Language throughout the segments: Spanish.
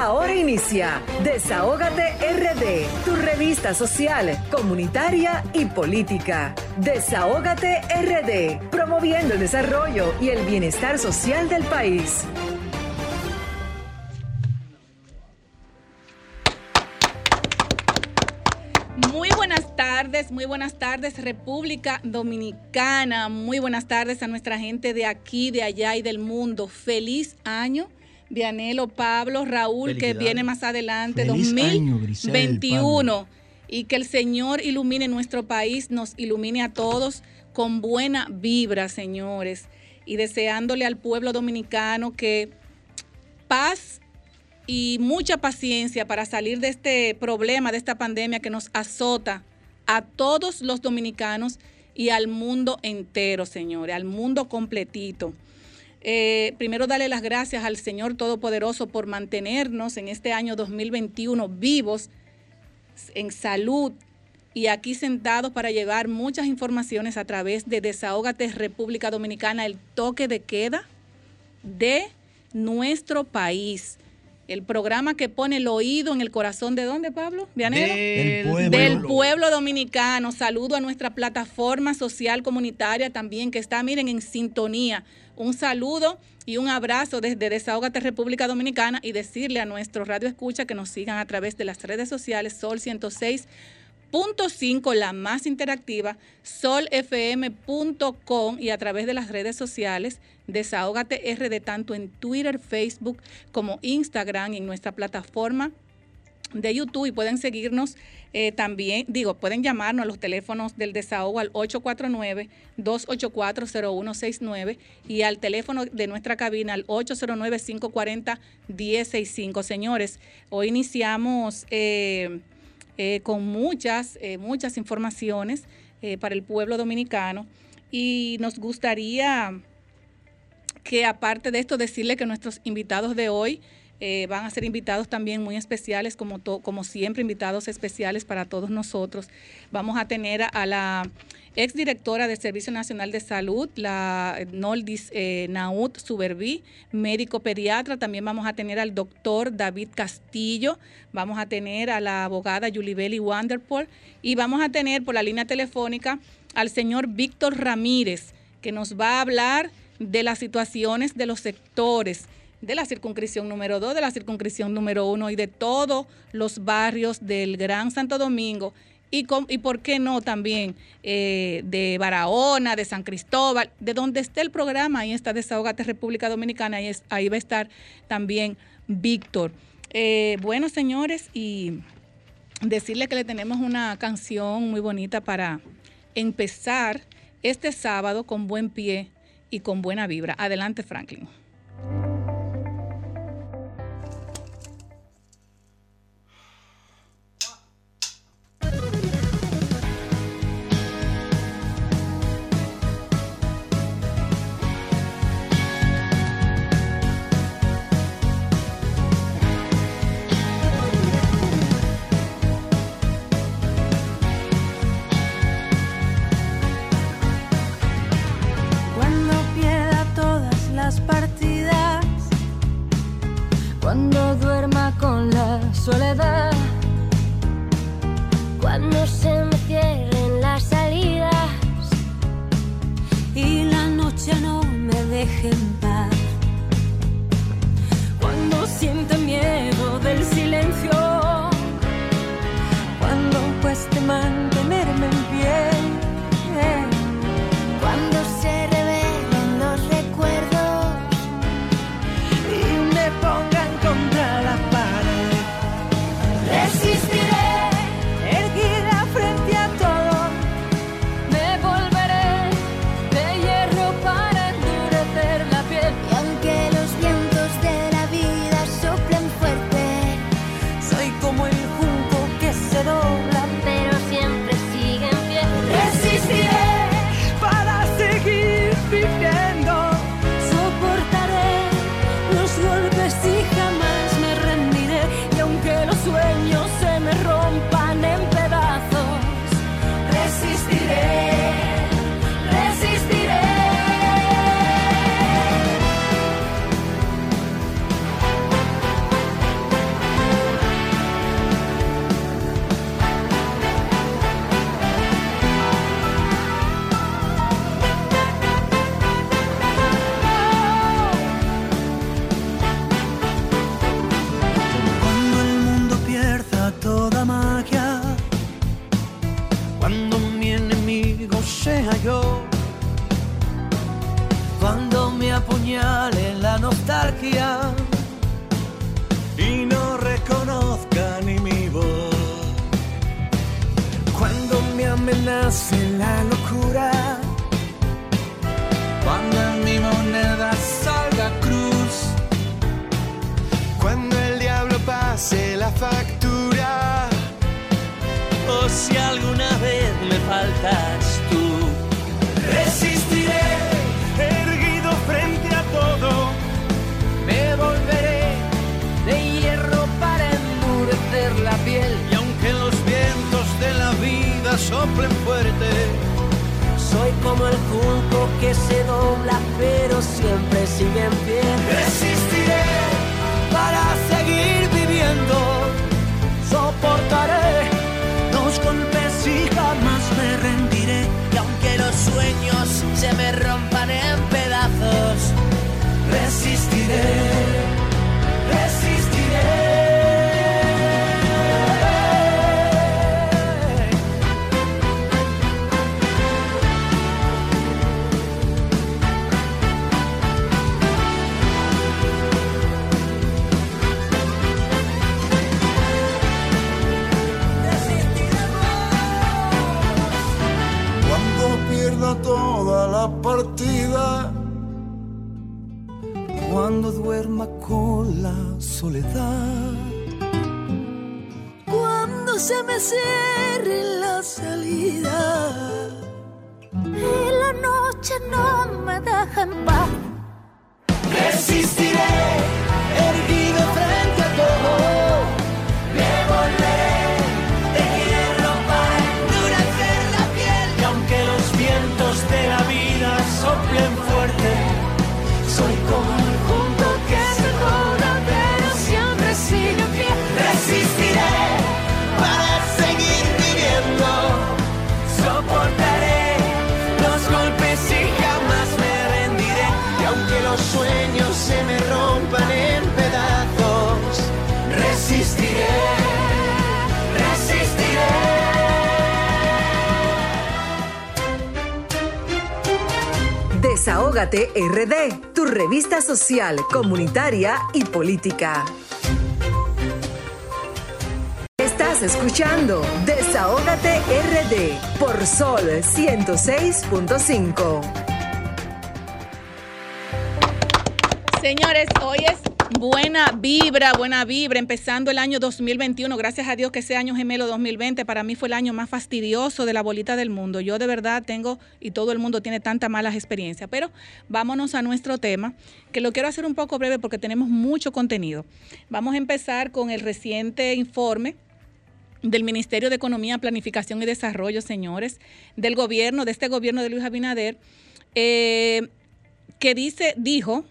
Ahora inicia Desahógate RD, tu revista social, comunitaria y política. Desahógate RD, promoviendo el desarrollo y el bienestar social del país. Muy buenas tardes, muy buenas tardes República Dominicana, muy buenas tardes a nuestra gente de aquí, de allá y del mundo. Feliz año Vianelo, Pablo, Raúl, que viene más adelante, 2021. y que el Señor ilumine nuestro país, nos ilumine a todos con buena vibra, señores. Y deseándole al pueblo dominicano que paz y mucha paciencia para salir de este problema, de esta pandemia que nos azota a todos los dominicanos y al mundo entero, señores, al mundo completito. Eh, primero darle las gracias al Señor Todopoderoso por mantenernos en este año 2021 vivos, en salud y aquí sentados para llevar muchas informaciones a través de Desahógate República Dominicana, el toque de queda de nuestro país el programa que pone el oído en el corazón de dónde, Pablo? Del, Del pueblo dominicano. Saludo a nuestra plataforma social comunitaria también que está, miren, en sintonía. Un saludo y un abrazo desde Desahogate República Dominicana y decirle a nuestro radio escucha que nos sigan a través de las redes sociales Sol 106 Punto 5, la más interactiva, solfm.com y a través de las redes sociales, Desahógate RD, tanto en Twitter, Facebook como Instagram, en nuestra plataforma de YouTube y pueden seguirnos eh, también, digo, pueden llamarnos a los teléfonos del desahogo al 849-284-0169 y al teléfono de nuestra cabina al 809-540-1065. Señores, hoy iniciamos... Eh, eh, con muchas, muchas informaciones para el pueblo dominicano. Y nos gustaría que aparte de esto decirle que nuestros invitados de hoy van a ser invitados también muy especiales, como, como siempre, invitados especiales para todos nosotros. Vamos a tener a la exdirectora del Servicio Nacional de Salud, la Noldis eh, Naut Suberví, médico pediatra. También vamos a tener al doctor David Castillo, vamos a tener a la abogada Yulibeli Wanderpool y vamos a tener por la línea telefónica al señor Víctor Ramírez, que nos va a hablar de las situaciones de los sectores de la circunscripción número 2, de la circunscripción número 1 y de todos los barrios del Gran Santo Domingo y, y por qué no también eh, de Barahona, de San Cristóbal, de donde esté el programa, ahí está Desahogate República Dominicana, ahí, ahí va a estar también Víctor. Eh, bueno, señores, y decirle que le tenemos una canción muy bonita para empezar este sábado con buen pie y con buena vibra. Adelante, Franklin. Toda la partida, Cuando duerma con la soledad, Cuando se me cierre la salida. Y la noche no me deja en paz. resistiré, erguido Desahógate RD, tu revista social, comunitaria y política. Estás escuchando Desahógate RD por Sol 106.5. Señores, hoy es buena vibra, buena vibra, empezando el año 2021. Gracias a Dios que ese año gemelo 2020 para mí fue el año más fastidioso de la bolita del mundo. Yo de verdad tengo, y todo el mundo tiene tantas malas experiencias, pero vámonos a nuestro tema, que lo quiero hacer un poco breve porque tenemos mucho contenido. Vamos a empezar con el reciente informe del Ministerio de Economía, Planificación y Desarrollo, señores, del gobierno, de este gobierno de Luis Abinader, eh, que dice, dijo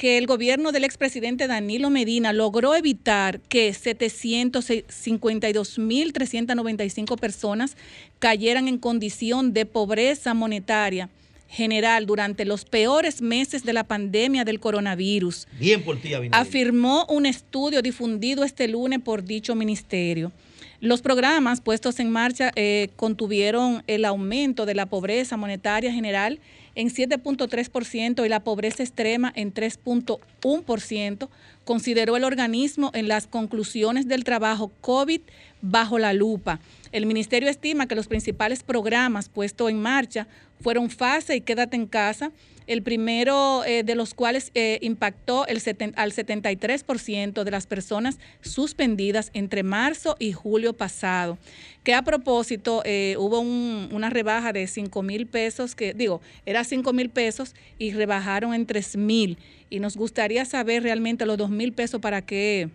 que el gobierno del expresidente Danilo Medina logró evitar que 752.395 personas cayeran en condición de pobreza monetaria general durante los peores meses de la pandemia del coronavirus Bien por ti, Abinader. afirmó un estudio difundido este lunes por dicho ministerio. Los programas puestos en marcha eh, contuvieron el aumento de la pobreza monetaria general en 7.3% y la pobreza extrema en 3.1%, consideró el organismo en las conclusiones del trabajo COVID bajo la lupa. El ministerio estima que los principales programas puestos en marcha fueron FASE y Quédate en casa, el primero eh, de los cuales eh, impactó al 73% de las personas suspendidas entre marzo y julio pasado. Que a propósito eh, hubo un- una rebaja de 5 mil pesos, que digo, era 5 mil pesos y rebajaron en 3 mil. Y nos gustaría saber realmente los 2 mil pesos para qué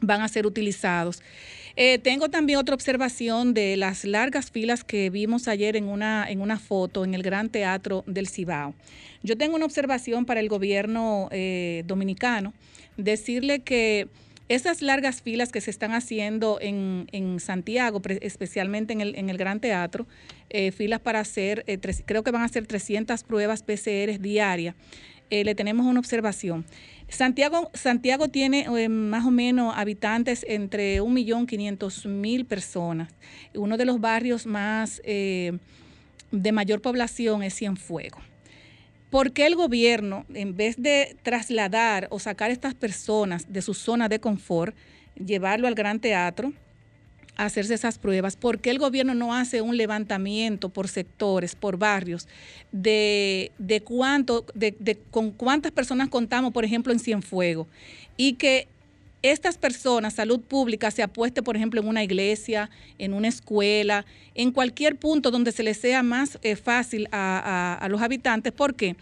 van a ser utilizados. Eh, tengo también otra observación de las largas filas que vimos ayer en una, en una foto en el Gran Teatro del Cibao. Yo tengo una observación para el gobierno eh, dominicano, decirle que esas largas filas que se están haciendo en, en Santiago, especialmente en el, en el Gran Teatro, eh, filas para hacer, creo que van a ser 300 pruebas PCR diarias, le tenemos una observación. Santiago, Santiago tiene eh, más o menos habitantes entre 1.500.000 personas. Uno de los barrios más eh, de mayor población es Cienfuegos. ¿Por qué el gobierno, en vez de trasladar o sacar a estas personas de su zona de confort, llevarlo al gran teatro, hacerse esas pruebas? ¿Por qué el gobierno no hace un levantamiento por sectores, por barrios, de, de cuánto, de, con cuántas personas contamos, por ejemplo, en Cienfuegos? Y que estas personas, salud pública, se apueste, por ejemplo, en una iglesia, en una escuela, en cualquier punto donde se les sea más eh, fácil a, a, a, los habitantes. ¿Por qué?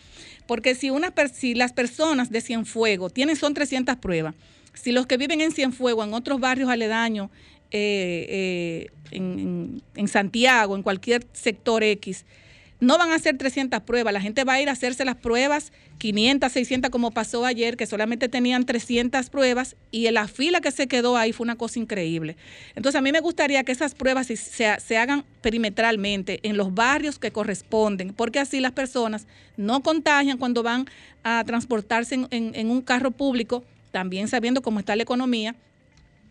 Porque si, una, si las personas de Cienfuegos tienen, son 300 pruebas, si los que viven en Cienfuegos, en otros barrios aledaños, eh, eh, en, Santiago, en cualquier sector X, no van a hacer 300 pruebas, la gente va a ir a hacerse las pruebas 500, 600 como pasó ayer, que solamente tenían 300 pruebas y en la fila que se quedó ahí fue una cosa increíble. Entonces a mí me gustaría que esas pruebas se, hagan perimetralmente en los barrios que corresponden, porque así las personas no contagian cuando van a transportarse en un carro público, también sabiendo cómo está la economía,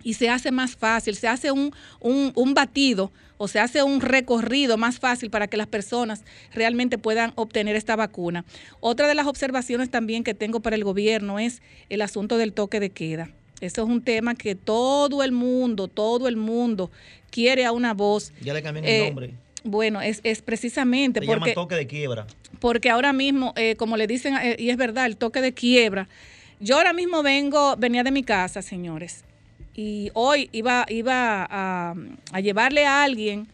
y se hace más fácil, se hace un, un, un, batido o se hace un recorrido más fácil para que las personas realmente puedan obtener esta vacuna. Otra de las observaciones también que tengo para el gobierno es el asunto del toque de queda. Eso es un tema que todo el mundo, todo el mundo quiere a una voz. Ya le cambian eh, el nombre. Bueno, es, es precisamente se porque... llama toque de quiebra. Porque ahora mismo, eh, como le dicen, eh, y es verdad, el toque de quiebra. Yo ahora mismo vengo, venía de mi casa, señores, y hoy iba, iba a, a llevarle a alguien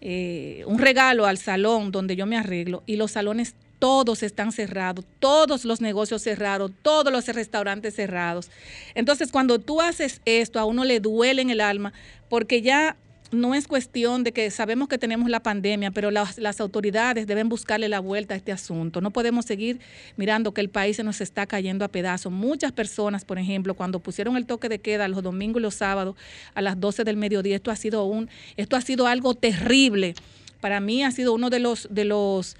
eh, un regalo al salón donde yo me arreglo y los salones todos están cerrados, todos los negocios cerrados, todos los restaurantes cerrados. Entonces, cuando tú haces esto, a uno le duele en el alma porque ya no es cuestión de que sabemos que tenemos la pandemia, pero las, autoridades deben buscarle la vuelta a este asunto. No podemos seguir mirando que el país se nos está cayendo a pedazos. Muchas personas, por ejemplo, cuando pusieron el toque de queda los domingos y los sábados a las 12 del mediodía, esto ha sido un, esto ha sido algo terrible. Para mí ha sido uno de los, de los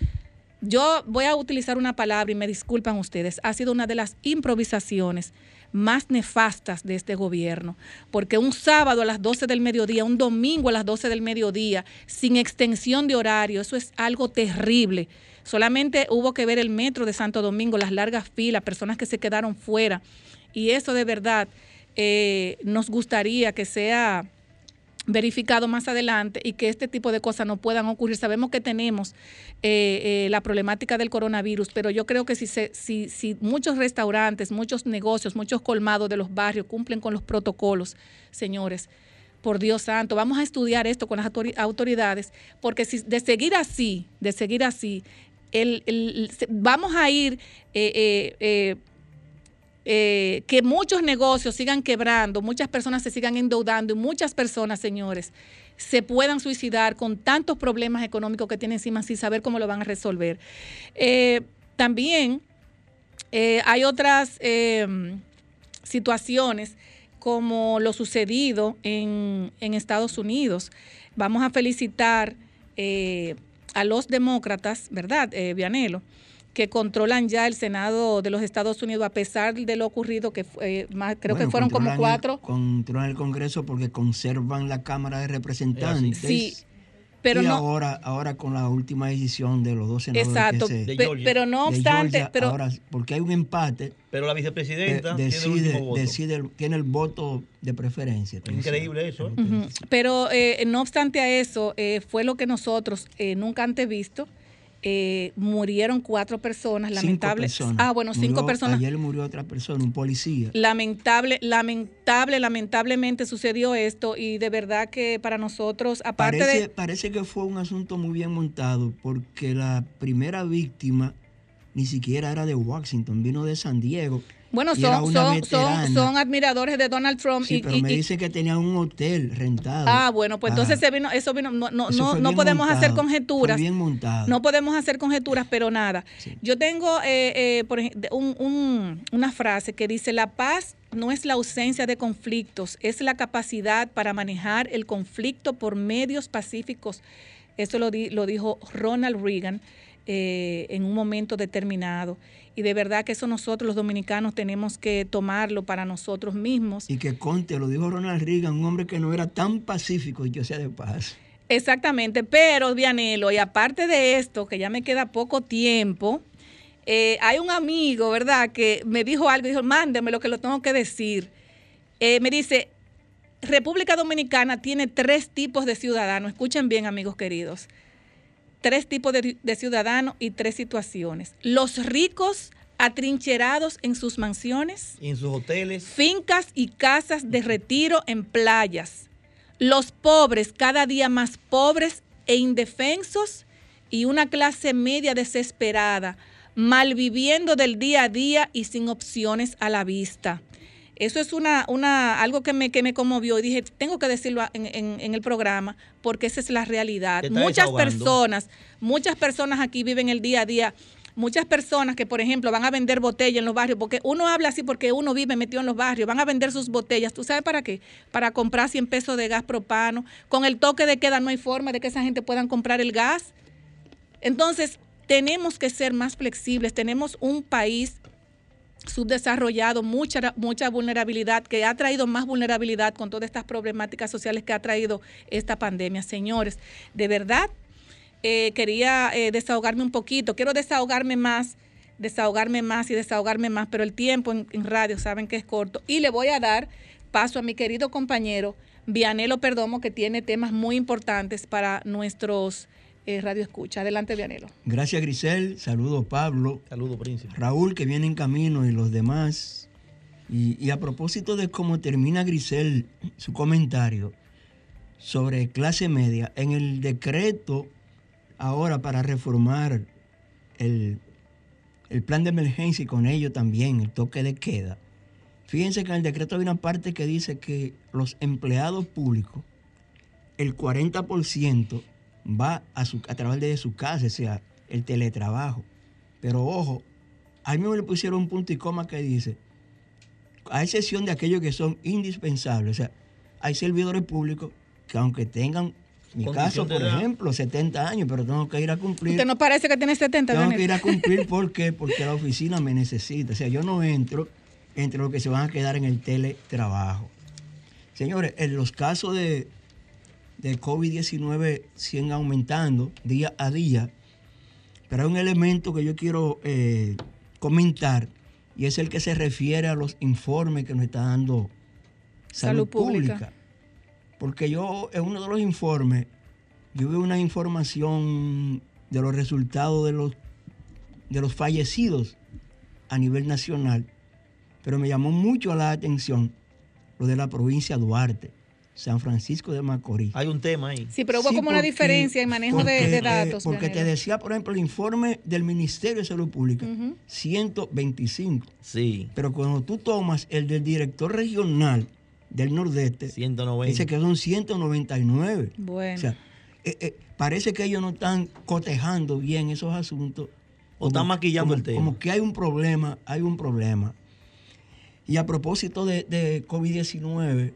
yo voy a utilizar una palabra y me disculpan ustedes, ha sido una de las improvisaciones más nefastas de este gobierno, porque un sábado a las 12 del mediodía, un domingo a las 12 del mediodía, sin extensión de horario, eso es algo terrible. Solamente hubo que ver el metro de Santo Domingo, las largas filas, personas que se quedaron fuera, y eso de verdad eh, nos gustaría que sea verificado más adelante y que este tipo de cosas no puedan ocurrir. Sabemos que tenemos eh, eh, la problemática del coronavirus, pero yo creo que si, muchos restaurantes, muchos negocios, muchos colmados de los barrios cumplen con los protocolos, señores, por Dios santo, vamos a estudiar esto con las autoridades, porque si de seguir así, de seguir así, el, vamos a ir eh, eh, que muchos negocios sigan quebrando, muchas personas se sigan endeudando y muchas personas, señores, se puedan suicidar con tantos problemas económicos que tienen encima sin saber cómo lo van a resolver. Eh, también eh, hay otras situaciones como lo sucedido en, en, Estados Unidos. Vamos a felicitar eh, a los demócratas, ¿verdad, Vianelo? Que controlan ya el Senado de los Estados Unidos, a pesar de lo ocurrido, que fue, más, creo bueno, que fueron como cuatro. El, controlan el Congreso porque conservan la Cámara de Representantes. Sí. Pero y no, ahora, ahora con la última decisión de los dos senadores. Exacto, que se, Pe pero no obstante. Georgia, pero, ahora, porque hay un empate. Pero la vicepresidenta eh, decide, tiene, el voto. decide, tiene el voto de preferencia. Increíble eso. Uh -huh. Pero eh, no obstante a eso, eh, fue lo que nosotros eh, nunca antes visto eh, murieron cuatro personas, lamentable. Cinco personas. Ah, bueno, cinco personas. Ayer murió otra persona, un policía. Lamentable, lamentable, lamentablemente sucedió esto y de verdad que para nosotros, aparte parece, de... Parece que fue un asunto muy bien montado porque la primera víctima ni siquiera era de Washington, vino de San Diego. Bueno, son, son, son, son, admiradores de Donald Trump. Sí, y, pero y, me y, dice que tenía un hotel rentado. Ah, bueno, pues entonces se vino, eso vino, no, no, eso no, no podemos montado, hacer conjeturas. bien montado. No podemos hacer conjeturas, pero nada. Sí. Yo tengo eh, eh, por ejemplo, un, un, una frase que dice, la paz no es la ausencia de conflictos, es la capacidad para manejar el conflicto por medios pacíficos. Eso lo, di, lo dijo Ronald Reagan. Eh, en un momento determinado. Y de verdad que eso nosotros los dominicanos tenemos que tomarlo para nosotros mismos. Y que conte, lo dijo Ronald Reagan, un hombre que no era tan pacífico y que sea de paz. Exactamente, pero Vianelo, y aparte de esto, que ya me queda poco tiempo, Eh, hay un amigo, ¿verdad?, que me dijo algo, dijo, mándeme lo que lo tengo que decir. Eh, me dice, República Dominicana tiene tres tipos de ciudadanos. Escuchen bien, amigos queridos. Tres tipos de, de ciudadanos y tres situaciones. Los ricos atrincherados en sus mansiones, en sus hoteles. fincas y casas de retiro en playas. Los pobres cada día más pobres e indefensos y una clase media desesperada, malviviendo del día a día y sin opciones a la vista. Eso es una, una, algo que me, que me conmovió y dije, tengo que decirlo en, en- en el programa porque esa es la realidad. Muchas personas, muchas personas aquí viven el día a día. Muchas personas que, por ejemplo, van a vender botellas en los barrios, porque uno habla así porque uno vive metido en los barrios, van a vender sus botellas. ¿Tú sabes para qué? Para comprar 100 pesos de gas propano. Con el toque de queda no hay forma de que esa gente puedan comprar el gas. Entonces, tenemos que ser más flexibles. Tenemos un país subdesarrollado, mucha, mucha vulnerabilidad, que ha traído más vulnerabilidad con todas estas problemáticas sociales que ha traído esta pandemia. Señores, de verdad, eh, quería eh, desahogarme un poquito, quiero desahogarme más, desahogarme más y desahogarme más, pero el tiempo en, en radio saben que es corto. Y le voy a dar paso a mi querido compañero Vianelo Perdomo, que tiene temas muy importantes para nuestros eh, radio escucha. Adelante, Vianelo. Gracias, Grisel. Saludos, Pablo. Saludos, príncipe. Raúl, que viene en camino, y los demás. Y, y a propósito de cómo termina Grisel su comentario sobre clase media, en el decreto ahora para reformar el, el plan de emergencia y con ello también el toque de queda, fíjense que en el decreto hay una parte que dice que los empleados públicos, el 40% va a, su, a través de su casa, o sea, el teletrabajo. Pero ojo, ahí mismo le pusieron un punto y coma que dice, a excepción de aquellos que son indispensables, o sea, hay servidores públicos que aunque tengan, mi Condición caso, por edad. ejemplo, 70 años, pero tengo que ir a cumplir. Usted no parece que tiene 70, Tengo Vianelo. que ir a cumplir ¿por qué? porque la oficina me necesita. O sea, yo no entro entre los que se van a quedar en el teletrabajo. Señores, en los casos de, de COVID-19 siguen aumentando día a día, pero hay un elemento que yo quiero eh, comentar y es el que se refiere a los informes que nos está dando Salud, Salud Pública. Pública. Porque yo, en uno de los informes, yo veo una información de los resultados de los, de los fallecidos a nivel nacional, pero me llamó mucho la atención lo de la provincia de Duarte, San Francisco de Macorís. Hay un tema ahí. Sí, pero hubo Sí, como una diferencia en manejo de- porque, de, datos. porque te decía, por ejemplo, el informe del Ministerio de Salud Pública, Ujú. 125. Sí. Pero cuando tú tomas el del director regional del Nordeste, 190. dice que son 199. Bueno. O sea, eh, eh, parece que ellos no están cotejando bien esos asuntos. O están maquillando como- el tema. Como que hay un problema, hay un problema. Y a propósito de, de COVID-19,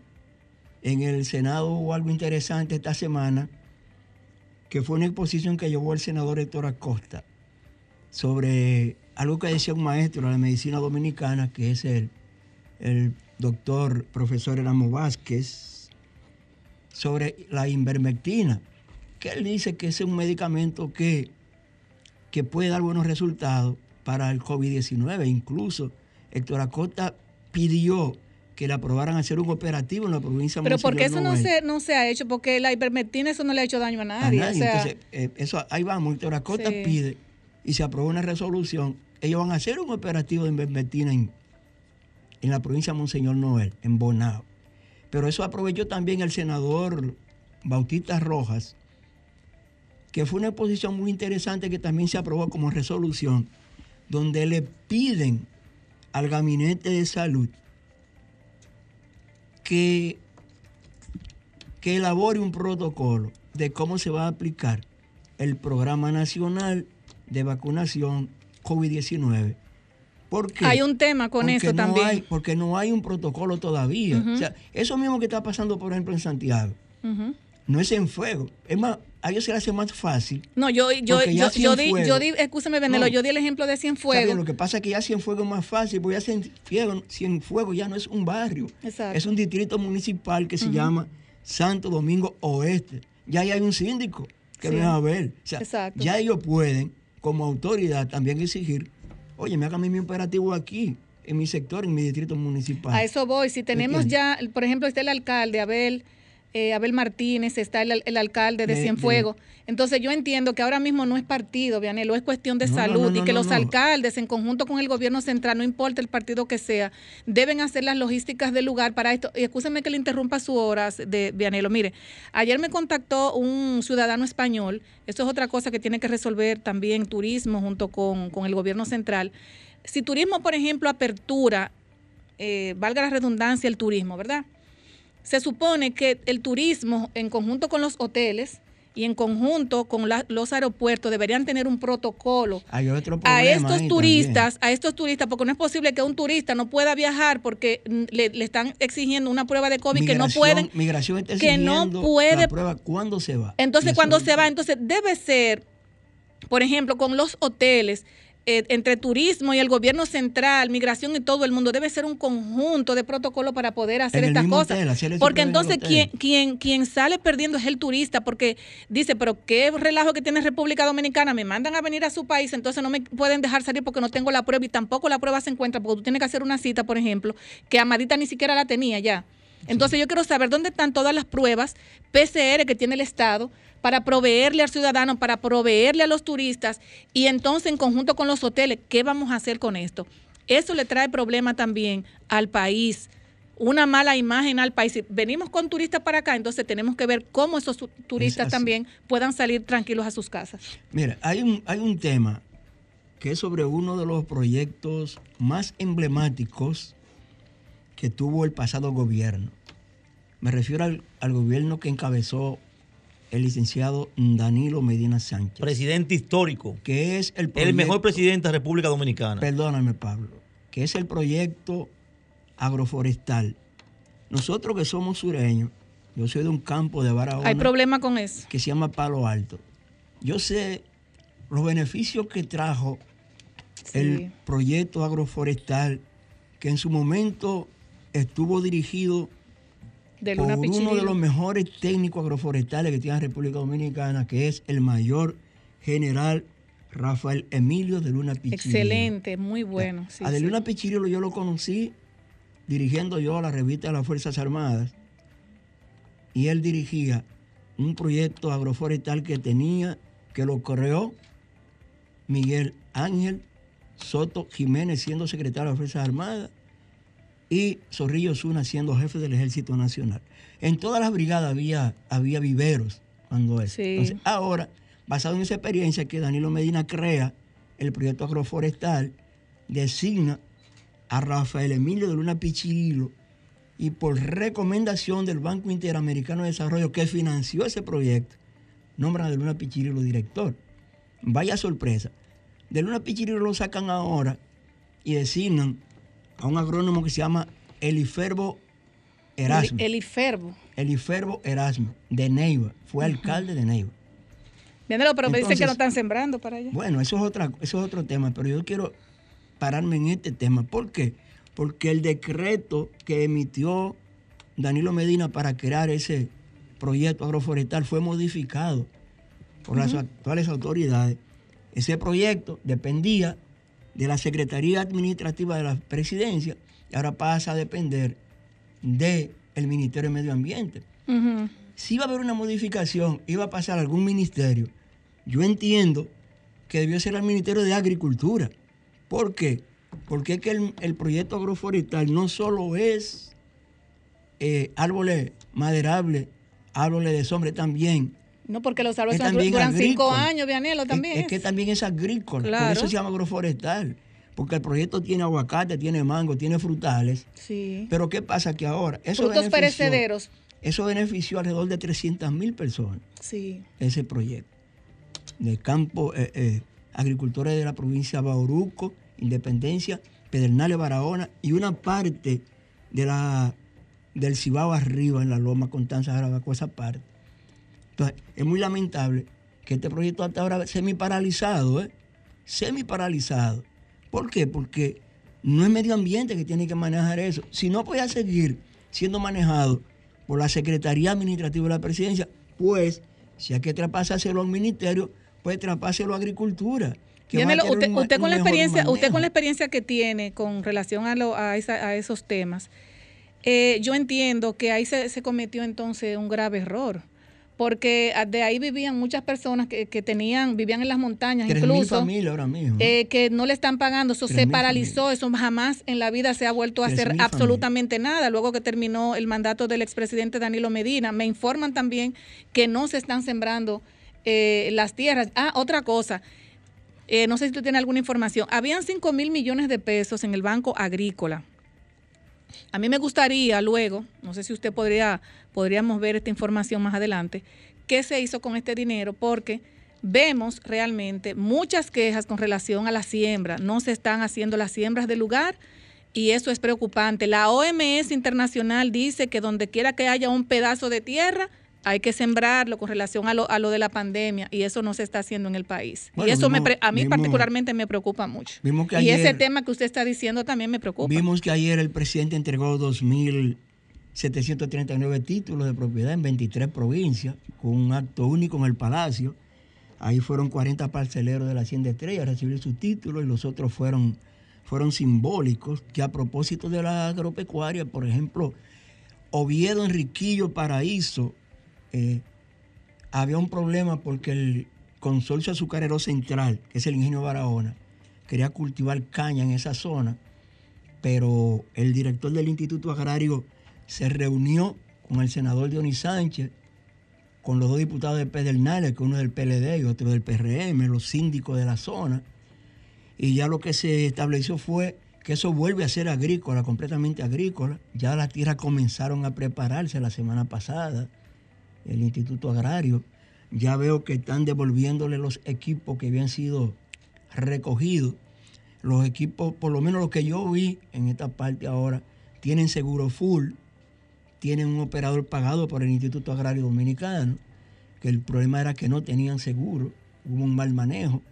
en el Senado hubo algo interesante esta semana, que fue una exposición que llevó el senador Héctor Acosta sobre algo que decía un maestro de la medicina dominicana, que es el, doctor profesor Eramo Vázquez, sobre la invermectina, que él dice que es un medicamento que, que puede dar buenos resultados para el COVID-19. Incluso Héctor Acosta pidió que le aprobaran hacer un operativo en la provincia de Pero ¿por qué eso no se, no se ha hecho? Porque la ivermectina eso no le ha hecho daño a A nadie. nadie. O sea, Entonces, eh, eso, ahí vamos, Héctor Acosta Sí. pide y se aprobó una resolución. Ellos van a hacer un operativo de invermectina en, en la provincia de Monseñor Noel, en Bonao. Pero eso aprovechó también el senador Bautista Rojas, que fue una exposición muy interesante que también se aprobó como resolución, donde le piden al gabinete de salud que, que elabore un protocolo de cómo se va a aplicar el programa nacional de vacunación COVID-19. ¿Por qué? hay un tema con Porque eso no también. hay- porque no hay un protocolo todavía. O sea, eso mismo que está pasando, por ejemplo, en Santiago, no es en fuego. Es más, a ellos se les hace más fácil. No, yo, yo, yo, yo di, yo di, escúchame, Venelo, No. yo di el ejemplo de. Cienfuegos. Lo que pasa es que ya Cienfuegos es más fácil, porque ya Cienfuegos, Cienfuegos ya no es un barrio. Exacto. Es un distrito municipal que se llama Santo Domingo Oeste. Ya ahí hay un síndico que Sí. no es a ver. O sea, Exacto. ya ellos pueden, como autoridad, también exigir oye, me hagan mi operativo aquí, en mi sector, en mi distrito municipal. A eso voy. Si tenemos ya, por ejemplo, está el alcalde, Abel, eh, Abel Martínez, está el, el alcalde de, De- Cienfuegos. Entonces yo entiendo que ahora mismo no es partido, Vianelo, es cuestión de No, salud no, y que los alcaldes, en conjunto con el gobierno central, no importa el partido que sea, deben hacer las logísticas del lugar para esto. Y escúcheme que le interrumpa su horas de Vianelo. Mire, ayer me contactó un ciudadano español, esto es otra cosa que tiene que resolver también turismo junto con, con el gobierno central. Si turismo, por ejemplo, apertura eh, valga la redundancia, el turismo, ¿verdad? Se supone que el turismo, en conjunto con los hoteles y en conjunto con la- los aeropuertos, deberían tener un protocolo Hay otro a estos turistas, a estos turistas, porque no es posible que un turista no pueda viajar porque mm, le, le están exigiendo una prueba de COVID que no pueden. Migración está que no puede- la prueba cuándo se va. Entonces, cuando se va, entonces debe ser, por ejemplo, con los hoteles, eh, entre turismo y el gobierno central, migración y todo el mundo, debe ser un conjunto de protocolos para poder hacer En estas cosas. hotel, porque en entonces quien, quien, quien sale perdiendo es el turista, porque dice, pero qué relajo que tiene República Dominicana, me mandan a venir a su país, entonces no me pueden dejar salir porque no tengo la prueba y tampoco la prueba se encuentra, porque tú tienes que hacer una cita, por ejemplo, que Amadita ni siquiera la tenía ya. Entonces yo quiero saber dónde están todas las pruebas PCR que tiene el Estado para proveerle al ciudadano, para proveerle a los turistas y entonces en conjunto con los hoteles, ¿qué vamos a hacer con esto? Eso le trae problema también al país, una mala imagen al país. Si venimos con turistas para acá, entonces tenemos que ver cómo esos tu- turistas también puedan salir tranquilos a sus casas. Mira, hay un, hay un tema que es sobre uno de los proyectos más emblemáticos que tuvo el pasado gobierno. Me refiero al, al gobierno que encabezó el licenciado Danilo Medina Sánchez, Presidente histórico. que es el, El mejor presidente de República Dominicana. Perdóname, Pablo, que es el proyecto agroforestal. Nosotros que somos sureños, yo soy de un campo de Barahona Hay problema con eso. que se llama Palo Alto. Yo sé los beneficios que trajo Sí. el proyecto agroforestal que en su momento estuvo dirigido De por Luna uno de los mejores técnicos agroforestales que tiene la República Dominicana, que es el mayor general Rafael Emilio de Luna Pichirilo. Excelente, muy bueno. sí, a de sí. Luna Pichirilo yo lo conocí dirigiendo yo la revista de las Fuerzas Armadas y él dirigía un proyecto agroforestal que tenía, que lo creó Miguel Ángel Soto Jiménez siendo secretario de las Fuerzas Armadas y Zorrillo Zuna siendo jefe del Ejército Nacional. En todas las brigadas había, había viveros cuando eso. Sí. Entonces, ahora, basado en esa experiencia que Danilo Medina crea el proyecto agroforestal, designa a Rafael Emilio de Luna Pichirilo y por recomendación del Banco Interamericano de Desarrollo que financió ese proyecto, nombran a de Luna Pichirilo director. Vaya sorpresa. De Luna Pichirilo lo sacan ahora y designan a un agrónomo que se llama Eliferbo Erasmo. El, el Iferbo. Eliferbo Erasmo, de Neiva. Fue alcalde de Neiva. Viéndolo, pero me dicen que Entonces- no están sembrando para allá. Bueno, eso es, otra, eso es otro tema, pero yo quiero pararme en este tema. ¿Por qué? Porque el decreto que emitió Danilo Medina para crear ese proyecto agroforestal fue modificado por las actuales autoridades. Ese proyecto dependía de la Secretaría Administrativa de la Presidencia y ahora pasa a depender del Ministerio de Medio Ambiente si iba a haber una modificación, iba a pasar a algún ministerio, yo entiendo que debió ser al Ministerio de Agricultura. ¿Por qué? Porque es que el, el proyecto agroforestal no solo es eh, árboles maderables, árboles de sombra, también. No, porque los árboles duran cinco años, Vianelo, también. Es, que también es agrícola, Claro. por eso se llama agroforestal. Porque el proyecto tiene aguacate, tiene mango, tiene frutales. Sí. Pero ¿qué pasa? Que ahora eso Frutos perecederos. Eso benefició alrededor de 300 mil personas Sí. ese proyecto de campo eh, eh, agricultores de la provincia de Bauruco, Independencia, Pedernales, Barahona y una parte de la del Cibao arriba en la Loma Constanza Jarabacoa, esa parte. Entonces, es muy lamentable que este proyecto hasta ahora semi paralizado, ¿eh? Semi paralizado. ¿Por qué? Porque no es medio ambiente que tiene que manejar eso. Si no puede seguir siendo manejado por la Secretaría Administrativa de la Presidencia, pues si hay que traspasárselo a un ministerio, pues traspáselo a Agricultura, tener usted, un usted con la experiencia, usted con la experiencia que tiene con relación a, lo- a, esa- a esos temas, eh, yo entiendo que ahí se, se cometió entonces un grave error. Porque ah, de ahí vivían muchas personas que, que tenían, vivían en las montañas, incluso. familias ahora mismo. eh, que no le están pagando, eso se paralizó, eso jamás en la vida se ha vuelto a hacer absolutamente nada. Luego que terminó el mandato del expresidente Danilo Medina, me informan también que no se están sembrando eh, las tierras. Ah, otra cosa, eh, no sé si tú tienes alguna información, habían 5 mil millones de pesos en el Banco Agrícola. A mí me gustaría luego, no sé si usted podría, podríamos ver esta información más adelante, qué se hizo con este dinero, porque vemos realmente muchas quejas con relación a la siembra. No se están haciendo las siembras del lugar y eso es preocupante. La OMS internacional dice que donde quiera que haya un pedazo de tierra, hay que sembrarlo con relación a lo, a lo de la pandemia y eso no se está haciendo en el país. Bueno, y eso me vimos- pre- a mí particularmente me preocupa mucho. Y ese tema que usted está diciendo también me preocupa. Vimos que ayer el presidente entregó 2.739 títulos de propiedad en 23 provincias, con un acto único en el Palacio. Ahí fueron 40 parceleros de la Hacienda Estrella a recibir sus títulos y los otros fueron, fueron simbólicos. Que a propósito de la agropecuaria, por ejemplo, Oviedo, Enriquillo, Paraíso, eh, había un problema porque el consorcio azucarero central, que es el ingenio Barahona, quería cultivar caña en esa zona, pero el director del Instituto Agrario se reunió con el senador Dionis Sánchez, con los dos diputados de Pedernales, que uno es del PLD y otro del PRM, los síndicos de la zona, y ya lo que se estableció fue que eso vuelve a ser agrícola, completamente agrícola. Ya las tierras comenzaron a prepararse la semana pasada, el Instituto Agrario. Ya veo que están devolviéndole los equipos que habían sido recogidos. Los equipos, por lo menos los que yo vi en esta parte ahora, tienen seguro full, tienen un operador pagado por el Instituto Agrario Dominicano, que el problema era que no tenían seguro, hubo un mal manejo.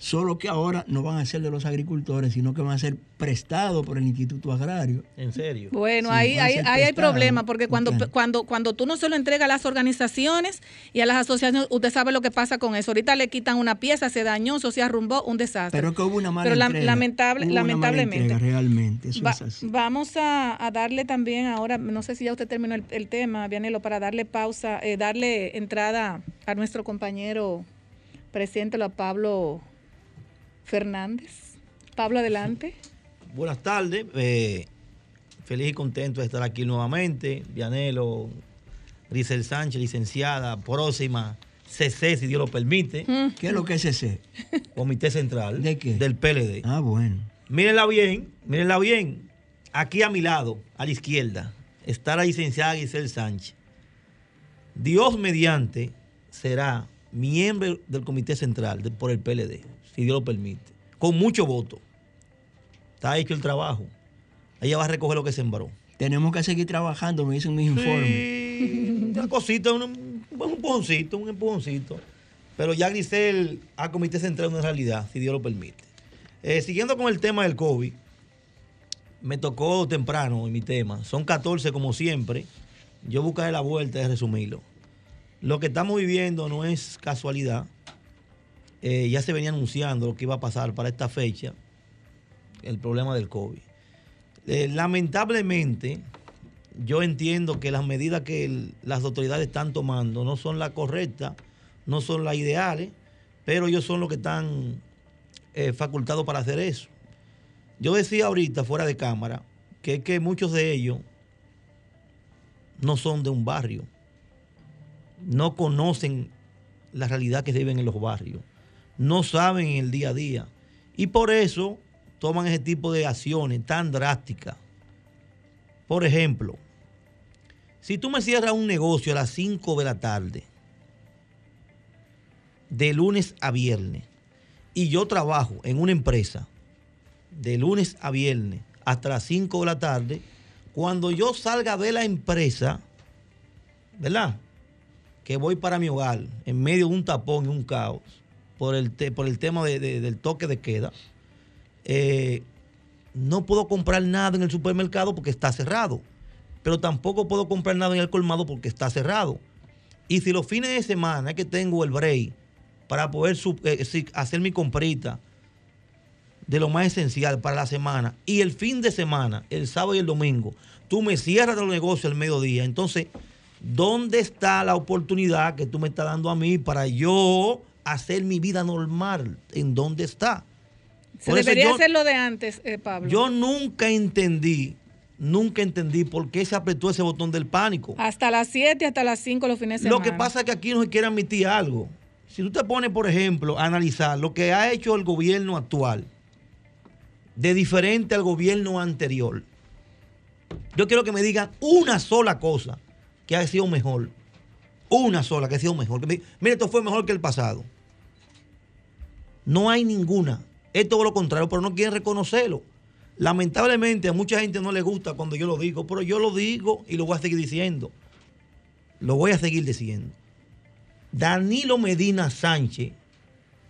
Solo que ahora no van a ser de los agricultores, sino que van a ser prestados por el Instituto Agrario. En serio. Bueno, Sí, ahí, ahí, ahí hay problema, porque cuando, claro. cuando, cuando tú no se lo entregas a las organizaciones y a las asociaciones, usted sabe lo que pasa con eso. Ahorita le quitan una pieza, se dañó, eso se arrumbó, un desastre. Pero que hubo una mala Pero la- entrega. lamentable- Hubo una mala lamentablemente. entrega, realmente, eso Va- es así. vamos a, a darle también ahora, no sé si ya usted terminó el, el tema, Vianelo, para darle pausa, eh, darle entrada a nuestro compañero, presidente a Pablo Fernández. Pablo, adelante. Buenas tardes. eh, feliz y contento de estar aquí nuevamente. Vianelo, Grisel Sánchez, licenciada, próxima, CC, si Dios lo permite. ¿Qué es lo que es ese? Comité Central ¿De qué? del PLD. Ah, bueno. Mírenla bien, mírenla bien. Aquí a mi lado, a la izquierda, está la licenciada Giselle Sánchez. Dios mediante será miembro del Comité Central de- por el PLD, si Dios lo permite, con mucho voto. Está hecho el trabajo. Ella va a recoger lo que sembró. Tenemos que seguir trabajando, me dicen mis informes. Sí, una cosita, un, un empujoncito, un empujoncito. Pero ya Grisel al Comité Central una realidad, si Dios lo permite. Eh, siguiendo con el tema del COVID, me tocó temprano en mi tema. Son 14 como siempre. Yo buscaré la vuelta de resumirlo. Lo que estamos viviendo no es casualidad. Eh, ya se venía anunciando lo que iba a pasar para esta fecha, el problema del COVID. Eh, lamentablemente, yo entiendo que las medidas que las autoridades están tomando no son las correctas, no son las ideales, pero ellos son los que están eh, facultados para hacer eso. Yo decía ahorita, fuera de cámara, que es que muchos de ellos no son de un barrio, no conocen la realidad que se vive en los barrios, no saben en el día a día, y por eso toman ese tipo de acciones tan drásticas. Por ejemplo, si tú me cierras un negocio a las 5 de la tarde, de lunes a viernes, y yo trabajo en una empresa de lunes a viernes hasta las 5 de la tarde, cuando yo salga de la empresa, ¿verdad? Que voy para mi hogar en medio de un tapón y un caos por el, te- por el tema de- de- del toque de queda, eh, no puedo comprar nada en el supermercado porque está cerrado, pero tampoco puedo comprar nada en el colmado porque está cerrado. Y si los fines de semana que tengo el break para poder su- eh, si- hacer mi comprita de lo más esencial para la semana y el fin de semana, el sábado y el domingo, tú me cierras los negocios al mediodía. Entonces, ¿dónde está la oportunidad que tú me estás dando a mí para yo hacer mi vida normal? ¿En dónde está? Se Por debería hacer lo de antes, eh, Pablo. Yo nunca entendí, nunca entendí por qué se apretó ese botón del pánico. Hasta las 7, hasta las 5 los fines de Lo semana. que pasa es que aquí no se quiere admitir algo. Si tú te pones, por ejemplo, a analizar lo que ha hecho el gobierno actual, de diferente al gobierno anterior, yo quiero que me digan una sola cosa que ha sido mejor. Una sola que ha sido mejor. Mire, esto fue mejor que el pasado. No hay ninguna. Es todo lo contrario, pero no quieren reconocerlo. Lamentablemente a mucha gente no le gusta cuando yo lo digo, pero yo lo digo y lo voy a seguir diciendo. Lo voy a seguir diciendo. Danilo Medina Sánchez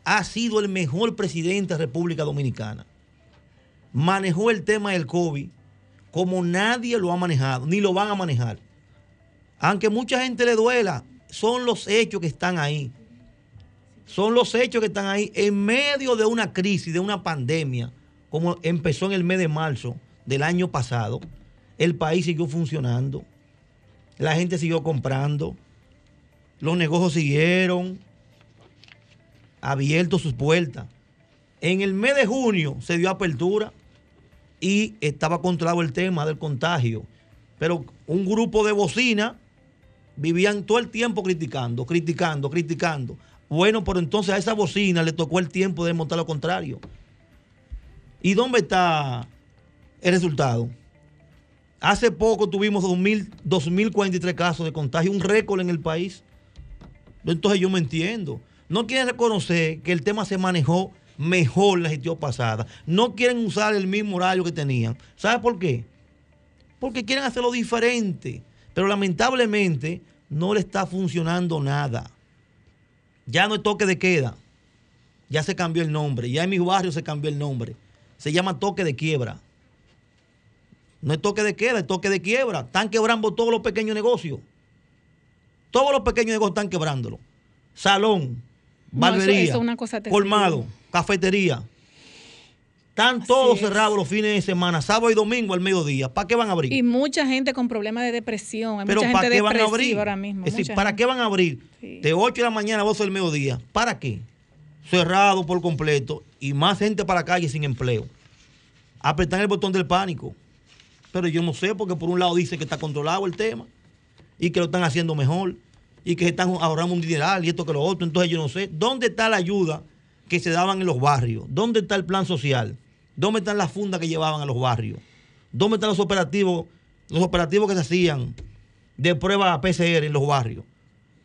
ha sido el mejor presidente de República Dominicana. Manejó el tema del COVID como nadie lo ha manejado, ni lo van a manejar. Aunque mucha gente le duela, son los hechos que están ahí. Son los hechos que están ahí en medio de una crisis, de una pandemia, como empezó en el mes de marzo del año pasado. El país siguió funcionando, la gente siguió comprando, los negocios siguieron abiertos sus puertas. En el mes de junio se dio apertura y estaba controlado el tema del contagio. Pero un grupo de bocina vivían todo el tiempo criticando, criticando, criticando. Bueno, pero entonces a esa bocina le tocó el tiempo de demostrar lo contrario. ¿Y dónde está el resultado? Hace poco tuvimos 2.000 2.043 casos de contagio, un récord en el país. Entonces yo me entiendo. No quieren reconocer que el tema se manejó mejor la gestión pasada. No quieren usar el mismo horario que tenían. ¿Sabe por qué? Porque quieren hacerlo diferente. Pero lamentablemente no le está funcionando nada. Ya no es toque de queda. Ya se cambió el nombre. Ya en mi barrio se cambió el nombre. Se llama toque de quiebra. No es toque de queda, es toque de quiebra. Están quebrando todos los pequeños negocios. Todos los pequeños negocios están quebrándolo. Salón, No, eso- barbería, eso es una cosa terrible. colmado, cafetería. Están todos cerrados los fines de semana, sábado y domingo al mediodía. ¿Para qué van a abrir? Y mucha gente con problemas de depresión. Hay Pero mucha ¿para gente qué van a abrir? ahora mismo. Es decir, ¿para gente. qué van a abrir? De 8 de la mañana a 12 del mediodía. ¿Para qué? Cerrado por completo y más gente para la calle sin empleo. Apretan el botón del pánico. Pero yo no sé, porque por un lado dice que está controlado el tema y que lo están haciendo mejor y que se están ahorrando un dineral y esto que lo otro. Entonces yo no sé. ¿Dónde está la ayuda que se daban en los barrios? ¿Dónde está el plan social? ¿Dónde están las fundas que llevaban a los barrios? ¿Dónde están los operativos, los operativos que se hacían de prueba PCR en los barrios?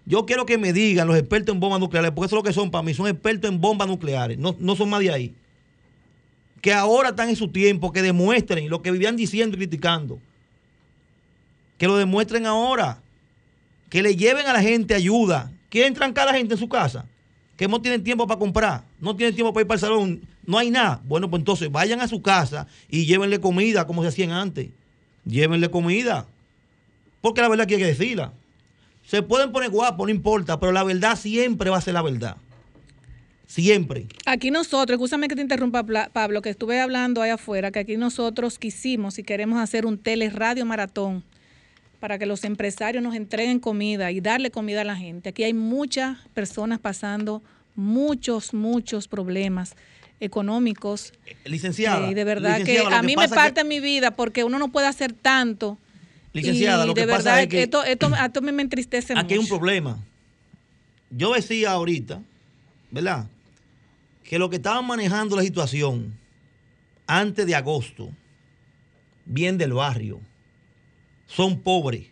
Yo quiero que me digan los expertos en bombas nucleares, porque eso es lo que son para mí, son expertos en bombas nucleares, no, no son más de ahí. Que ahora están en su tiempo, que demuestren lo que vivían diciendo y criticando. Que lo demuestren ahora. Que le lleven a la gente ayuda. Quieren trancar a la gente en su casa. Que no tienen tiempo para comprar. No tienen tiempo para ir para el salón. No hay nada. Bueno, pues entonces vayan a su casa y llévenle comida como se hacían antes. Llévenle comida. Porque la verdad hay que decirla. Se pueden poner guapos, no importa, pero la verdad siempre va a ser la verdad. Siempre. Aquí nosotros, escúchame que te interrumpa, Pablo, que estuve hablando ahí afuera, que aquí nosotros quisimos y queremos hacer un teleradio maratón para que los empresarios nos entreguen comida y darle comida a la gente. Aquí hay muchas personas pasando muchos, muchos problemas económicos. Licenciada. Eh, y de verdad que licenciada, a mí me parte que- mi vida porque uno no puede hacer tanto. Licenciada, y lo que de pasa verdad es que- esto, esto, esto me me entristece Aquí hay un problema. Yo decía ahorita, ¿verdad? Que lo que estaban manejando la situación antes de agosto, bien del barrio, son pobres,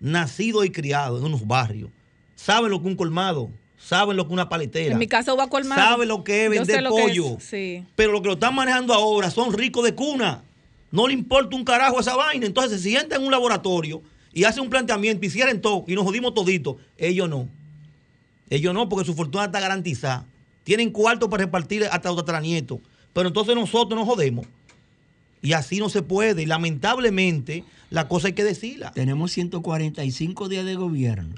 nacidos y criados en unos barrios. Saben lo que un colmado, saben lo que es una paletera. En mi casa hubo colmado. Saben lo que es vender lo que pollo. es, sí. Pero lo que lo están manejando ahora son ricos de cuna. No le importa un carajo esa vaina. Entonces se sientan en un laboratorio y hacen un planteamiento y cierren todo y nos jodimos todito. Ellos no. Ellos no, porque su fortuna está garantizada. Tienen cuarto para repartir hasta los tataranietos. Pero entonces nosotros nos jodemos. Y así no se puede. Y lamentablemente, la cosa hay que decirla. Tenemos 145 días de gobierno.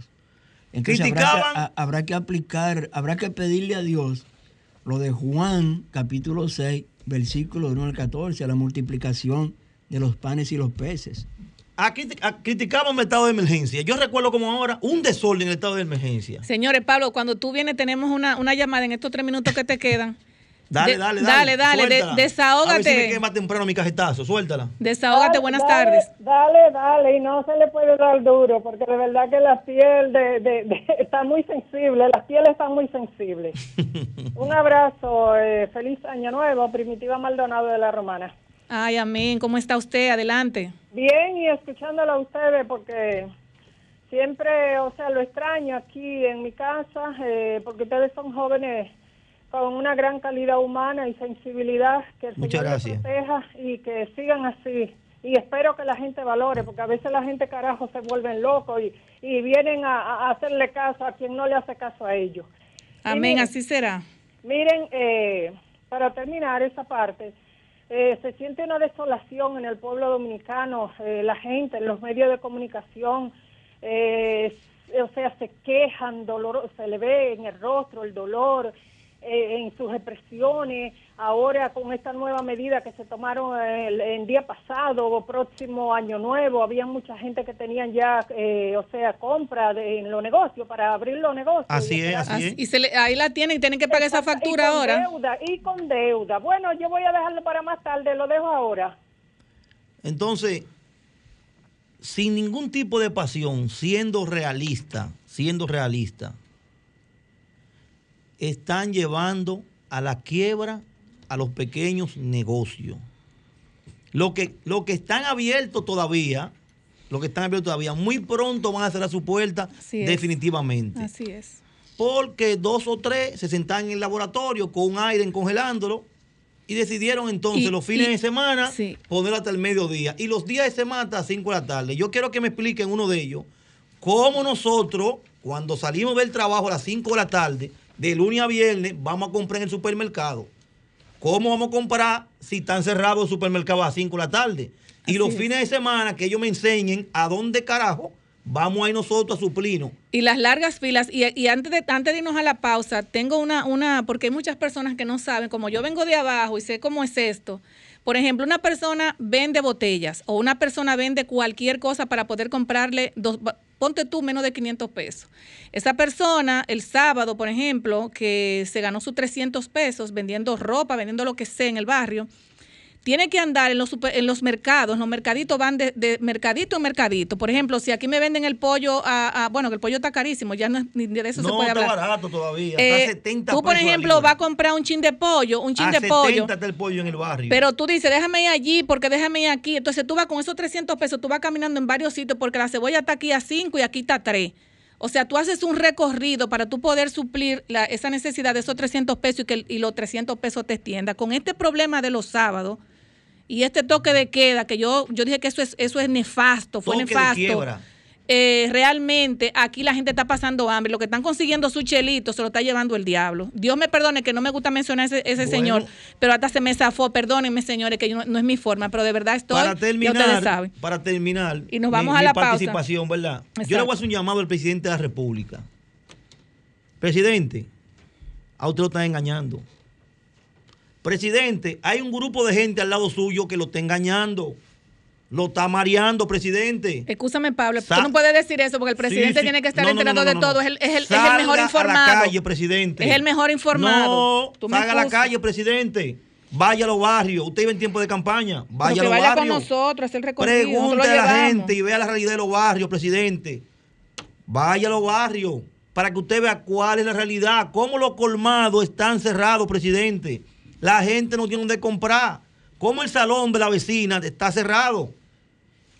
Entonces habrá que, Criticaban- a- habrá que aplicar, habrá que pedirle a Dios lo de Juan capítulo 6 versículo 1 al 14, a la multiplicación de los panes y los peces. Aquí criticamos el estado de emergencia. Yo recuerdo como ahora un desorden en el estado de emergencia. Señores, Pablo, cuando tú vienes tenemos una, una llamada en estos tres minutos que te quedan. Dale, dale, dale. Dale, dale, desahógate. A ver si me quema temprano mi cajetazo, suéltala. Desahógate, buenas tardes. Dale, dale, y no se le puede dar duro, porque de verdad que la piel de, de, está muy sensible, la piel está muy sensible. Un abrazo, eh, feliz año nuevo, Primitiva Maldonado de la Romana. Ay, amén, ¿cómo está usted? Adelante. Bien, y escuchándolo a ustedes, porque siempre, o sea, lo extraño aquí en mi casa, eh, porque ustedes son jóvenes con una gran calidad humana y sensibilidad que el Muchas Señor proteja y que sigan así. Y espero que la gente valore, porque a veces la gente carajo se vuelven locos y, y vienen a, hacerle caso a quien no le hace caso a ellos. Amén, así será. Miren, eh, para terminar esa parte, eh, se siente una desolación en el pueblo dominicano, eh, la gente, en los medios de comunicación, o sea, se quejan, dolor, se le ve en el rostro el dolor, eh, en sus expresiones, ahora con esta nueva medida que se tomaron el, el, día pasado o próximo año nuevo, había mucha gente que tenían ya, eh, o sea, compra en los negocios, para abrir los negocios. Así es, así es. Y se le, ahí la tienen y tienen que pagar esa factura y con ahora. Deuda, y con deuda. Bueno, yo voy a dejarlo para más tarde, lo dejo ahora. Entonces, sin ningún tipo de pasión, siendo realista, siendo realista, están llevando a la quiebra a los pequeños negocios. Lo que, lo que están abiertos todavía, lo que están abiertos todavía, muy pronto van a cerrar su puerta definitivamente. Así es. Porque dos o tres se sentan en el laboratorio con un aire congelándolo y decidieron entonces los fines de semana ponerlo hasta el mediodía y los días de semana hasta las 5 de la tarde. Yo quiero que me expliquen uno de ellos cómo nosotros, cuando salimos del trabajo a las 5 de la tarde, de lunes a viernes vamos a comprar en el supermercado. ¿Cómo vamos a comprar si están cerrados el supermercado a las 5 de la tarde? y los fines de semana que ellos me enseñen a dónde carajo vamos a ir nosotros a suplirnos. Y las largas filas, y, antes, de, antes de irnos a la pausa, tengo una, una, porque hay muchas personas que no saben, como yo vengo de abajo y sé cómo es esto. Por ejemplo, una persona vende botellas o una persona vende cualquier cosa para poder comprarle dos, ponte tú menos de 500 pesos. Esa persona, el sábado, por ejemplo, que se ganó sus 300 pesos vendiendo ropa, vendiendo lo que sea en el barrio, tiene que andar en los, en los mercados, los mercaditos van de, mercadito en mercadito. Por ejemplo, si aquí me venden el pollo, a, bueno, que el pollo está carísimo, ya no, ni de eso se puede hablar. No, está barato todavía, está eh, 70 Tú, por ejemplo, vas a comprar un chin de pollo, un chin de pollo. está el pollo en el barrio. Pero tú dices, déjame ir allí porque déjame ir aquí. Entonces tú vas con esos 300 pesos, tú vas caminando en varios sitios porque la cebolla está aquí a 5 y aquí está a 3. O sea, tú haces un recorrido para tú poder suplir esa necesidad de esos 300 pesos y que y los 300 pesos te extienda. Con este problema de los sábados, y este toque de queda, que yo, yo dije que eso es, eso es nefasto, fue nefasto. Eh, realmente aquí la gente está pasando hambre. Lo que están consiguiendo su chelito se lo está llevando el diablo. Dios me perdone que no me gusta mencionar ese, ese señor, pero hasta se me zafó. Perdónenme, señores, que no, es mi forma, pero de verdad estoy. Para terminar, para terminar, y nos vamos a la participación, ¿verdad? Yo le voy a hacer un llamado al presidente de la República. Presidente, a usted lo están engañando. Presidente, hay un grupo de gente al lado suyo que lo está engañando. Lo está mareando, presidente. Escúchame, Pablo. Tú no puedes decir eso porque el presidente tiene que estar enterado de todo. Es el, es el, mejor informado. a la calle, presidente. Es el mejor informado. No, salga a la calle, presidente. Vaya a los barrios. Usted iba en tiempo de campaña. Vaya a los vaya barrios. con nosotros, el recorrido. Pregunte a la gente y vea la realidad de los barrios, presidente. Vaya a los barrios para que usted vea cuál es la realidad. Cómo los colmados están cerrados, presidente. La gente no tiene dónde comprar. Como el salón de la vecina está cerrado.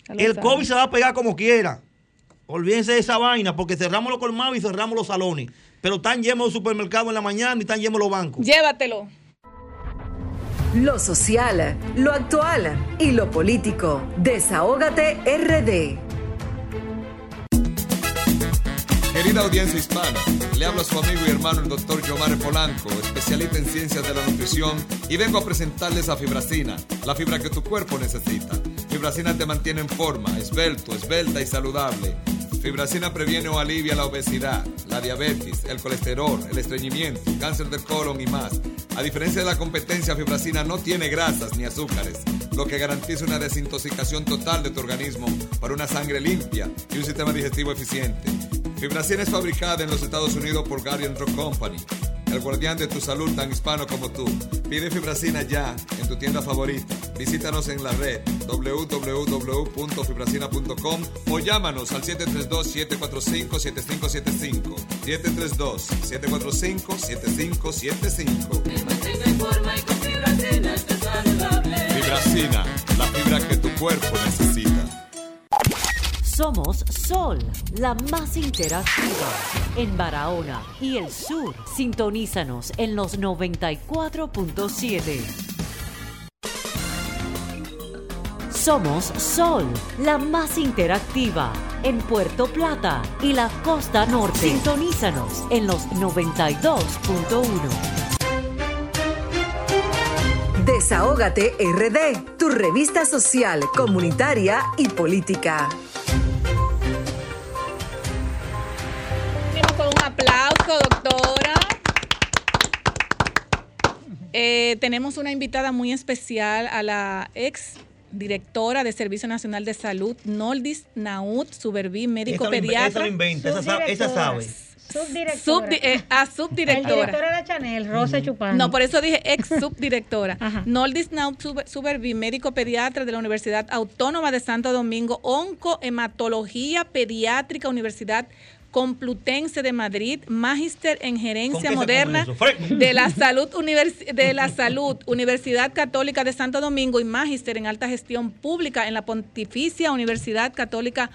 El COVID se va a pegar como quiera. Olvídense de esa vaina, porque cerramos los colmados y cerramos los salones. Pero están llenos los supermercados en la mañana y están llenos los bancos. Llévatelo. Lo social, lo actual y lo político. Desahógate RD. Querida audiencia hispana, le habla su amigo y hermano el doctor Giovanni Polanco, especialista en ciencias de la nutrición, y vengo a presentarles a Fibracina, la fibra que tu cuerpo necesita. Fibracina te mantiene en forma, esbelto, esbelta y saludable. Fibracina previene o alivia la obesidad, la diabetes, el colesterol, el estreñimiento, cáncer del colon y más. A diferencia de la competencia, Fibracina no tiene grasas ni azúcares, lo que garantiza una desintoxicación total de tu organismo para una sangre limpia y un sistema digestivo eficiente. Fibracina es fabricada en los Estados Unidos por Guardian Drug Company, el guardián de tu salud tan hispano como tú. Pide Fibracina ya en tu tienda favorita. Visítanos en la red www.fibracina.com o llámanos al 732-745-7575. 732-745-7575. Fibracina, la fibra que tu cuerpo necesita. Somos Sol, la más interactiva en Barahona y el sur. Sintonízanos en los 94.7. Somos Sol, la más interactiva en Puerto Plata y la costa norte. Sintonízanos en los 92.1. Desahógate RD, tu revista social, comunitaria y política. Con un aplauso, doctora. Eh, tenemos una invitada muy especial a la ex directora de Servicio Nacional de Salud, Noldis Naut Suberví, médico pediatra. esa lo inventa, esa sa- esa sabe. Subdirectora. Subdi- eh, a subdirectora. El director de Chanel, Rosa Chupán. No, por eso dije ex subdirectora. Noldis Naut médico pediatra de la Universidad Autónoma de Santo Domingo, oncohematología pediátrica, Universidad Complutense de Madrid, magíster en ¿Con qué gerencia moderna de la salud univers- de la salud Universidad Católica de Santo Domingo y magíster en alta gestión pública en la Pontificia Universidad Católica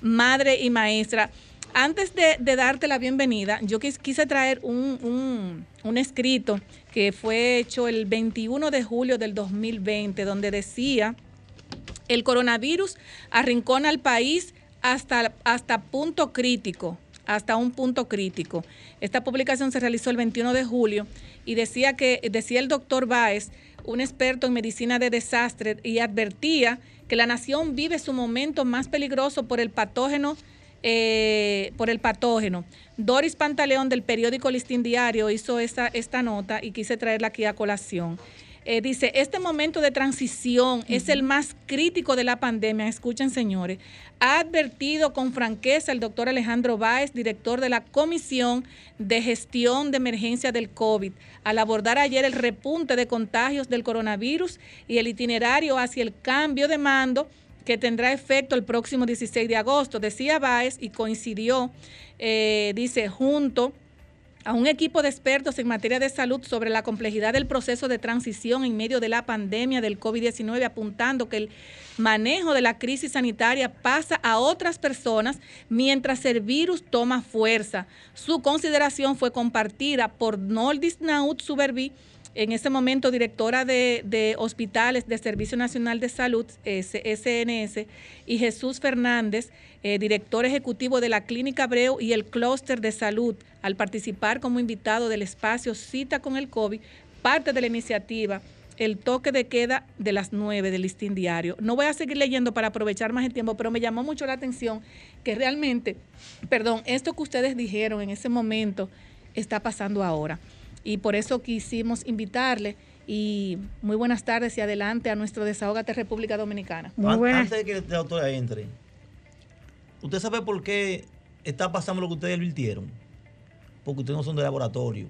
Madre y Maestra. Antes de, darte la bienvenida, yo quis- quise traer un escrito que fue hecho el 21 de julio del 2020, donde decía, el coronavirus arrincona al país hasta, hasta punto crítico, hasta un punto crítico. Esta publicación se realizó el 21 de julio y decía que decía el doctor Báez, un experto en medicina de desastre, y advertía que la nación vive su momento más peligroso por el patógeno eh, por el patógeno. Doris Pantaleón del periódico Listín Diario hizo esta, esta nota y quise traerla aquí a colación. Eh, dice, este momento de transición es el más crítico de la pandemia. Escuchen, señores. Ha advertido con franqueza el doctor Alejandro Báez, director de la Comisión de Gestión de Emergencia del COVID, al abordar ayer el repunte de contagios del coronavirus y el itinerario hacia el cambio de mando que tendrá efecto el próximo 16 de agosto. Decía Báez y coincidió, eh, dice, junto a un equipo de expertos en materia de salud sobre la complejidad del proceso de transición en medio de la pandemia del COVID-19, apuntando que el manejo de la crisis sanitaria pasa a otras personas mientras el virus toma fuerza. Su consideración fue compartida por Noldis Naut Suberví, en ese momento directora de, hospitales de Servicio Nacional de Salud, SNS, y Jesús Fernández, eh, director ejecutivo de la Clínica Abreu y el Clúster de Salud, al participar como invitado del espacio Cita con el COVID, parte de la iniciativa el toque de queda de las 9 del listín diario. No voy a seguir leyendo para aprovechar más el tiempo, pero me llamó mucho la atención que realmente, perdón, esto que ustedes dijeron en ese momento está pasando ahora y por eso quisimos invitarle y muy buenas tardes y adelante a nuestro Desahógate República Dominicana. An- Antes de que la doctora entre, ¿usted sabe por qué está pasando lo que ustedes advirtieron? Porque ustedes no son de laboratorio,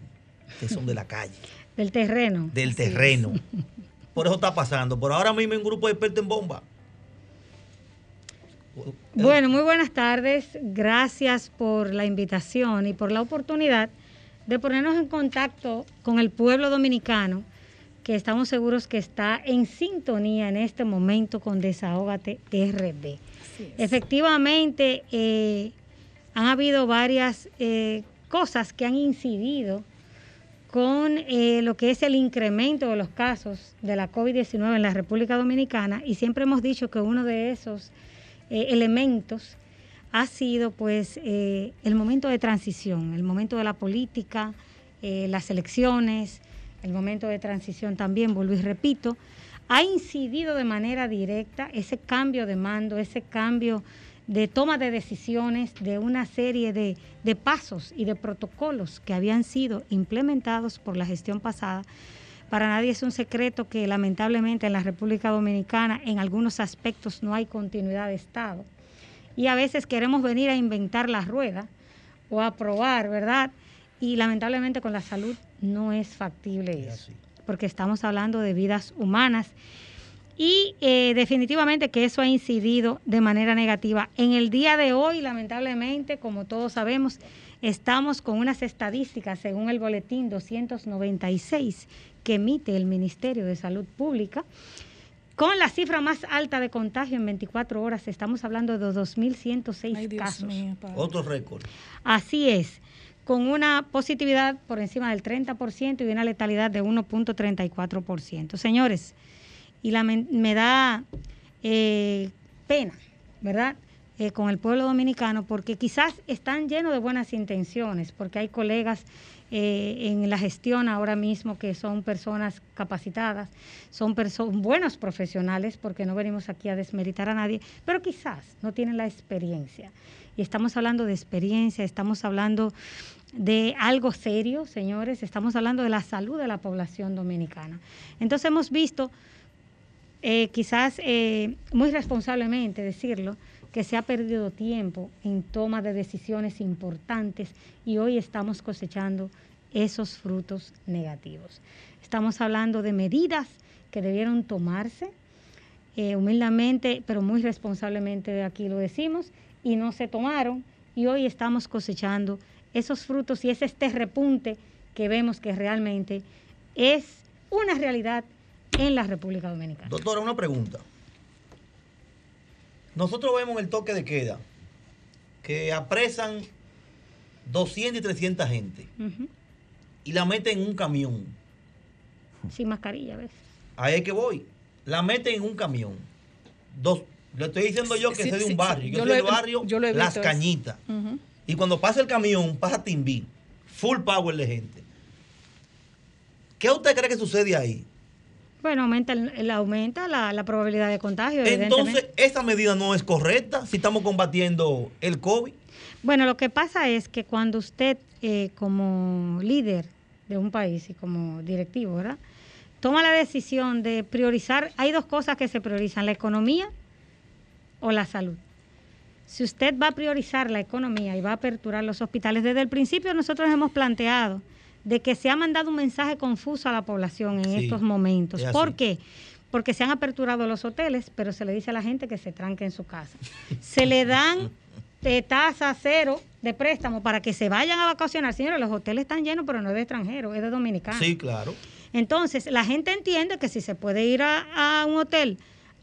ustedes son de la calle, Del terreno. del Así es. terreno. Por eso está pasando. Por ahora mismo hay un grupo de expertos en bomba. Bueno, muy buenas tardes. Gracias por la invitación y por la oportunidad de ponernos en contacto con el pueblo dominicano, que estamos seguros que está en sintonía en este momento con Desahógate RD. Efectivamente, eh, han habido varias eh, cosas que han incidido con eh, lo que es el incremento de los casos de la COVID-19 en la República Dominicana y siempre hemos dicho que uno de esos elementos ha sido pues eh, el momento de transición, el momento de la política, eh, las elecciones, el momento de transición también, vuelvo y repito, ha incidido de manera directa ese cambio de mando, ese cambio de toma de decisiones, de una serie de, de pasos y de protocolos que habían sido implementados por la gestión pasada. Para nadie es un secreto que lamentablemente en la República Dominicana en algunos aspectos no hay continuidad de Estado. Y a veces queremos venir a inventar la rueda o a probar, ¿verdad? Y lamentablemente con la salud no es factible eso, porque estamos hablando de vidas humanas y eh, definitivamente que eso ha incidido de manera negativa. En el día de hoy, lamentablemente, como todos sabemos, estamos con unas estadísticas según el boletín 296 que emite el Ministerio de Salud Pública. Con la cifra más alta de contagio en 24 horas, estamos hablando de 2.106 casos. Otro récord. Así es, con una positividad por encima del 30% y una letalidad de 1.34%. Señores, y la, me da eh, pena, ¿verdad? Eh, con el pueblo dominicano, porque quizás están llenos de buenas intenciones, porque hay colegas eh, en la gestión ahora mismo que son personas capacitadas, son buenos profesionales, porque no venimos aquí a desmeritar a nadie, pero quizás no tienen la experiencia. Y estamos hablando de experiencia, estamos hablando de algo serio, señores, estamos hablando de la salud de la población dominicana. Entonces hemos visto eh, quizás eh, muy responsablemente decirlo, que se ha perdido tiempo en toma de decisiones importantes y hoy estamos cosechando esos frutos negativos. Estamos hablando de medidas que debieron tomarse eh, humildemente, pero muy responsablemente aquí lo decimos, y no se tomaron y hoy estamos cosechando esos frutos y es este repunte que vemos que realmente es una realidad en la República Dominicana. Doctora, una pregunta. Nosotros vemos el toque de queda, que apresan 200 y 300 gente y la meten en un camión. Sin mascarilla, ¿ves? Ahí es que voy. La meten en un camión. Dos, le estoy diciendo yo que soy de un barrio. Yo, soy del barrio Las Cañitas. Y cuando pasa el camión, pasa Timbí. Full power de gente. ¿Qué usted cree que sucede ahí? Bueno, aumenta, el, aumenta la, probabilidad de contagio. Entonces, esa medida no es correcta si estamos combatiendo el COVID. Bueno, lo que pasa es que cuando usted, eh, como líder de un país y como directivo, ¿verdad? Toma la decisión de priorizar, hay dos cosas que se priorizan, la economía o la salud. Si usted va a priorizar la economía y va a aperturar los hospitales, desde el principio nosotros hemos planteado de que se ha mandado un mensaje confuso a la población en estos momentos. ¿Por qué? Porque se han aperturado los hoteles, pero se le dice a la gente que se tranque en su casa. se le dan eh, tasa cero de préstamo para que se vayan a vacacionar. Señores, los hoteles están llenos, pero no es de extranjeros, es de dominicanos. Sí, claro. Entonces, la gente entiende que si se puede ir a un hotel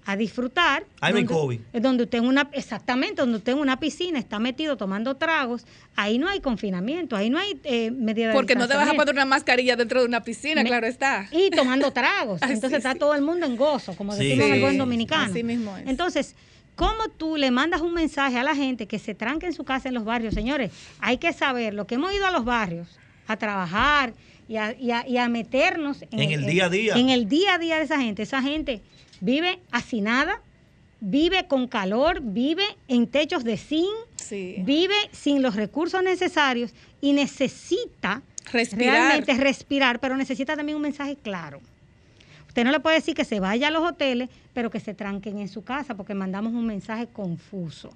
a disfrutar. Ahí donde, COVID. Donde usted en una, exactamente, donde usted en una piscina está metido tomando tragos, ahí no hay confinamiento, ahí no hay eh, medida Porque no te vas a poner una mascarilla dentro de una piscina, claro está. Y tomando tragos. Entonces está todo el mundo en gozo, como decimos en el buen dominicano. Así mismo es. Entonces, ¿cómo tú le mandas un mensaje a la gente que se tranque en su casa en los barrios? Señores, hay que saber lo que hemos ido a los barrios a trabajar y a, y a, meternos en, el, día a día. En el día a día de esa gente. Esa gente vive hacinada, vive con calor, vive en techos de zinc, vive sin los recursos necesarios y necesita realmente respirar, pero necesita también un mensaje claro. Usted no le puede decir que se vaya a los hoteles, pero que se tranquen en su casa, porque mandamos un mensaje confuso.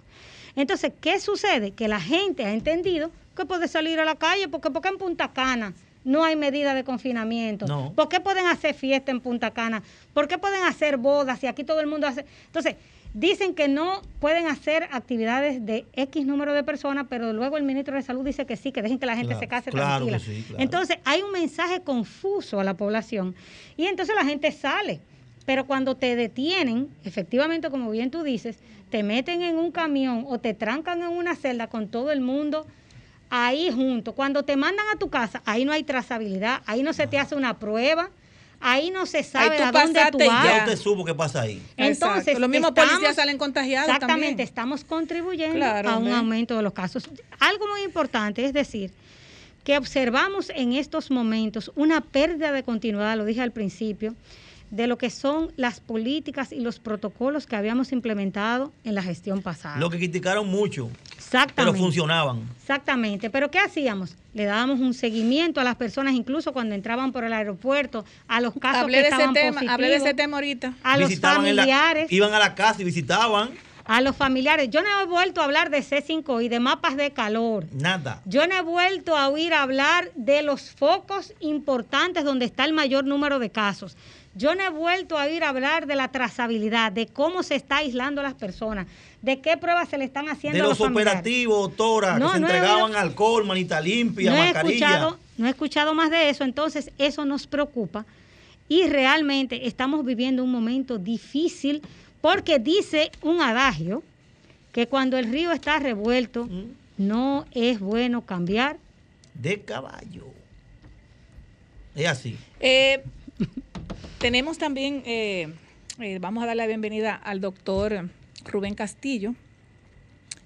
Entonces, ¿qué sucede? Que la gente ha entendido que puede salir a la calle, porque, porque en Punta Cana no hay medida de confinamiento. ¿Por qué pueden hacer fiesta en Punta Cana? ¿Por qué pueden hacer bodas y aquí todo el mundo hace? Entonces, dicen que no pueden hacer actividades de X número de personas, pero luego el ministro de Salud dice que sí, que dejen que la gente se case tranquila. Entonces, hay un mensaje confuso a la población y entonces la gente sale. Pero cuando te detienen, efectivamente, como bien tú dices, te meten en un camión o te trancan en una celda con todo el mundo ahí junto. Cuando te mandan a tu casa, ahí no hay trazabilidad, ahí no se te hace una prueba. Ahí no se sabe a dónde tú vas. Ya usted supo qué pasa ahí. Entonces, los mismos policías salen contagiados Exactamente, estamos contribuyendo a un aumento de los casos. Algo muy importante es decir que observamos en estos momentos una pérdida de continuidad, lo dije al principio, de lo que son las políticas y los protocolos que habíamos implementado en la gestión pasada. Lo que criticaron mucho, Exactamente. pero funcionaban. Exactamente, pero ¿qué hacíamos? Le dábamos un seguimiento a las personas, incluso cuando entraban por el aeropuerto, a los casos Hablé que de ese estaban tema, positivos, hablé de ese tema ahorita. a los la- familiares, iban a la casa y visitaban. a los familiares. Yo no he vuelto a hablar de C5 y de mapas de calor. Nada. Yo no he vuelto a oír hablar de los focos importantes donde está el mayor número de casos. Yo no he vuelto a oír hablar de la trazabilidad, de cómo se está aislando a las personas, de qué pruebas se le están haciendo De a los los operativos, doctora, No, que se no he entregaban alcohol, manita limpia, no he mascarilla. escuchado, no he escuchado más de eso, entonces eso nos preocupa y realmente estamos viviendo un momento difícil porque dice un adagio que cuando el río está revuelto no es bueno cambiar. De caballo. Es así. Eh, tenemos también, eh, eh, vamos a dar la bienvenida al doctor Rubén Castillo.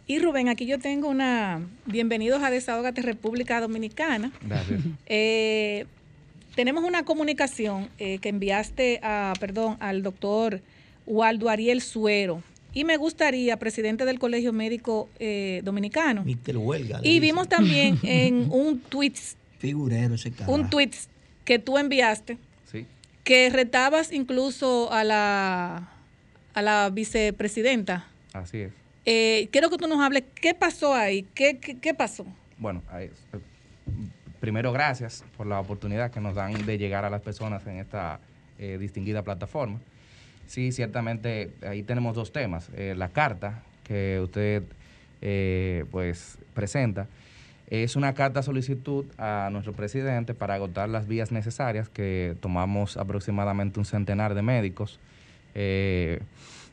Y Rubén, aquí yo tengo una bienvenidos a Desahogate República Dominicana. Gracias. Eh, tenemos una comunicación eh, que enviaste a, perdón, al doctor Waldo Ariel Suero. Y me gustaría, presidente del Colegio Médico eh, Dominicano. Mister Huelga. Y vimos también en un tweet, Figurero ese carajo. un tweet que tú enviaste. Que retabas incluso a la, a la vicepresidenta. Así es. Eh, quiero que tú nos hables qué pasó ahí, qué, qué, qué pasó. Bueno, ahí- eh, primero gracias por la oportunidad que nos dan de llegar a las personas en esta eh, distinguida plataforma. Sí, ciertamente ahí tenemos dos temas. Eh, la carta que usted pues presenta es una carta solicitud a nuestro presidente para agotar las vías necesarias que tomamos aproximadamente un centenar de médicos, eh,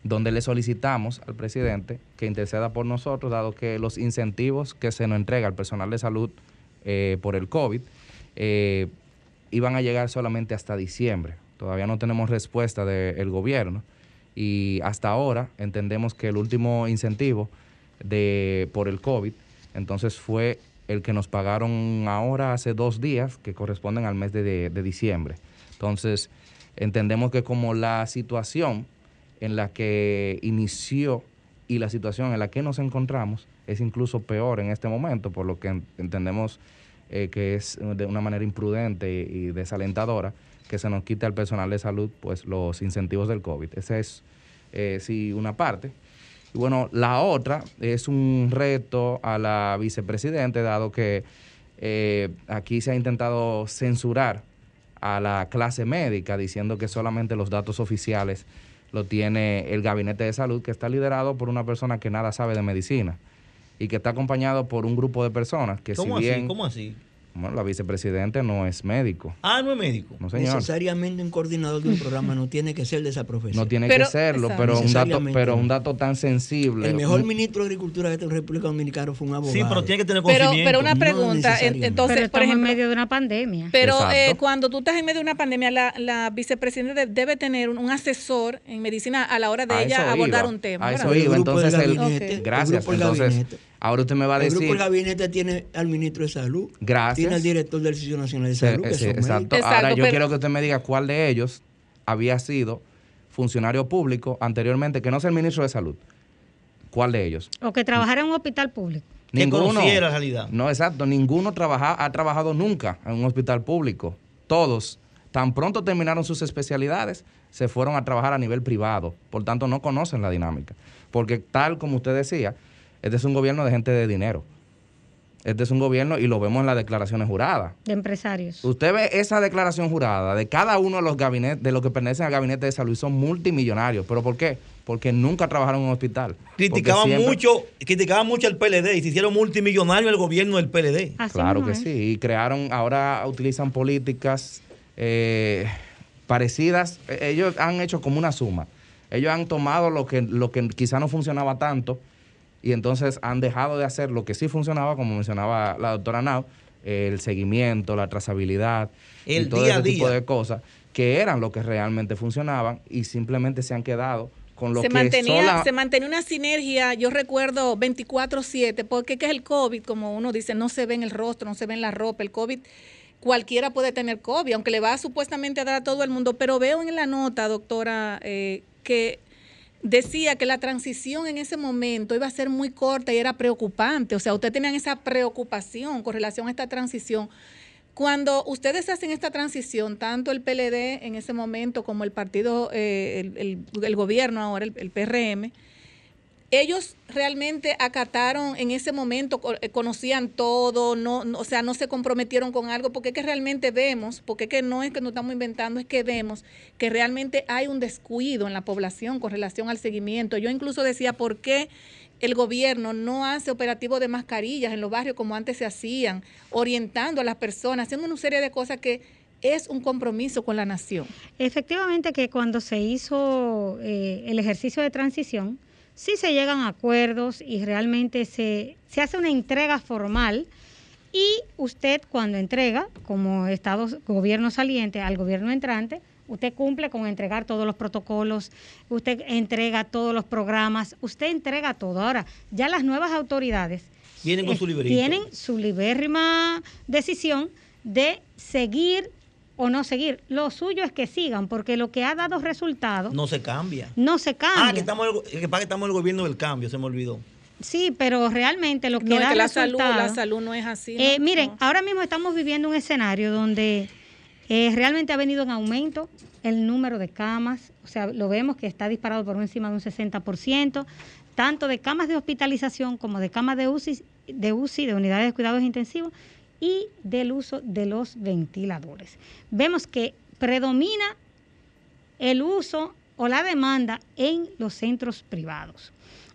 donde le solicitamos al presidente que interceda por nosotros, dado que los incentivos que se nos entrega al personal de salud eh, por el COVID eh, iban a llegar solamente hasta diciembre. Todavía no tenemos respuesta del gobierno y hasta ahora entendemos que el último incentivo de, por el COVID, entonces fue el que nos pagaron ahora hace dos días, que corresponden al mes de, de- diciembre. Entonces, entendemos que como la situación en la que inició y la situación en la que nos encontramos es incluso peor en este momento, por lo que en- entendemos eh, que es de una manera imprudente y, y desalentadora que se nos quite al personal de salud pues los incentivos del COVID. Esa es eh, sí una parte. Y bueno, la otra es un reto a la vicepresidente, dado que eh, aquí se ha intentado censurar a la clase médica diciendo que solamente los datos oficiales lo tiene el gabinete de salud, que está liderado por una persona que nada sabe de medicina y que está acompañado por un grupo de personas que ¿Cómo si así? bien ¿Cómo así? Bueno, la vicepresidente no es médico. Ah, no es médico. No, señor. Necesariamente un coordinador de un programa no tiene que ser de esa profesión. No tiene Pero- que serlo, pero un dato, pero no. un dato tan sensible. El mejor un- ministro de Agricultura de esta República Dominicana fue un abogado. Sí, pero tiene que tener Pero, conocimiento. pero una No pregunta, necesariamente. entonces, Pero por ejemplo, en medio de una pandemia. Pero eh, cuando tú estás en medio de una pandemia, la, la vicepresidenta de- debe tener un, un asesor en medicina a la hora de A ella abordar iba, un tema. A eso El iba. Entonces, el- gabinete, Ok. gracias. el Entonces, gabinete. Ahora usted me va a El grupo decir. del gabinete tiene al ministro de Salud. Gracias. Tiene al director del Instituto Nacional de Sí, Salud, que sí, exacto. Exacto, Ahora yo quiero que usted me diga cuál de ellos había sido funcionario público anteriormente, que no sea el ministro de Salud. ¿Cuál de ellos? O que trabajara en un hospital público. Que conociera la realidad. No, exacto. Ninguno trabaja, ha trabajado nunca en un hospital público. Todos, tan pronto terminaron sus especialidades, se fueron a trabajar a nivel privado. Por tanto, no conocen la dinámica. Porque tal como usted decía, este es un gobierno de gente de dinero. Este es un gobierno, y lo vemos en las declaraciones juradas. de empresarios. Usted ve esa declaración jurada de cada uno de los gabinetes, de los que pertenecen al gabinete de salud, y son multimillonarios. ¿Pero por qué? Porque nunca trabajaron en un hospital. Criticaban siempre- mucho, criticaban mucho al PLD y se hicieron multimillonarios el gobierno del PLD. Así Claro que es. sí. Y crearon, ahora utilizan políticas eh, parecidas. Eh, Ellos han hecho como una suma. Ellos han tomado lo que, lo que quizá no funcionaba tanto y entonces han dejado de hacer lo que sí funcionaba, como mencionaba la doctora Nau, el seguimiento, la trazabilidad El y todo día a ese tipo de cosas que eran lo que realmente funcionaban y simplemente se han quedado con lo se que mantenía, sola- se mantenía una sinergia, yo recuerdo 24/7, porque ¿qué es el COVID? Como uno dice, no se ve en el rostro, no se ve en la ropa. El COVID, cualquiera puede tener COVID, aunque le va supuestamente a dar a todo el mundo, pero veo en la nota, doctora, eh, que decía que la transición en ese momento iba a ser muy corta y era preocupante. O sea, ustedes tenían esa preocupación con relación a esta transición. Cuando ustedes hacen esta transición, tanto el PLD en ese momento como el partido, eh, el, gobierno ahora, el, el PRM, ellos realmente acataron en ese momento, eh, conocían todo, o sea, no se comprometieron con algo, porque es que realmente vemos, porque es que no es que nos estamos inventando, es que vemos que realmente hay un descuido en la población con relación al seguimiento. Yo incluso decía, ¿por qué el gobierno no hace operativo de mascarillas en los barrios como antes se hacían, orientando a las personas, haciendo una serie de cosas que es un compromiso con la nación? Efectivamente que cuando se hizo eh, el ejercicio de transición, sí se llegan a acuerdos y realmente se, se hace una entrega formal y usted cuando entrega, como Estado, gobierno saliente al gobierno entrante, usted cumple con entregar todos los protocolos, usted entrega todos los programas, usted entrega todo. Ahora, ya las nuevas autoridades Vienen con eh, su librito. tienen su libérrima decisión de seguir o no seguir. Lo suyo es que sigan, porque lo que ha dado resultado No se cambia. no se cambia. Ah, que estamos, que estamos en el gobierno del cambio, se me olvidó. Sí, pero realmente lo que No, es da que la salud, la salud no es así. ¿no? Eh, miren, No. ahora mismo estamos viviendo un escenario donde eh, realmente ha venido en aumento el número de camas, o sea, lo vemos que está disparado por encima de un 60%, tanto de camas de hospitalización como de camas de UCI, de UCI, de unidades de cuidados intensivos, y del uso de los ventiladores. Vemos que predomina el uso o la demanda en los centros privados.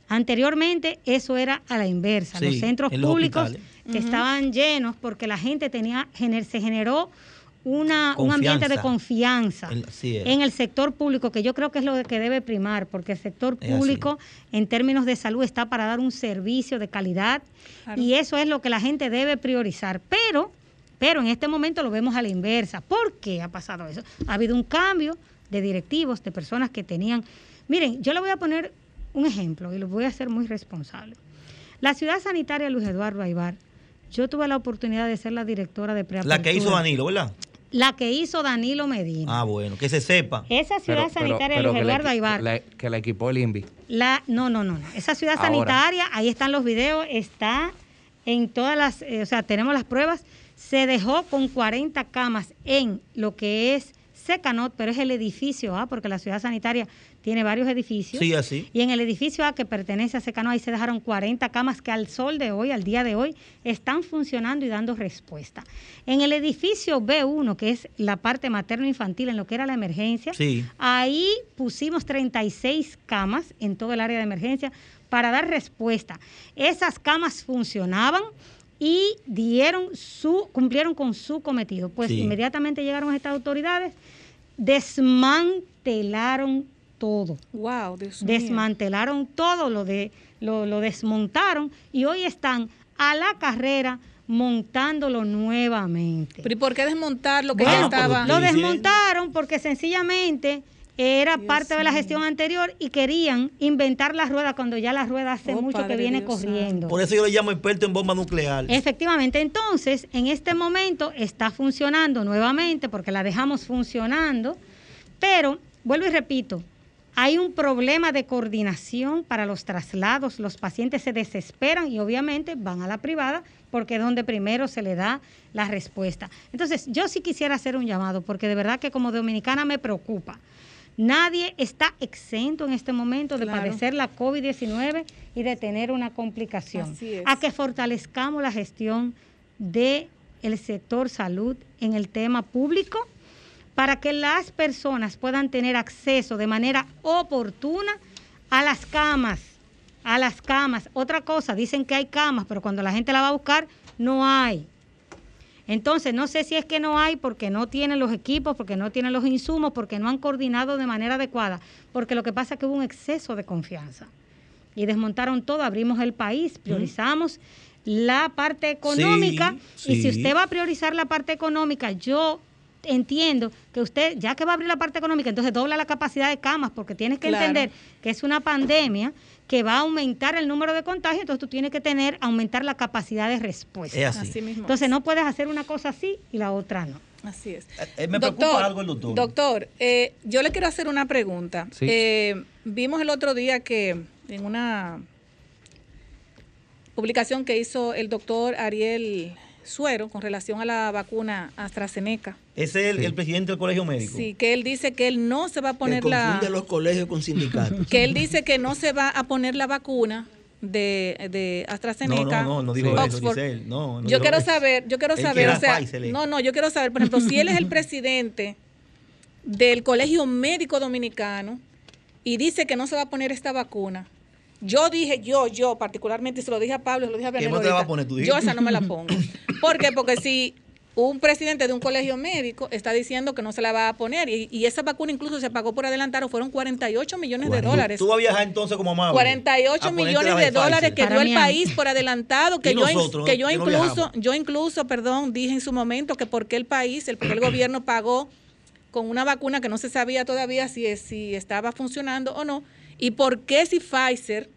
Anteriormente eso era a la inversa, Sí, los centros los públicos estaban llenos porque la gente tenía se generó una, un ambiente de confianza El- en el sector público, que yo creo que es lo que debe primar, porque el sector público en términos de salud está para dar un servicio de calidad Claro. y eso es lo que la gente debe priorizar. Pero, pero en este momento lo vemos a la inversa. ¿Por qué ha pasado eso? Ha habido un cambio de directivos, de personas que tenían... Miren, yo le voy a poner un ejemplo y lo voy a hacer muy responsable. La ciudad sanitaria Luis Eduardo Aibar, yo tuve la oportunidad de ser la directora de preapertura. La que hizo Danilo, ¿verdad? La que hizo Danilo Medina. Ah, bueno, que se sepa. Esa ciudad sanitaria Luis que la Eduardo la- que la equipó el INVI. La, no, no, no, no. Esa ciudad Ahora. sanitaria, ahí están los videos, está en todas las, eh, o sea, tenemos las pruebas. Se dejó con 40 camas en lo que es Secanot, pero es el edificio A, porque la ciudad sanitaria tiene varios edificios. Sí, así. Y en el edificio A que pertenece a Secanot, ahí se dejaron 40 camas que al sol de hoy, al día de hoy, están funcionando y dando respuesta. En el edificio B1, que es la parte materno-infantil, en lo que era la emergencia, Sí. Ahí pusimos 36 camas en todo el área de emergencia para dar respuesta. Esas camas funcionaban y dieron su, cumplieron con su cometido. Pues Sí. inmediatamente llegaron estas autoridades, desmantelaron todo. Wow, Dios mío. Desmantelaron todo, lo, de, lo, lo desmontaron y hoy están a la carrera montándolo nuevamente. ¿Pero y por qué desmontar lo que Bueno, ya estaba? Lo desmontaron porque sencillamente era parte de la gestión anterior y querían inventar la rueda cuando ya la rueda hace Oh, mucho que viene Dios corriendo. Por eso yo le llamo experto en bomba nuclear. Efectivamente, entonces en este momento está funcionando nuevamente porque la dejamos funcionando, pero vuelvo y repito, hay un problema de coordinación para los traslados, los pacientes se desesperan y obviamente van a la privada porque es donde primero se le da la respuesta. Entonces, yo sí quisiera hacer un llamado porque de verdad que como dominicana me preocupa. Nadie está exento en este momento de Claro. padecer la COVID-19 y de tener una complicación. Así es. A que fortalezcamos la gestión del el sector salud en el tema público para que las personas puedan tener acceso de manera oportuna a las camas, a las camas. Otra cosa, dicen que hay camas, pero cuando la gente la va a buscar, no hay. Entonces, no sé si es que no hay porque no tienen los equipos, porque no tienen los insumos, porque no han coordinado de manera adecuada, porque lo que pasa es que hubo un exceso de confianza. Y desmontaron todo, abrimos el país, priorizamos la parte económica. Sí, Y si usted va a priorizar la parte económica, yo entiendo que usted, ya que va a abrir la parte económica, entonces dobla la capacidad de camas, porque tienes que Claro. entender que es una pandemia que va a aumentar el número de contagios, entonces tú tienes que tener, aumentar la capacidad de respuesta. Es así. Así mismo. Entonces no puedes hacer una cosa así y la otra no. Así es. Eh, me preocupa algo el doctor. Doctor, eh, yo le quiero hacer una pregunta. Sí. Eh, vimos el otro día que en una publicación que hizo el doctor Ariel Suero con relación a la vacuna AstraZeneca, Ese es el, el presidente del colegio médico. sí, que él dice que él no se va a Que poner la... confunde los colegios con sindicatos. que él dice que no se va a poner la vacuna de, de AstraZeneca. No, no, no, no dijo eso, Oxford. Giselle, no, no yo quiero eso. saber, yo quiero Él saber, o sea, Pfizer, no, no, yo quiero saber, por ejemplo, si él es el presidente del Colegio Médico Dominicano y dice que no se va a poner esta vacuna. Yo dije, yo, yo particularmente, y se lo dije a Pablo, se lo dije a ¿Qué Vianelo no te la vas a ahorita, poner tú? Yo esa no me la pongo. ¿Por qué? Porque si un presidente de un colegio médico está diciendo que no se la va a poner y, y esa vacuna incluso se pagó por adelantado, fueron 48 millones de dólares. Tú vas a viajar entonces como amable. 48 a ponerte millones de dólares que dio el país por adelantado, que yo, nosotros, que yo que incluso, yo incluso, perdón, dije en su momento que porque el país, el, porque el gobierno pagó con una vacuna que no se sabía todavía si, es- si estaba funcionando o no, y por qué si Pfizer,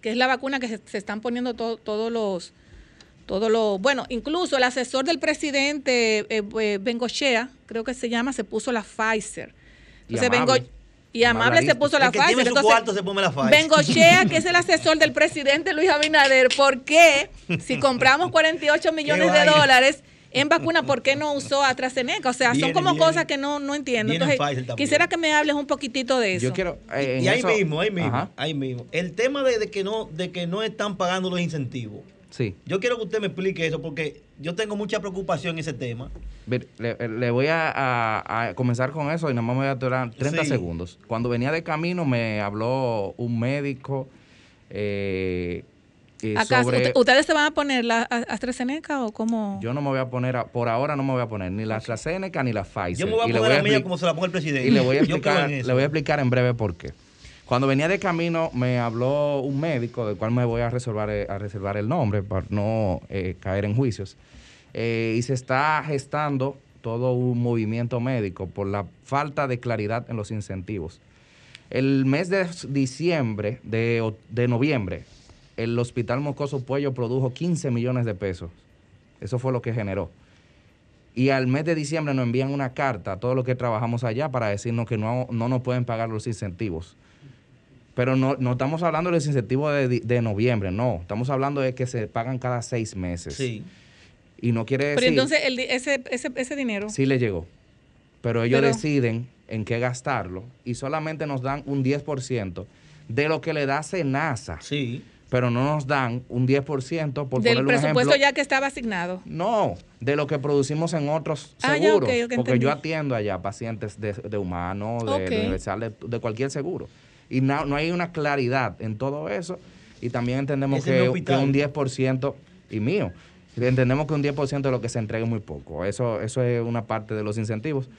que es la vacuna que se, se están poniendo to- todos los, todos los, bueno, incluso el asesor del presidente eh, eh, Bengochea, creo que se llama, se puso la Pfizer. Y Entonces, y amable se puso la Pfizer. su Entonces, cuarto se pone la Pfizer. Bengochea, que es el asesor del presidente Luis Abinader, ¿por qué si compramos 48 millones de dólares en vacuna, por qué no usó AstraZeneca? O sea, Viene, son como viene. cosas que no, no entiendo. Entonces, quisiera que me hables un poquitito de eso. Yo quiero. eh, y ahí eso- mismo, ahí mismo, Ajá. ahí mismo. El tema de, de que no, de que no están pagando los incentivos. Sí. Yo quiero que usted me explique eso porque yo tengo mucha preocupación en ese tema. Ver, Le, le voy a, a- a comenzar con eso y nada más me voy a durar 30 Sí. segundos. Cuando venía de camino me habló un médico eh, eh, ¿Acaso sobre... usted- ustedes se van a poner la a- AstraZeneca o cómo? Yo no me voy a poner, a- por ahora no me voy a poner ni la AstraZeneca ni la Pfizer. Yo me voy a Y poner la mía expli- como se la pone el presidente. Y le voy a explicar, en eso. le voy a explicar en breve por qué. Cuando venía de camino me habló un médico, del cual me voy a reservar, eh, a reservar el nombre para no eh, caer en juicios. Eh, y se está gestando todo un movimiento médico por la falta de claridad en los incentivos. El mes de diciembre, de, de noviembre, el Hospital Mocoso Puello produjo 15 millones de pesos. Eso fue lo que generó. Y al mes de diciembre nos envían una carta a todos los que trabajamos allá para decirnos que no, no nos pueden pagar los incentivos. Pero no, no estamos hablando de los incentivos de, de noviembre, no. Estamos hablando de que se pagan cada seis meses. Sí. Y no quiere decir... Pero entonces el ese, ese, ese dinero. Sí le llegó. Pero ellos Pero- deciden en qué gastarlo y solamente nos dan un 10% de lo que le da Senasa. Sí. Pero no nos dan un 10% por del presupuesto ejemplo. ya que estaba asignado. No, de lo que producimos en otros Ah, ya, seguros. porque entendí. yo atiendo allá pacientes de, de humano, de, Ok. de universal, de, de cualquier seguro. Y no, no hay una claridad en todo eso. Y también entendemos que, que un 10% y mío. Entendemos que un 10% de lo que se entrega es muy poco. Eso, eso es una parte de los incentivos.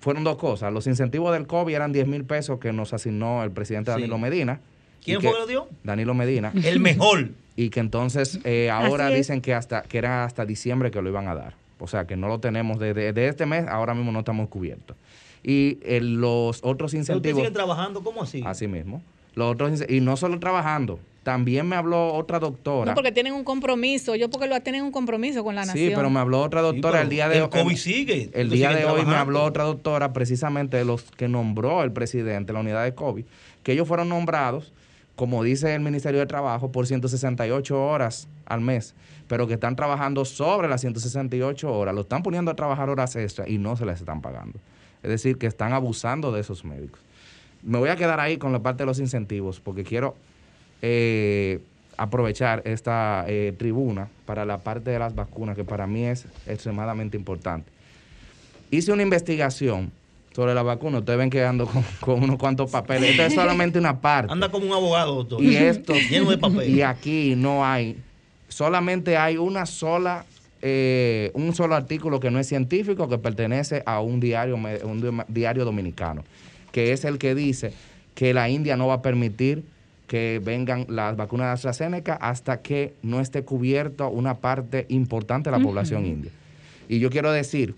Fueron dos cosas. Los incentivos del COVID eran 10 mil pesos que nos asignó el presidente Sí. Danilo Medina. ¿Quién fue que lo dio? Danilo Medina. El mejor. Y que entonces eh, ahora dicen que hasta que era hasta diciembre que lo iban a dar. O sea, que no lo tenemos desde de este mes, ahora mismo no estamos cubiertos. Y eh, los otros Pero ¿Ustedes incentivos... siguen trabajando? ¿Cómo así? Así mismo. Los otros, y no solo trabajando, también me habló otra doctora. No, porque tienen un compromiso. Yo porque lo tienen un compromiso con la nación. Sí, pero me habló otra doctora el día de el hoy. COVID sigue, El día de hoy me habló otra doctora, precisamente de los que nombró el presidente, la unidad de COVID, que ellos fueron nombrados, como dice el Ministerio de Trabajo, por 168 horas al mes, pero que están trabajando sobre las 168 horas, lo están poniendo a trabajar horas extras y no se les están pagando. Es decir, que están abusando de esos médicos. Me voy a quedar ahí con la parte de los incentivos, porque quiero eh, aprovechar esta eh, tribuna para la parte de las vacunas, que para mí es extremadamente importante. Hice una investigación sobre la vacuna. Ustedes ven que ando con, con unos cuantos papeles. Esto es solamente una parte. Anda como un abogado, doctor. Y esto, Lleno de papel. Y aquí no hay, solamente hay una sola, eh, un solo artículo que no es científico, que pertenece a un diario, un di- diario dominicano, que es el que dice que la India no va a permitir que vengan las vacunas de AstraZeneca hasta que no esté cubierta una parte importante de la población india. Y yo quiero decir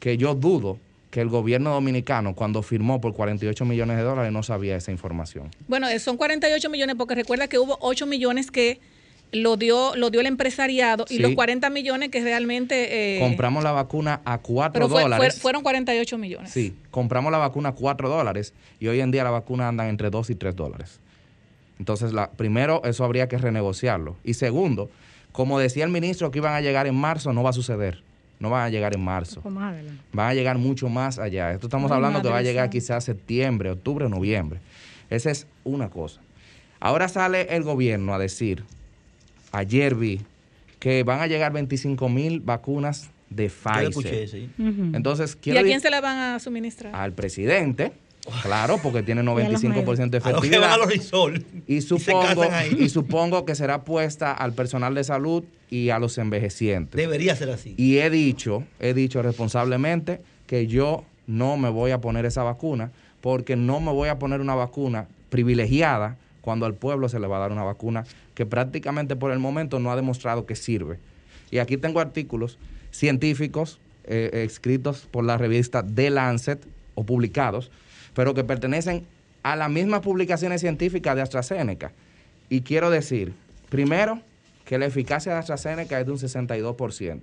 que yo dudo que el gobierno dominicano, cuando firmó por 48 millones de dólares, no sabía esa información. Bueno, eh, son 48 millones porque recuerda que hubo 8 millones que lo dio lo dio el empresariado y los 40 millones que realmente... eh, Compramos la vacuna a 4 pero fue- dólares. fue- fueron 48 millones. Sí, compramos la vacuna a 4 dólares y hoy en día la vacuna andan entre 2 y 3 dólares. Entonces, la, primero, eso habría que renegociarlo. Y segundo, como decía el ministro que iban a llegar en marzo, no va a suceder. No van a llegar en marzo. Más. Van a llegar mucho más allá. Esto estamos hablando que va a llegar quizás septiembre, octubre, noviembre. Esa es una cosa. Ahora sale el gobierno a decir, ayer vi, que van a llegar 25 mil vacunas de Pfizer. escuché, sí. Entonces, ¿Y a quién se la van a suministrar? al presidente, claro, porque tiene Y a los 95% de efectividad. Y supongo, ahí. y supongo que será puesta al personal de salud y a los envejecientes. Debería ser así. Y he dicho, he dicho responsablemente que yo no me voy a poner esa vacuna porque no me voy a poner una vacuna privilegiada cuando al pueblo se le va a dar una vacuna que prácticamente por el momento no ha demostrado que sirve. Y aquí tengo artículos científicos eh, escritos por la revista The Lancet o publicados, pero que pertenecen a las mismas publicaciones científicas de AstraZeneca. Y quiero decir, primero, que la eficacia de AstraZeneca es de un 62%.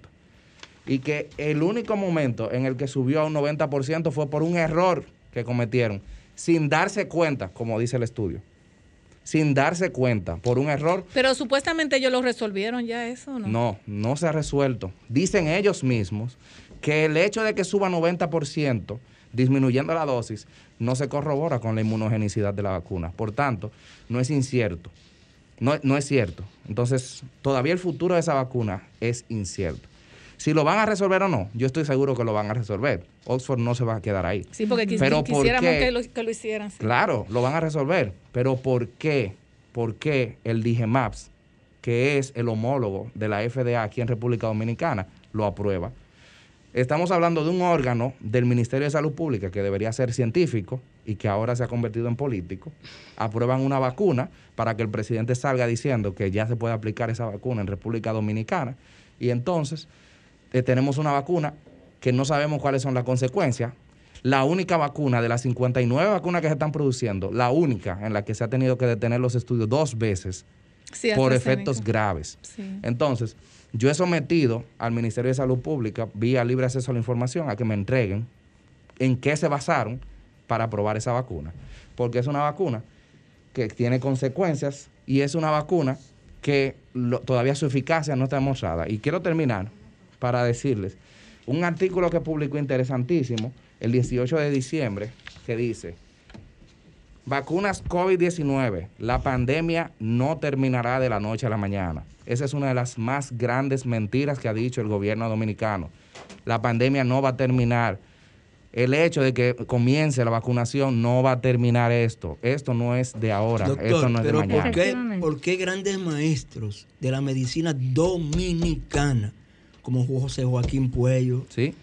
Y que el único momento en el que subió a un 90% fue por un error que cometieron, sin darse cuenta, como dice el estudio. Sin darse cuenta, por un error Pero supuestamente ellos lo resolvieron ya eso, ¿no? no, no se ha resuelto. Dicen ellos mismos que el hecho de que suba 90%, disminuyendo la dosis, no se corrobora con la inmunogenicidad de la vacuna. Por tanto, no es incierto. No, no es cierto. Entonces, todavía el futuro de esa vacuna es incierto. Si lo van a resolver o no, yo estoy seguro que lo van a resolver. Oxford no se va a quedar ahí. Sí, porque quis- Pero ¿por quisiéramos que lo, que lo hicieran. sí. Claro, lo van a resolver. Pero ¿por qué? ¿Por qué el DIGEMAPS, que es el homólogo de la FDA aquí en República Dominicana, lo aprueba? Estamos hablando de un órgano del Ministerio de Salud Pública que debería ser científico y que ahora se ha convertido en político. Aprueban una vacuna para que el presidente salga diciendo que ya se puede aplicar esa vacuna en República Dominicana. Y entonces eh, tenemos una vacuna que no sabemos cuáles son las consecuencias. La única vacuna de las 59 vacunas que se están produciendo, la única en la que se ha tenido que detener los estudios dos veces Sí, por efectos graves. Sí. Entonces, yo he sometido al Ministerio de Salud Pública, vía libre acceso a la información, a que me entreguen en qué se basaron para aprobar esa vacuna. Porque es una vacuna que tiene consecuencias y es una vacuna que todavía su eficacia no está demostrada. Y quiero terminar para decirles un artículo que publicó interesantísimo el 18 de diciembre que dice, vacunas COVID-19, la pandemia no terminará de la noche a la mañana. Esa es una de las más grandes mentiras que ha dicho el gobierno dominicano. La pandemia no va a terminar. El hecho de que comience la vacunación no va a terminar esto. Esto no es de ahora, esto no es de mañana. ¿por qué, por qué grandes maestros de la medicina dominicana, como José Joaquín Puello, ¿Sí?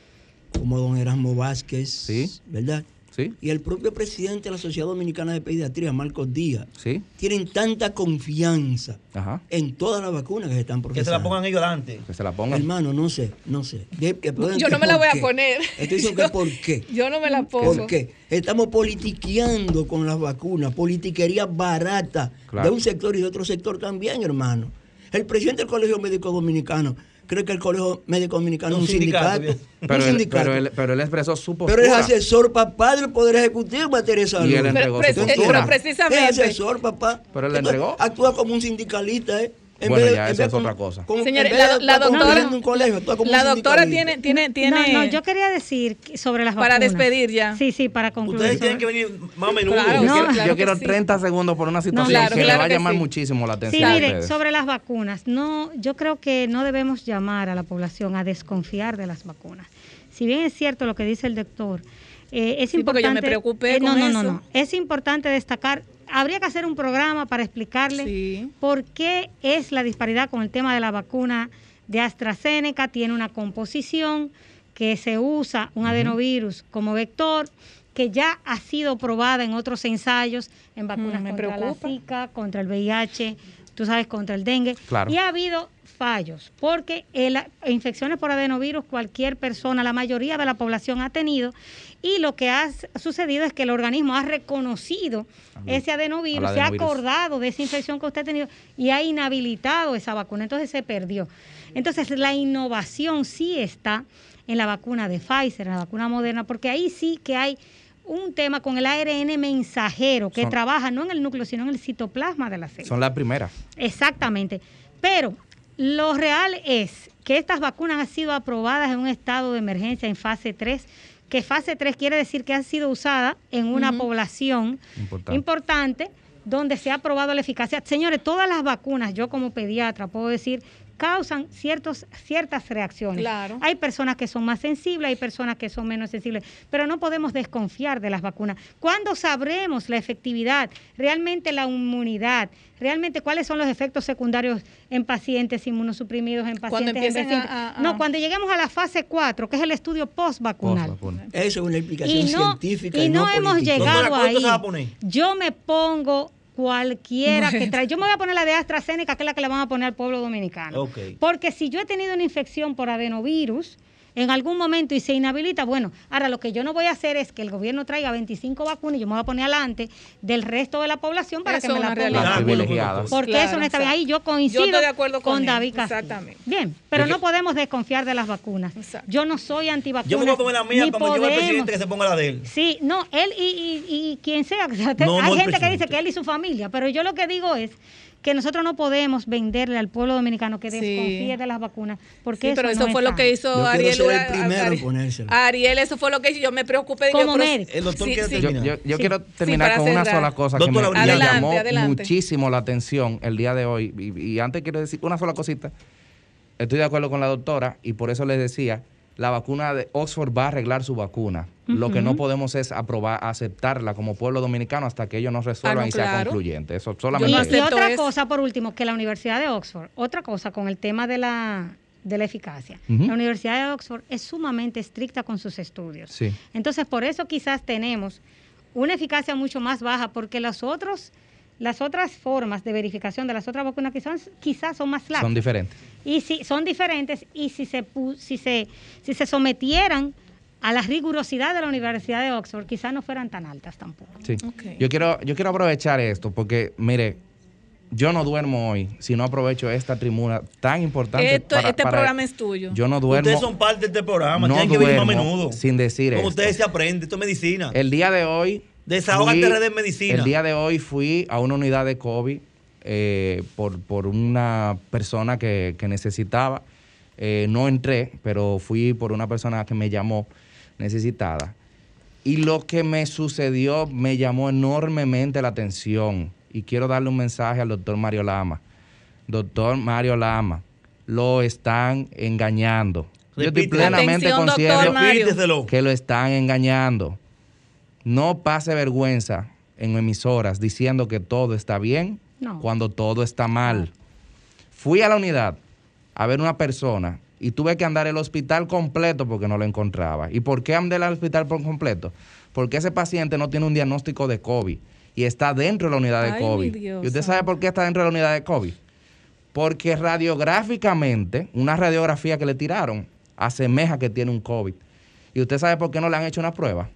como don Erasmo Vázquez, ¿verdad? Sí. Y el propio presidente de la Sociedad Dominicana de Pediatría, Marcos Díaz, ¿Sí? tienen tanta confianza Ajá. en todas las vacunas que se están Que se procesando. la pongan ellos adelante. Que se la pongan. Hermano, no sé, no sé. De- que pueden- Yo no me la voy a poner. Estoy diciendo que por qué. Yo no me la pongo. ¿Por qué? Estamos politiqueando con las vacunas, politiquería barata Claro. de un sector y de otro sector también, hermano. El presidente del Colegio Médico Dominicano cree que el Colegio Médico Dominicano es un sindicato. Pero, un él, sindicato. pero, él, pero él expresó su postura. Pero es asesor, papá, del Poder Ejecutivo en materia de salud. Y él entregó Pero- su postura. pero precisamente- Es asesor, papá. Pero él le entregó. Actúa como un sindicalista, ¿eh? En Bueno, vez ya en eso vez es como- otra cosa. como- Señores, la, la doctora, un colegio, la doctora tiene, tiene, tiene No, no, yo quería decir sobre las Para vacunas. despedir ya. Sí, sí, para concluir. Ustedes tienen que venir más a menudo. Claro, Yo No. quiero, claro yo quiero sí. 30 segundos por una situación claro, que le va a llamar sí. muchísimo la Sí, atención. a mire, ustedes. sobre las vacunas, no, yo creo que no debemos llamar a la población a desconfiar de las vacunas. Si bien es cierto lo que dice el doctor, eh, es Sí, porque importante. yo me preocupé eh, no, con no, no, no. Es importante destacar. Habría que hacer un programa para explicarle Sí. por qué es la disparidad con el tema de la vacuna de AstraZeneca. Tiene una composición que se usa un adenovirus como vector que ya ha sido probada en otros ensayos en vacunas Mm, me contra preocupa. la Zika, contra el VIH, tú sabes, contra el dengue. Claro. Y ha habido fallos, porque el- infecciones por adenovirus cualquier persona, la mayoría de la población ha tenido, y lo que ha sucedido es que el organismo ha reconocido ese adenovirus, se ha acordado de esa infección que usted ha tenido y ha inhabilitado esa vacuna, entonces se perdió. Entonces la innovación sí está en la vacuna de Pfizer, en la vacuna moderna, porque ahí sí que hay un tema con el ARN mensajero que Son- trabaja no en el núcleo, sino en el citoplasma de la célula. Son las primeras. Exactamente. Pero lo real es que estas vacunas han sido aprobadas en un estado de emergencia en fase 3, que fase 3 quiere decir que han sido usadas en una población Importante. importante donde se ha probado la eficacia. Señores, todas las vacunas, yo como pediatra puedo decir, causan ciertos, ciertas reacciones. Claro. Hay personas que son más sensibles, hay personas que son menos sensibles, pero no podemos desconfiar de las vacunas. ¿Cuándo sabremos la efectividad, realmente la inmunidad, realmente cuáles son los efectos secundarios en pacientes inmunosuprimidos, en Cuando pacientes empiecen envejecientes? a- a- No, cuando lleguemos a la fase 4, que es el estudio post-vacunal. Eso es una explicación Y no, científica. y no, hemos política. llegado ahí. se va a poner? Yo me pongo cualquiera que trae. Yo me voy a poner la de AstraZeneca, que es la que le van a poner al pueblo dominicano. Porque si yo he tenido una infección por adenovirus en algún momento y se inhabilita, bueno, ahora lo que yo no voy a hacer es que el gobierno traiga 25 vacunas y yo me voy a poner adelante del resto de la población para Eso que me la pongan. Porque Claro, eso no está bien. exacto. Ahí yo coincido Yo estoy de acuerdo con él, David Castillo. exactamente. Bien, pero no podemos desconfiar de las vacunas. Yo no soy antivacunas. Yo me voy a poner la mía ni como yo el presidente que se ponga la de él. Sí, no, él y, y- y quien sea. o sea, No, hay no gente que dice que él y su familia, pero yo lo que digo es que nosotros no podemos venderle al pueblo dominicano que Sí. desconfíe de las vacunas, porque Sí, pero eso, eso no fue lo que hizo Yo Ariel. ser el a- a- primero en Ari- ponérselo. Ariel, eso fue lo que hizo. Yo me preocupé. Dije, Como pero- médico. El doctor Sí, quiere sí. Yo, terminar. yo- yo Sí. quiero terminar con una sola cosa que me, Doctora, me adelante, llamó adelante. muchísimo la atención el día de hoy. Y, y antes quiero decir una sola cosita. Estoy de acuerdo con la doctora y por eso les decía, la vacuna de Oxford va a arreglar su vacuna. Lo que no podemos es aprobar, aceptarla como pueblo dominicano hasta que ellos nos resuelvan Ah, no, y sea concluyente. Eso Y, solamente. y eso. otra cosa, por último, que la Universidad de Oxford, otra cosa con el tema de la, de la eficacia. La Universidad de Oxford es sumamente estricta con sus estudios. Sí. Entonces, por eso quizás tenemos una eficacia mucho más baja, porque los otros, las otras formas de verificación de las otras vacunas quizás, quizás son más laxas. Son diferentes. Y si son diferentes y si se si se si se sometieran a la rigurosidad de la Universidad de Oxford, quizás no fueran tan altas tampoco. Sí. Yo quiero, yo quiero aprovechar esto porque, mire, yo no duermo hoy si no aprovecho esta tribuna tan importante. Esto- para- este para- programa es tuyo. Yo no duermo. Ustedes son parte de este programa, no tienen que venir más a duermo menudo. Sin decir Con esto. ustedes se aprende, esto es medicina. El día de hoy. Desahógate en medicina. El día de hoy fui a una unidad de COVID eh, por, por una persona que, que necesitaba. Eh, no entré, pero fui por una persona que me llamó necesitada. Y lo que me sucedió me llamó enormemente la atención. Y quiero darle un mensaje al doctor Mario Lama. Doctor Mario Lama, lo están engañando. Yo estoy plenamente Atención, doctor consciente Mario. Repíteselo. que lo están engañando. No pase vergüenza en emisoras diciendo que todo está bien No. cuando todo está mal. Fui a la unidad a ver una persona y tuve que andar el hospital completo porque no lo encontraba. ¿Y por qué andé al hospital por completo? Porque ese paciente no tiene un diagnóstico de COVID y está dentro de la unidad de Ay, COVID. Dios ¿Y usted sabe por qué está dentro de la unidad de COVID? Porque radiográficamente, una radiografía que le tiraron asemeja que tiene un COVID. ¿Y usted sabe por qué no le han hecho una prueba?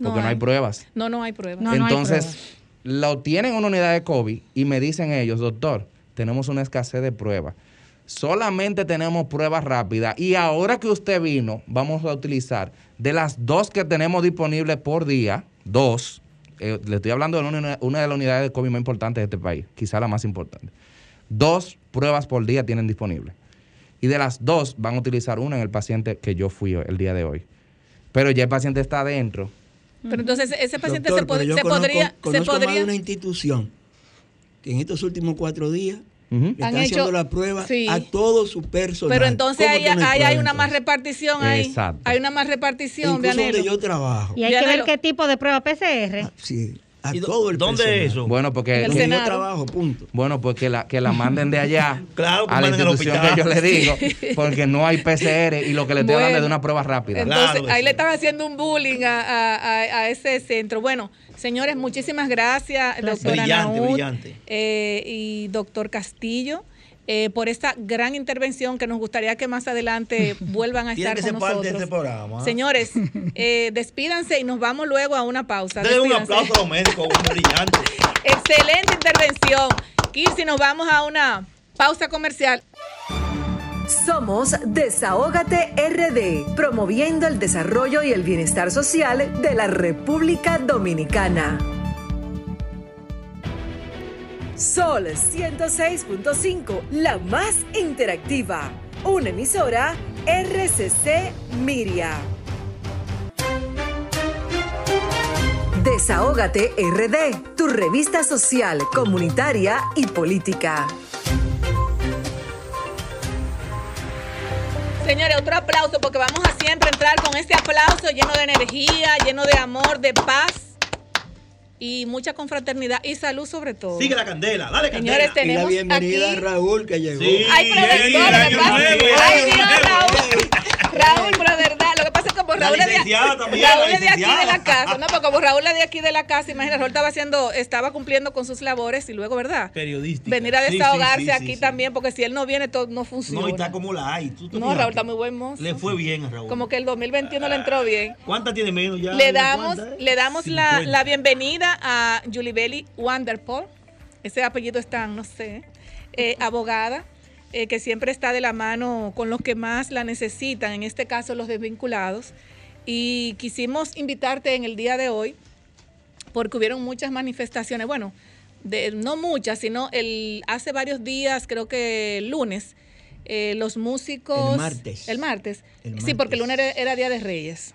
Porque no hay hay. pruebas. No, no hay pruebas. No, no hay Entonces, lo tienen en una unidad de COVID y me dicen ellos, doctor, tenemos una escasez de pruebas. Solamente tenemos pruebas rápidas y ahora que usted vino, vamos a utilizar de las dos que tenemos disponibles por día, dos, eh, le estoy hablando de una, una de las unidades de COVID más importantes de este país, quizá la más importante. Dos pruebas por día tienen disponibles. Y de las dos van a utilizar una en el paciente que yo fui el día de hoy. Pero ya el paciente está adentro. Pero entonces ese paciente Doctor, se, pod- pero yo se conozco- podría... Se conozco más de podría una institución que en estos últimos cuatro días Han están haciendo la prueba sí. a todo su personal. pero entonces ¿Cómo ahí, que no ahí hay prueba, una más repartición ahí. Exacto. Hay una más repartición, Incluso donde yo trabajo. Y hay que ver qué tipo de prueba PCR. Sí. A ¿Y dó- todo el dónde personal. es eso? Bueno, porque el trabajo, punto. Bueno, pues que la, que la manden de allá Claro, que a la manden al institución que yo le digo, Sí. porque no hay PCR y lo que le estoy hablando Bueno, es de una prueba rápida. Entonces, ahí le están haciendo un bullying a, a- a- a ese centro. Bueno, señores, muchísimas gracias, doctora Brillante, Naud, brillante. eh, y doctor Castillo. Eh, por esta gran intervención que nos gustaría que más adelante vuelvan a estar que con ser parte nosotros. de este programa. Señores, eh, despídanse y nos vamos luego a una pausa. Denle un aplauso a los médicos, un brillante. Excelente intervención. Kirsi, nos vamos a una pausa comercial. Somos Desahógate RD, promoviendo el desarrollo y el bienestar social de la República Dominicana. Sol 106.5, la más interactiva. Una emisora RCC Miria. Desahógate RD, tu revista social, comunitaria y política. Señores, otro aplauso porque vamos a siempre entrar con este aplauso lleno de energía, lleno de amor, de paz y mucha confraternidad y salud sobre todo. Sigue la candela, dale candela. Señores, Y la tenemos bienvenida aquí... a Raúl que llegó. Sí. Ay, año Dios, nuevo. Raúl. Raúl, pero Raúl es de, aquí de la casa, no, porque como Raúl es de aquí de la casa, imagínate, Raúl estaba haciendo, estaba cumpliendo con sus labores y luego, ¿verdad? Periodística. Venir a Sí, sí, desahogarse sí, aquí también, porque si él no viene, todo no funciona. No, y está como la hay. ¿Tú te No? Raúl está muy buen mozo. Le fue bien a Raúl. Como que el 2021 le entró bien. ¿Cuántas tiene menos ya? Le damos, ¿Cuántas, eh? le damos la, 50. la bienvenida a Julibeli Wanderpool. Ese apellido es tan, no sé, eh, abogada, eh, que siempre está de la mano con los que más la necesitan, en este caso los desvinculados. Y quisimos invitarte en el día de hoy porque hubieron muchas manifestaciones, bueno, de, no muchas, sino el, hace varios días, creo que el lunes, eh, los músicos... El martes. El martes. El Sí, porque el lunes era, era Día de Reyes.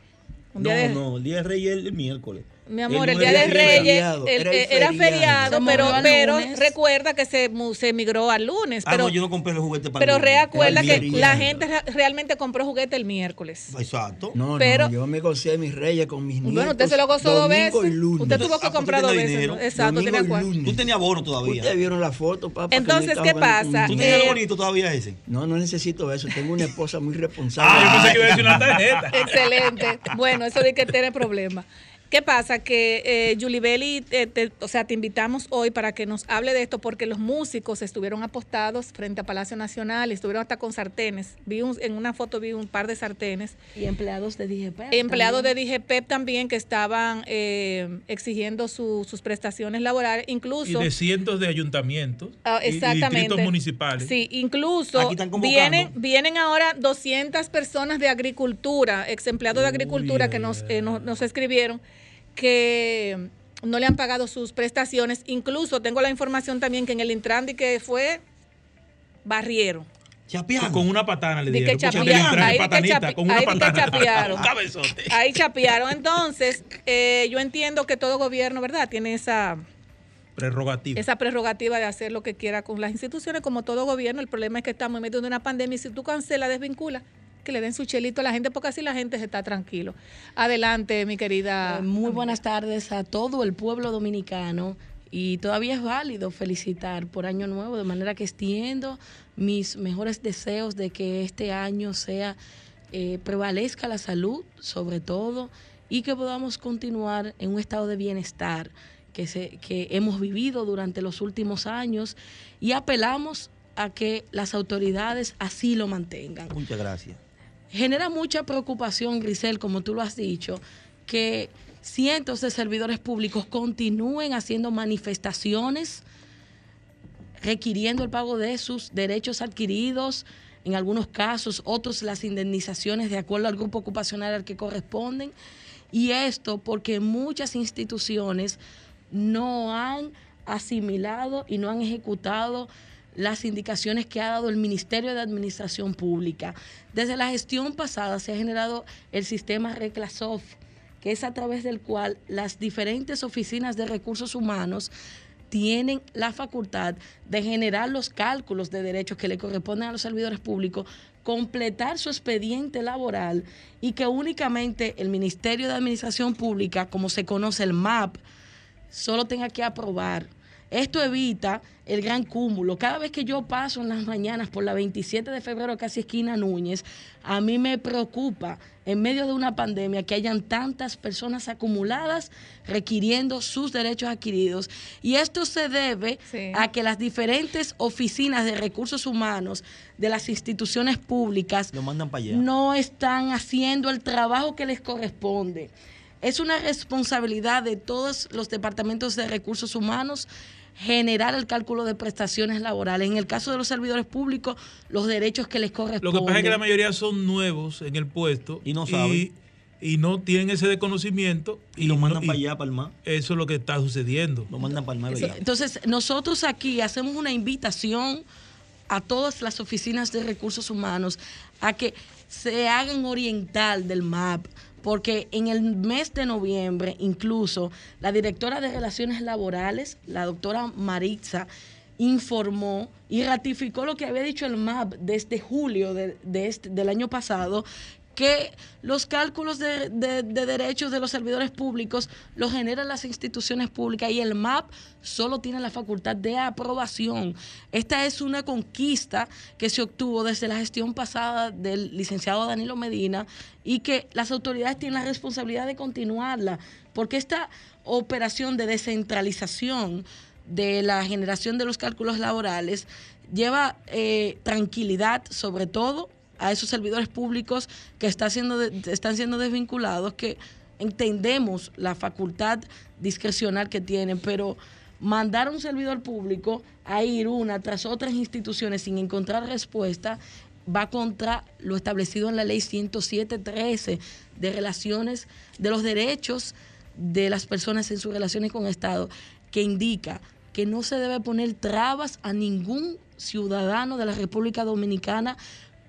Un día No, de- no, el día de Reyes es el miércoles. Mi amor, el, día de Reyes feriado, el- era el eh, era feriado. pero, recuerda que se, mu- se migró al lunes. Ah, pero no, yo no compré los juguetes para pero el lunes. recuerda que la gente re- realmente compró juguete el miércoles. Exacto. No, Pero- no, yo me gocé mis reyes con mis nietos. Bueno, usted se lo gozó dos veces. y lunes. Usted tuvo que Ah, comprar dos veces. dinero. Exacto, tenía cuatro. Tú tenías bono todavía. Ustedes vieron la foto, papá. Entonces, ¿qué pasa? ¿Tú tenías Eh, el bonito todavía ese? No, no necesito eso. Tengo una esposa muy responsable. Ah, yo pensé que iba a decir una tarjeta. Excelente. Bueno, eso de que tiene problemas. ¿Qué pasa? Que eh, Yulibeli, te- te- o sea, te invitamos hoy para que nos hable de esto porque los músicos estuvieron apostados frente a Palacio Nacional y estuvieron hasta con sartenes. Vi un- en una foto vi un par de sartenes. Y empleados de DGP. Empleados de también. DGPEP también que estaban eh, exigiendo su- sus prestaciones laborales, Y incluso... de cientos de ayuntamientos Ah, y- y, exactamente. distritos municipales. Sí, incluso Aquí están convocando. vienen, vienen ahora 200 personas de agricultura, ex empleados de agricultura que nos, eh, nos, nos escribieron que no le han pagado sus prestaciones. Incluso tengo la información también que en el Intrandi que fue barrieron. Con una patana le Di dieron. que chapearon, ahí que patanita, chape- con una ahí que patana. chapearon. Ahí chapearon. Entonces, eh, yo entiendo que todo gobierno, ¿verdad? Tiene esa, Prerrogativa. esa prerrogativa de hacer lo que quiera con las instituciones, como todo gobierno. El problema es que estamos en medio de una pandemia y si tú cancelas, desvincula, que le den su chelito a la gente, porque así la gente se está tranquilo. Adelante, mi querida. Eh, Muy buenas tardes a todo el pueblo dominicano y todavía es válido felicitar por Año Nuevo, de manera que extiendo mis mejores deseos de que este año sea eh, prevalezca la salud sobre todo y que podamos continuar en un estado de bienestar que, se, que hemos vivido durante los últimos años y apelamos a que las autoridades así lo mantengan Muchas gracias. Genera mucha preocupación, Grisel, como tú lo has dicho, que cientos de servidores públicos continúen haciendo manifestaciones requiriendo el pago de sus derechos adquiridos, en algunos casos, otros las indemnizaciones de acuerdo al grupo ocupacional al que corresponden. Y esto porque muchas instituciones no han asimilado y no han ejecutado las indicaciones que ha dado el Ministerio de Administración Pública. Desde la gestión pasada se ha generado el sistema Reclasoft, que es a través del cual las diferentes oficinas de recursos humanos tienen la facultad de generar los cálculos de derechos que le corresponden a los servidores públicos, completar su expediente laboral y que únicamente el Ministerio de Administración Pública, como se conoce el MAP, solo tenga que aprobar. Esto evita el gran cúmulo. Cada vez que yo paso en las mañanas por la 27 de febrero, casi esquina Núñez, a mí me preocupa en medio de una pandemia que hayan tantas personas acumuladas requiriendo sus derechos adquiridos. Y esto se debe a que las diferentes oficinas de recursos humanos de las instituciones públicas Lo mandan para allá. no están haciendo el trabajo que les corresponde. Es una responsabilidad de todos los departamentos de recursos humanos generar el cálculo de prestaciones laborales. En el caso de los servidores públicos, los derechos que les Lo corresponden. que pasa es que la mayoría son nuevos en el puesto y no saben. y no tienen ese desconocimiento Y lo mandan no- para allá, para el mar. Eso es lo que está sucediendo. Lo mandan para el mar. Eso- Entonces, nosotros aquí hacemos una invitación a todas las oficinas de recursos humanos a que se hagan oriental del MAP, porque en el mes de noviembre, incluso, la directora de Relaciones Laborales, la doctora Maritza, informó y ratificó lo que había dicho el MAP desde julio este- del año pasado, que los cálculos de, de- de derechos de los servidores públicos los generan las instituciones públicas y el MAP solo tiene la facultad de aprobación. Esta es una conquista que se obtuvo desde la gestión pasada del licenciado Danilo Medina y que las autoridades tienen la responsabilidad de continuarla, porque esta operación de descentralización de la generación de los cálculos laborales lleva eh, tranquilidad sobre todo a esos servidores públicos que está siendo están siendo desvinculados, que entendemos la facultad discrecional que tienen, pero mandar a un servidor público a ir una tras otras instituciones sin encontrar respuesta va contra lo establecido en la ley 107.13 de relaciones, de los derechos de las personas en sus relaciones con Estado, que indica que no se debe poner trabas a ningún ciudadano de la República Dominicana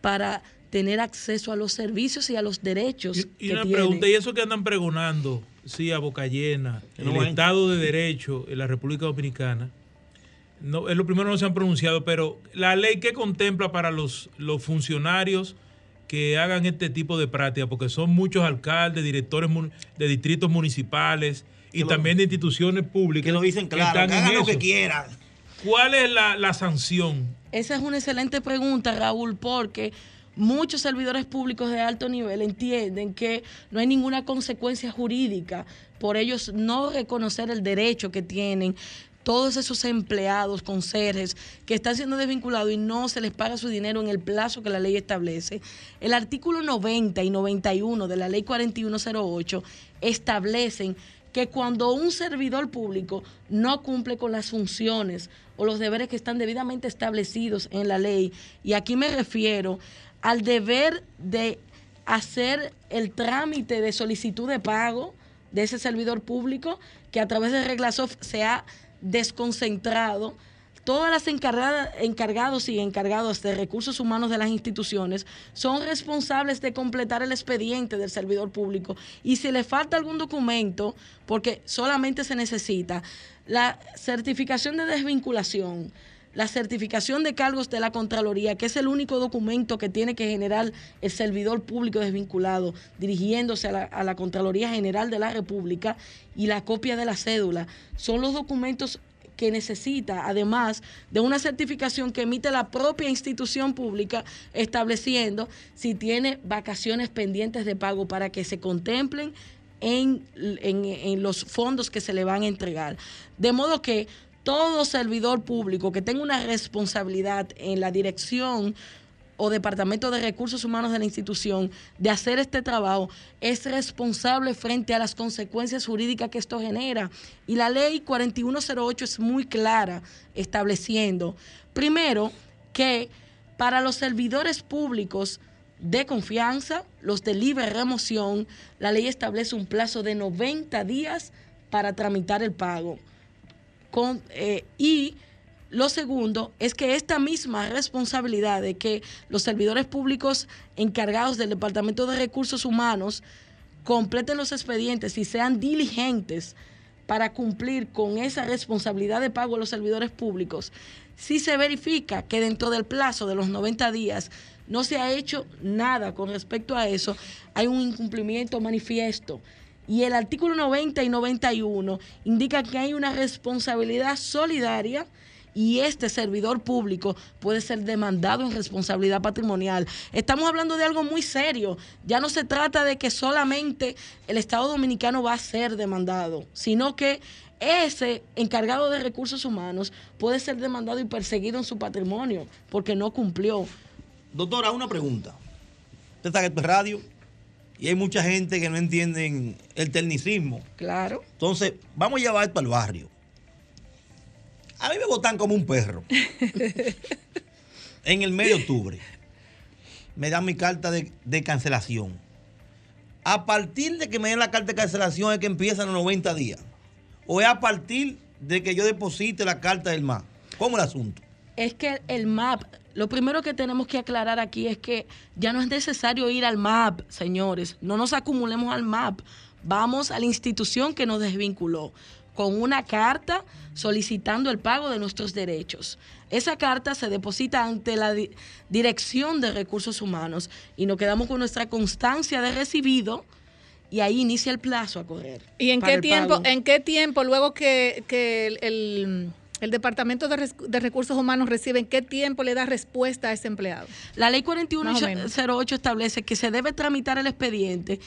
para tener acceso a los servicios y a los derechos Y que una tiene. pregunta, ¿y eso que andan pregonando, sí, a boca llena, no el. Estado de Derecho en la República Dominicana? No, es lo primero no se han pronunciado, pero la ley que contempla para los, los funcionarios que hagan este tipo de práctica, porque son muchos alcaldes, directores de distritos municipales y Que lo- también de instituciones públicas. Que lo dicen claro, que hagan lo que quieran. ¿Cuál es la, la sanción? Esa es una excelente pregunta, Raúl, porque muchos servidores públicos de alto nivel entienden que no hay ninguna consecuencia jurídica por ellos no reconocer el derecho que tienen todos esos empleados, conserjes, que están siendo desvinculados y no se les paga su dinero en el plazo que la ley establece. El artículo 90 y 91 de la ley 4108 establecen que cuando un servidor público no cumple con las funciones o los deberes que están debidamente establecidos en la ley, y aquí me refiero al deber de hacer el trámite de solicitud de pago de ese servidor público que a través de Reglasoft se ha desconcentrado. Todas las encargadas, encargados y encargados de recursos humanos de las instituciones son responsables de completar el expediente del servidor público. Y si le falta algún documento, porque solamente se necesita la certificación de desvinculación, la certificación de cargos de la Contraloría, que es el único documento que tiene que generar el servidor público desvinculado, dirigiéndose a la, a la Contraloría General de la República, y la copia de la cédula. Son los documentos que necesita, además de una certificación que emite la propia institución pública, estableciendo si tiene vacaciones pendientes de pago para que se contemplen en, en- en los fondos que se le van a entregar. De modo que todo servidor público que tenga una responsabilidad en la dirección o departamento de recursos humanos de la institución de hacer este trabajo es responsable frente a las consecuencias jurídicas que esto genera. Y la ley 4108 es muy clara estableciendo, primero, que para los servidores públicos de confianza, los de libre remoción, la ley establece un plazo de 90 días para tramitar el pago. Con, eh, y lo segundo es que esta misma responsabilidad de que los servidores públicos encargados del Departamento de Recursos Humanos completen los expedientes y sean diligentes para cumplir con esa responsabilidad de pago a los servidores públicos, si se verifica que dentro del plazo de los 90 días no se ha hecho nada con respecto a eso, hay un incumplimiento manifiesto. Y el artículo 90 y 91 indica que hay una responsabilidad solidaria y este servidor público puede ser demandado en responsabilidad patrimonial. Estamos hablando de algo muy serio. Ya no se trata de que solamente el Estado Dominicano va a ser demandado, sino que ese encargado de recursos humanos puede ser demandado y perseguido en su patrimonio porque no cumplió. Doctora, una pregunta. Usted está en es radio y hay mucha gente que no entienden el tecnicismo. Claro. Entonces, vamos a llevar esto al barrio. A mí me votan como un perro. en el mes de octubre. Me dan mi carta de, de cancelación. A partir de que me den la carta de cancelación es que empiezan los 90 días. O es a partir de que yo deposite la carta del MAP. ¿Cómo el asunto? Es que el MAP, lo primero que tenemos que aclarar aquí es que ya no es necesario ir al MAP, señores. No nos acumulemos al MAP. Vamos a la institución que nos desvinculó con una carta solicitando el pago de nuestros derechos. Esa carta se deposita ante la di- Dirección de Recursos Humanos y nos quedamos con nuestra constancia de recibido y ahí inicia el plazo a correr. ¿Y en qué tiempo, pago. en qué tiempo luego que, que el, el- el Departamento de, de Recursos Humanos recibe, en qué tiempo le da respuesta a ese empleado? La ley Más o menos. 4108 establece que se debe tramitar el expediente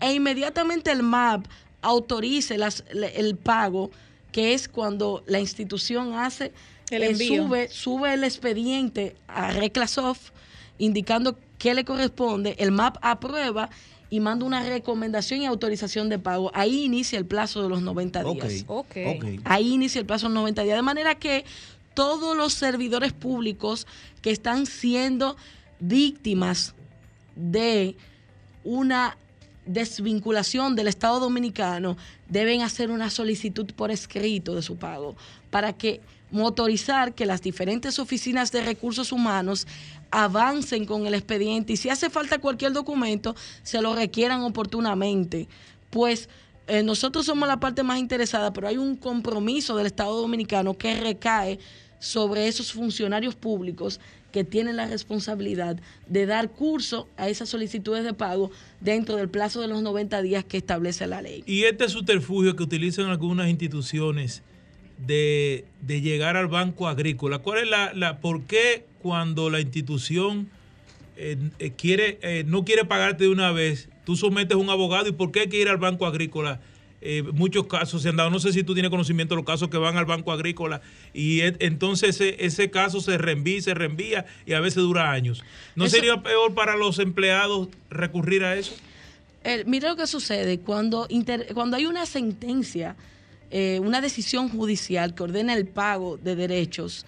e inmediatamente el MAP autorice las- el pago, que es cuando la institución hace El eh, envío. sube, sube el expediente a Reclasoft indicando qué le corresponde, el MAP aprueba y manda una recomendación y autorización de pago. Ahí inicia el plazo de los 90 días. Ok. Ahí inicia el plazo de 90 días. De manera que todos los servidores públicos que están siendo víctimas de una desvinculación del Estado Dominicano deben hacer una solicitud por escrito de su pago para que motorizar que las diferentes oficinas de recursos humanos avancen con el expediente y si hace falta cualquier documento se lo requieran oportunamente. Pues eh, nosotros somos la parte más interesada pero hay un compromiso del Estado Dominicano que recae sobre esos funcionarios públicos que tienen la responsabilidad de dar curso a esas solicitudes de pago dentro del plazo de los 90 días que establece la ley. Y este subterfugio que utilizan algunas instituciones de, de llegar al banco agrícola, ¿cuál es la, la por qué cuando la institución eh, eh, quiere eh, no quiere pagarte de una vez, tú sometes a un abogado y por qué hay que ir al banco agrícola? Eh, muchos casos se han dado, no sé si tú tienes conocimiento de los casos que van al banco agrícola y e- entonces ese, ese caso se reenvía, se reenvía y a veces dura años. ¿No Eso- sería peor para los empleados recurrir a eso? El- mira lo que sucede cuando, inter- cuando hay una sentencia, eh, una decisión judicial que ordena el pago de derechos,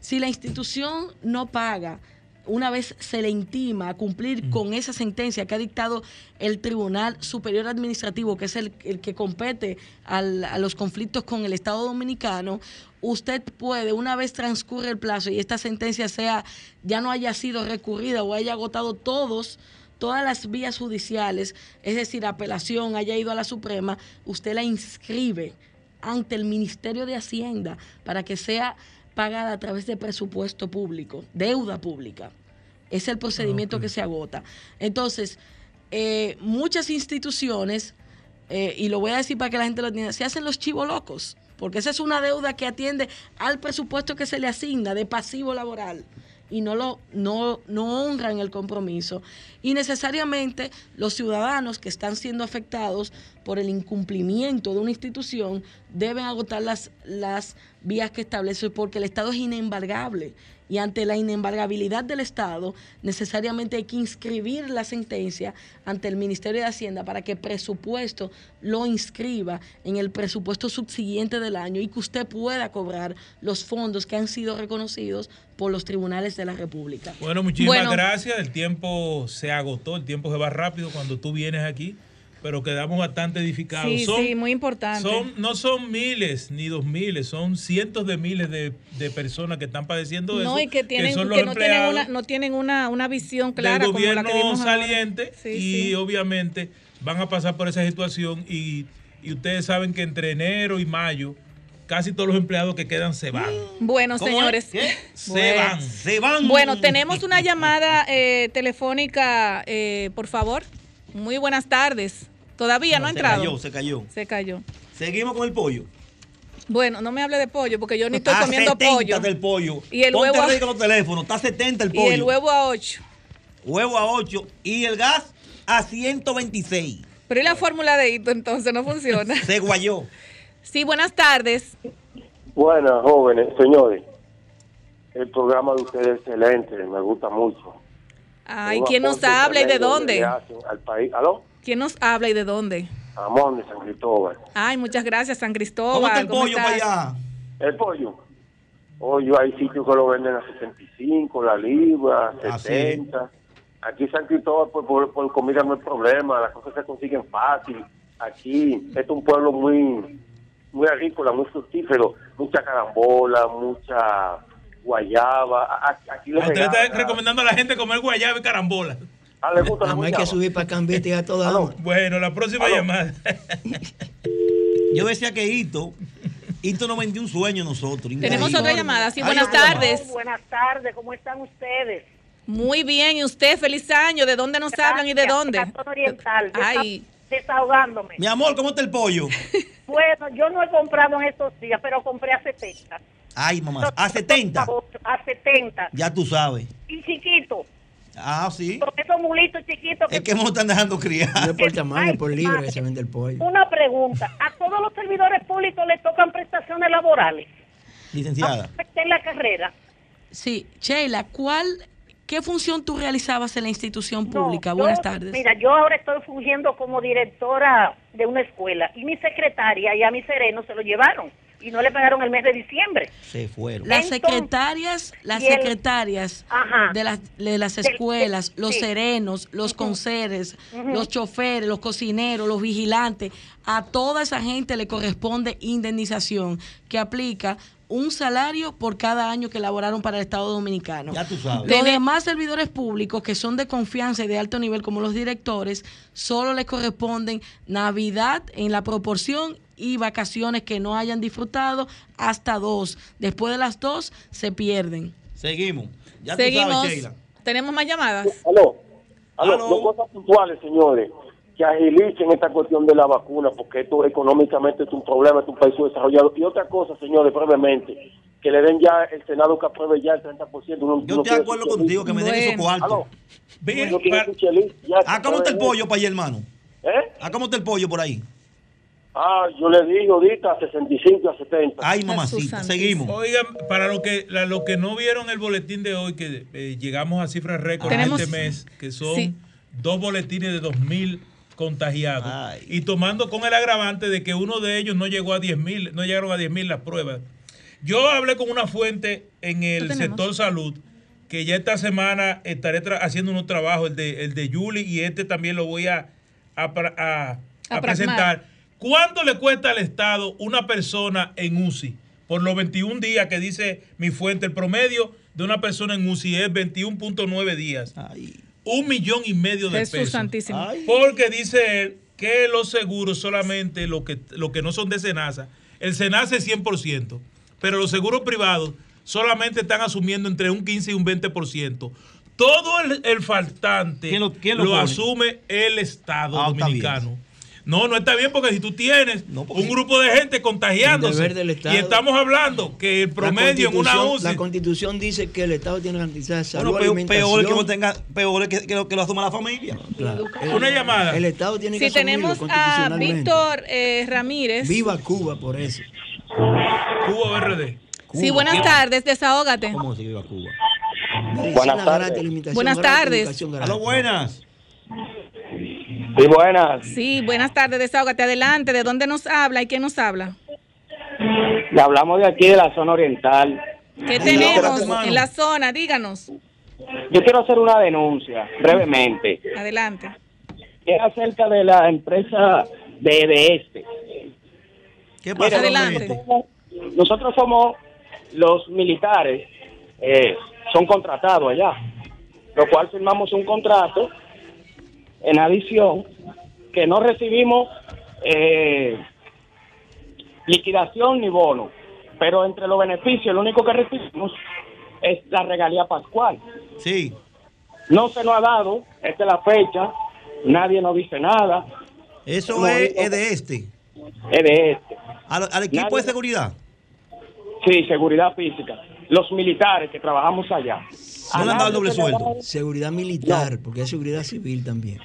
si la institución no paga, una vez se le intima a cumplir con esa sentencia que ha dictado el Tribunal Superior Administrativo, que es el, el que compete al- a los conflictos con el Estado Dominicano, usted puede, una vez transcurre el plazo y esta sentencia sea ya no haya sido recurrida o haya agotado todos todas las vías judiciales, es decir, apelación, haya ido a la Suprema, usted la inscribe ante el Ministerio de Hacienda para que sea pagada a través de presupuesto público, deuda pública. Es el procedimiento que se agota. Entonces, eh, muchas instituciones, eh, y lo voy a decir para que la gente lo entienda, se hacen los chivos locos, porque esa es una deuda que atiende al presupuesto que se le asigna de pasivo laboral y no lo no, no honran el compromiso. Y necesariamente los ciudadanos que están siendo afectados por el incumplimiento de una institución deben agotar las, las vías que establece porque el Estado es inembargable. Y ante la inembargabilidad del Estado, necesariamente hay que inscribir la sentencia ante el Ministerio de Hacienda para que presupuesto lo inscriba en el presupuesto subsiguiente del año y que usted pueda cobrar los fondos que han sido reconocidos por los tribunales de la República. Bueno, muchísimas Bueno. gracias. El tiempo se agotó, el tiempo se va rápido cuando tú vienes aquí, pero quedamos bastante edificados. Sí, Son- sí, muy importante. son, no son miles ni dos miles, son cientos de miles de, de personas que están padeciendo eso. No, y que tienen que no tienen una, no tienen una, una visión clara del como la gobierno que vimos saliente Sí, y sí. obviamente van a pasar por esa situación y, y ustedes saben que entre enero y mayo casi todos los empleados que quedan se van. Bueno, ¿Cómo señores. Se Bueno. van. Se van. Bueno, tenemos una llamada eh, telefónica, eh, por favor. Muy buenas tardes. Todavía no, ha se entrado. cayó, se cayó. Se cayó. Seguimos con el pollo. Bueno, no me hable de pollo porque yo ni estoy Está comiendo 70 pollo. del pollo. Y el Ponte huevo a- con los teléfonos. Está 70 el Y pollo. el huevo a 8. Huevo a 8 y el gas a 126. Pero ¿y la fórmula de hito entonces no funciona? Se guayó. Sí, buenas tardes. Buenas, jóvenes, señores. El programa de ustedes es excelente, me gusta mucho. Ay, ¿quién nos habla y de dónde? Al país. ¿Aló? ¿Quién nos habla y de dónde? Amón de San Cristóbal. Ay, muchas gracias, San Cristóbal. ¿Cómo está el pollo estás? para allá? El pollo. Oye, hay sitios que lo venden a 65, la libra, Ah, 70. Aquí en San Cristóbal, por, por, por comida no hay problema, las cosas se consiguen fácil. Aquí, este es un pueblo muy muy agrícola, muy fructífero, mucha carambola, mucha guayaba. Aquí le Usted está recomendando a la gente comer guayaba y carambola. Ah, le gusta la hay que subir para Cambete y a toda hora. Bueno, la próxima Aló. llamada. Yo decía que Hito, Hito nos vendió un sueño a nosotros. Tenemos otra llamada. Sí, buenas tardes. Buenas tardes, ¿cómo están ustedes? Muy bien, ¿y usted? Feliz año. ¿De dónde nos hablan y de dónde? Oriental, Ay, desahogándome. Mi amor, ¿cómo está el pollo? Bueno, yo no he comprado en estos días, pero compré a 70. Ay, mamá. A 70. A 70. Ya tú sabes. Y chiquito, Ah, sí. con esos mulitos chiquitos. Es que lo están dejando criar. No es por tamaño, es por libre que se vende el pollo. Una pregunta, ¿a todos los servidores públicos les tocan prestaciones laborales? Licenciada. En la carrera. Sí, Sheila, ¿cuál, qué función tú realizabas en la institución pública? No, Buenas yo- tardes. Mira, yo ahora estoy fungiendo como directora de una escuela y mi secretaria y a mi sereno se lo llevaron y no le pagaron el mes de diciembre. Se fueron. Las Entonces, secretarias, las el- secretarias Ajá. de las, de las Del- escuelas, los sí. serenos, los conserjes, Ujú. los choferes, los cocineros, los vigilantes, a toda esa gente le corresponde indemnización que aplica un salario por cada año que elaboraron para el Estado Dominicano. Ya tú sabes. Los demás servidores públicos que son de confianza y de alto nivel, como los directores, solo les corresponden Navidad en la proporción y vacaciones que no hayan disfrutado hasta dos. Después de las dos se pierden. Seguimos. Ya tú seguimos. sabes, Sheila. ¿Tenemos más llamadas? Aló. Aló, dos cosas puntuales, señores. Que agilicen esta cuestión de la vacuna, porque esto económicamente es un problema, es un país desarrollado. Y otra cosa, señores, brevemente, que le den ya el Senado que apruebe ya el 30%. Uno- Yo estoy de acuerdo su contigo que me den esos Aló. cuartos. Uno quiere su chelín, ya Ah, ¿cómo está el pollo para allá, hermano? ¿Eh? Ah, ¿cómo está el pollo por ahí? Ah, yo le dije ahorita a 65 a 70. Ay, mamacita, seguimos. Oigan, para los que, la- los que no vieron el boletín de hoy, que eh, llegamos a cifras récord este mes, que son Sí. dos boletines de 2.000 contagiados. Y tomando con el agravante de que uno de ellos no llegó a 10.000, no llegaron a 10.000 las pruebas. Yo hablé con una fuente en el sector salud que ya esta semana estaré haciendo unos trabajos, el de, el de Yuli y este también lo voy a, a, pra- a- a A presentar. ¿Cuánto le cuesta al Estado una persona en UCI? Por los 21 días que dice mi fuente, el promedio de una persona en UCI es 21.9 días. Un millón y medio de Jesús pesos. santísimo. Porque dice él que los seguros solamente lo que, lo que no son de Senasa, el Senasa es 100%, pero los seguros privados solamente están asumiendo entre un 15 y un 20%. Todo el, el faltante ¿Quién lo- quién lo lo pone? asume el Estado Ah, está bien. dominicano. No, no está bien porque si tú tienes porque- un grupo de gente contagiándose El deber del Estado. y estamos hablando que el promedio en una UCI La constitución dice que el Estado tiene garantizada salud, Bueno, peor, peor es que no tenga, peor que, que lo, que lo asuma la familia. Claro. Una llamada. El Estado tiene que Si tenemos a. Víctor eh, Ramírez. Viva Cuba por eso. Cuba RD. Sí, buenas tardes, desahógate. ¿Cómo se viva Cuba? Medicina gratis, alimentación Buenas tardes. gratis. Aló, buenas. Sí, buenas. Sí, buenas tardes, desahógate. Adelante, ¿de dónde nos habla y quién nos habla? Le hablamos de aquí de la zona oriental. ¿Qué tenemos en la zona? Díganos. Yo quiero hacer una denuncia brevemente. Adelante. Es acerca de la empresa de, de este. ¿Qué pasa, Adelante. Nosotros somos los militares, eh, son contratados allá, lo cual firmamos un contrato en adición que no recibimos eh, liquidación ni bono, pero entre los beneficios lo único que recibimos es la regalía pascual. Sí. No se nos ha dado, esta es la fecha, nadie nos dice nada. Eso No, es, de este. Es de este. Al, al equipo Nadie- de seguridad. Sí, seguridad física. Los militares que trabajamos allá. No le han dado doble sueldo? Seguridad militar, porque hay seguridad civil también.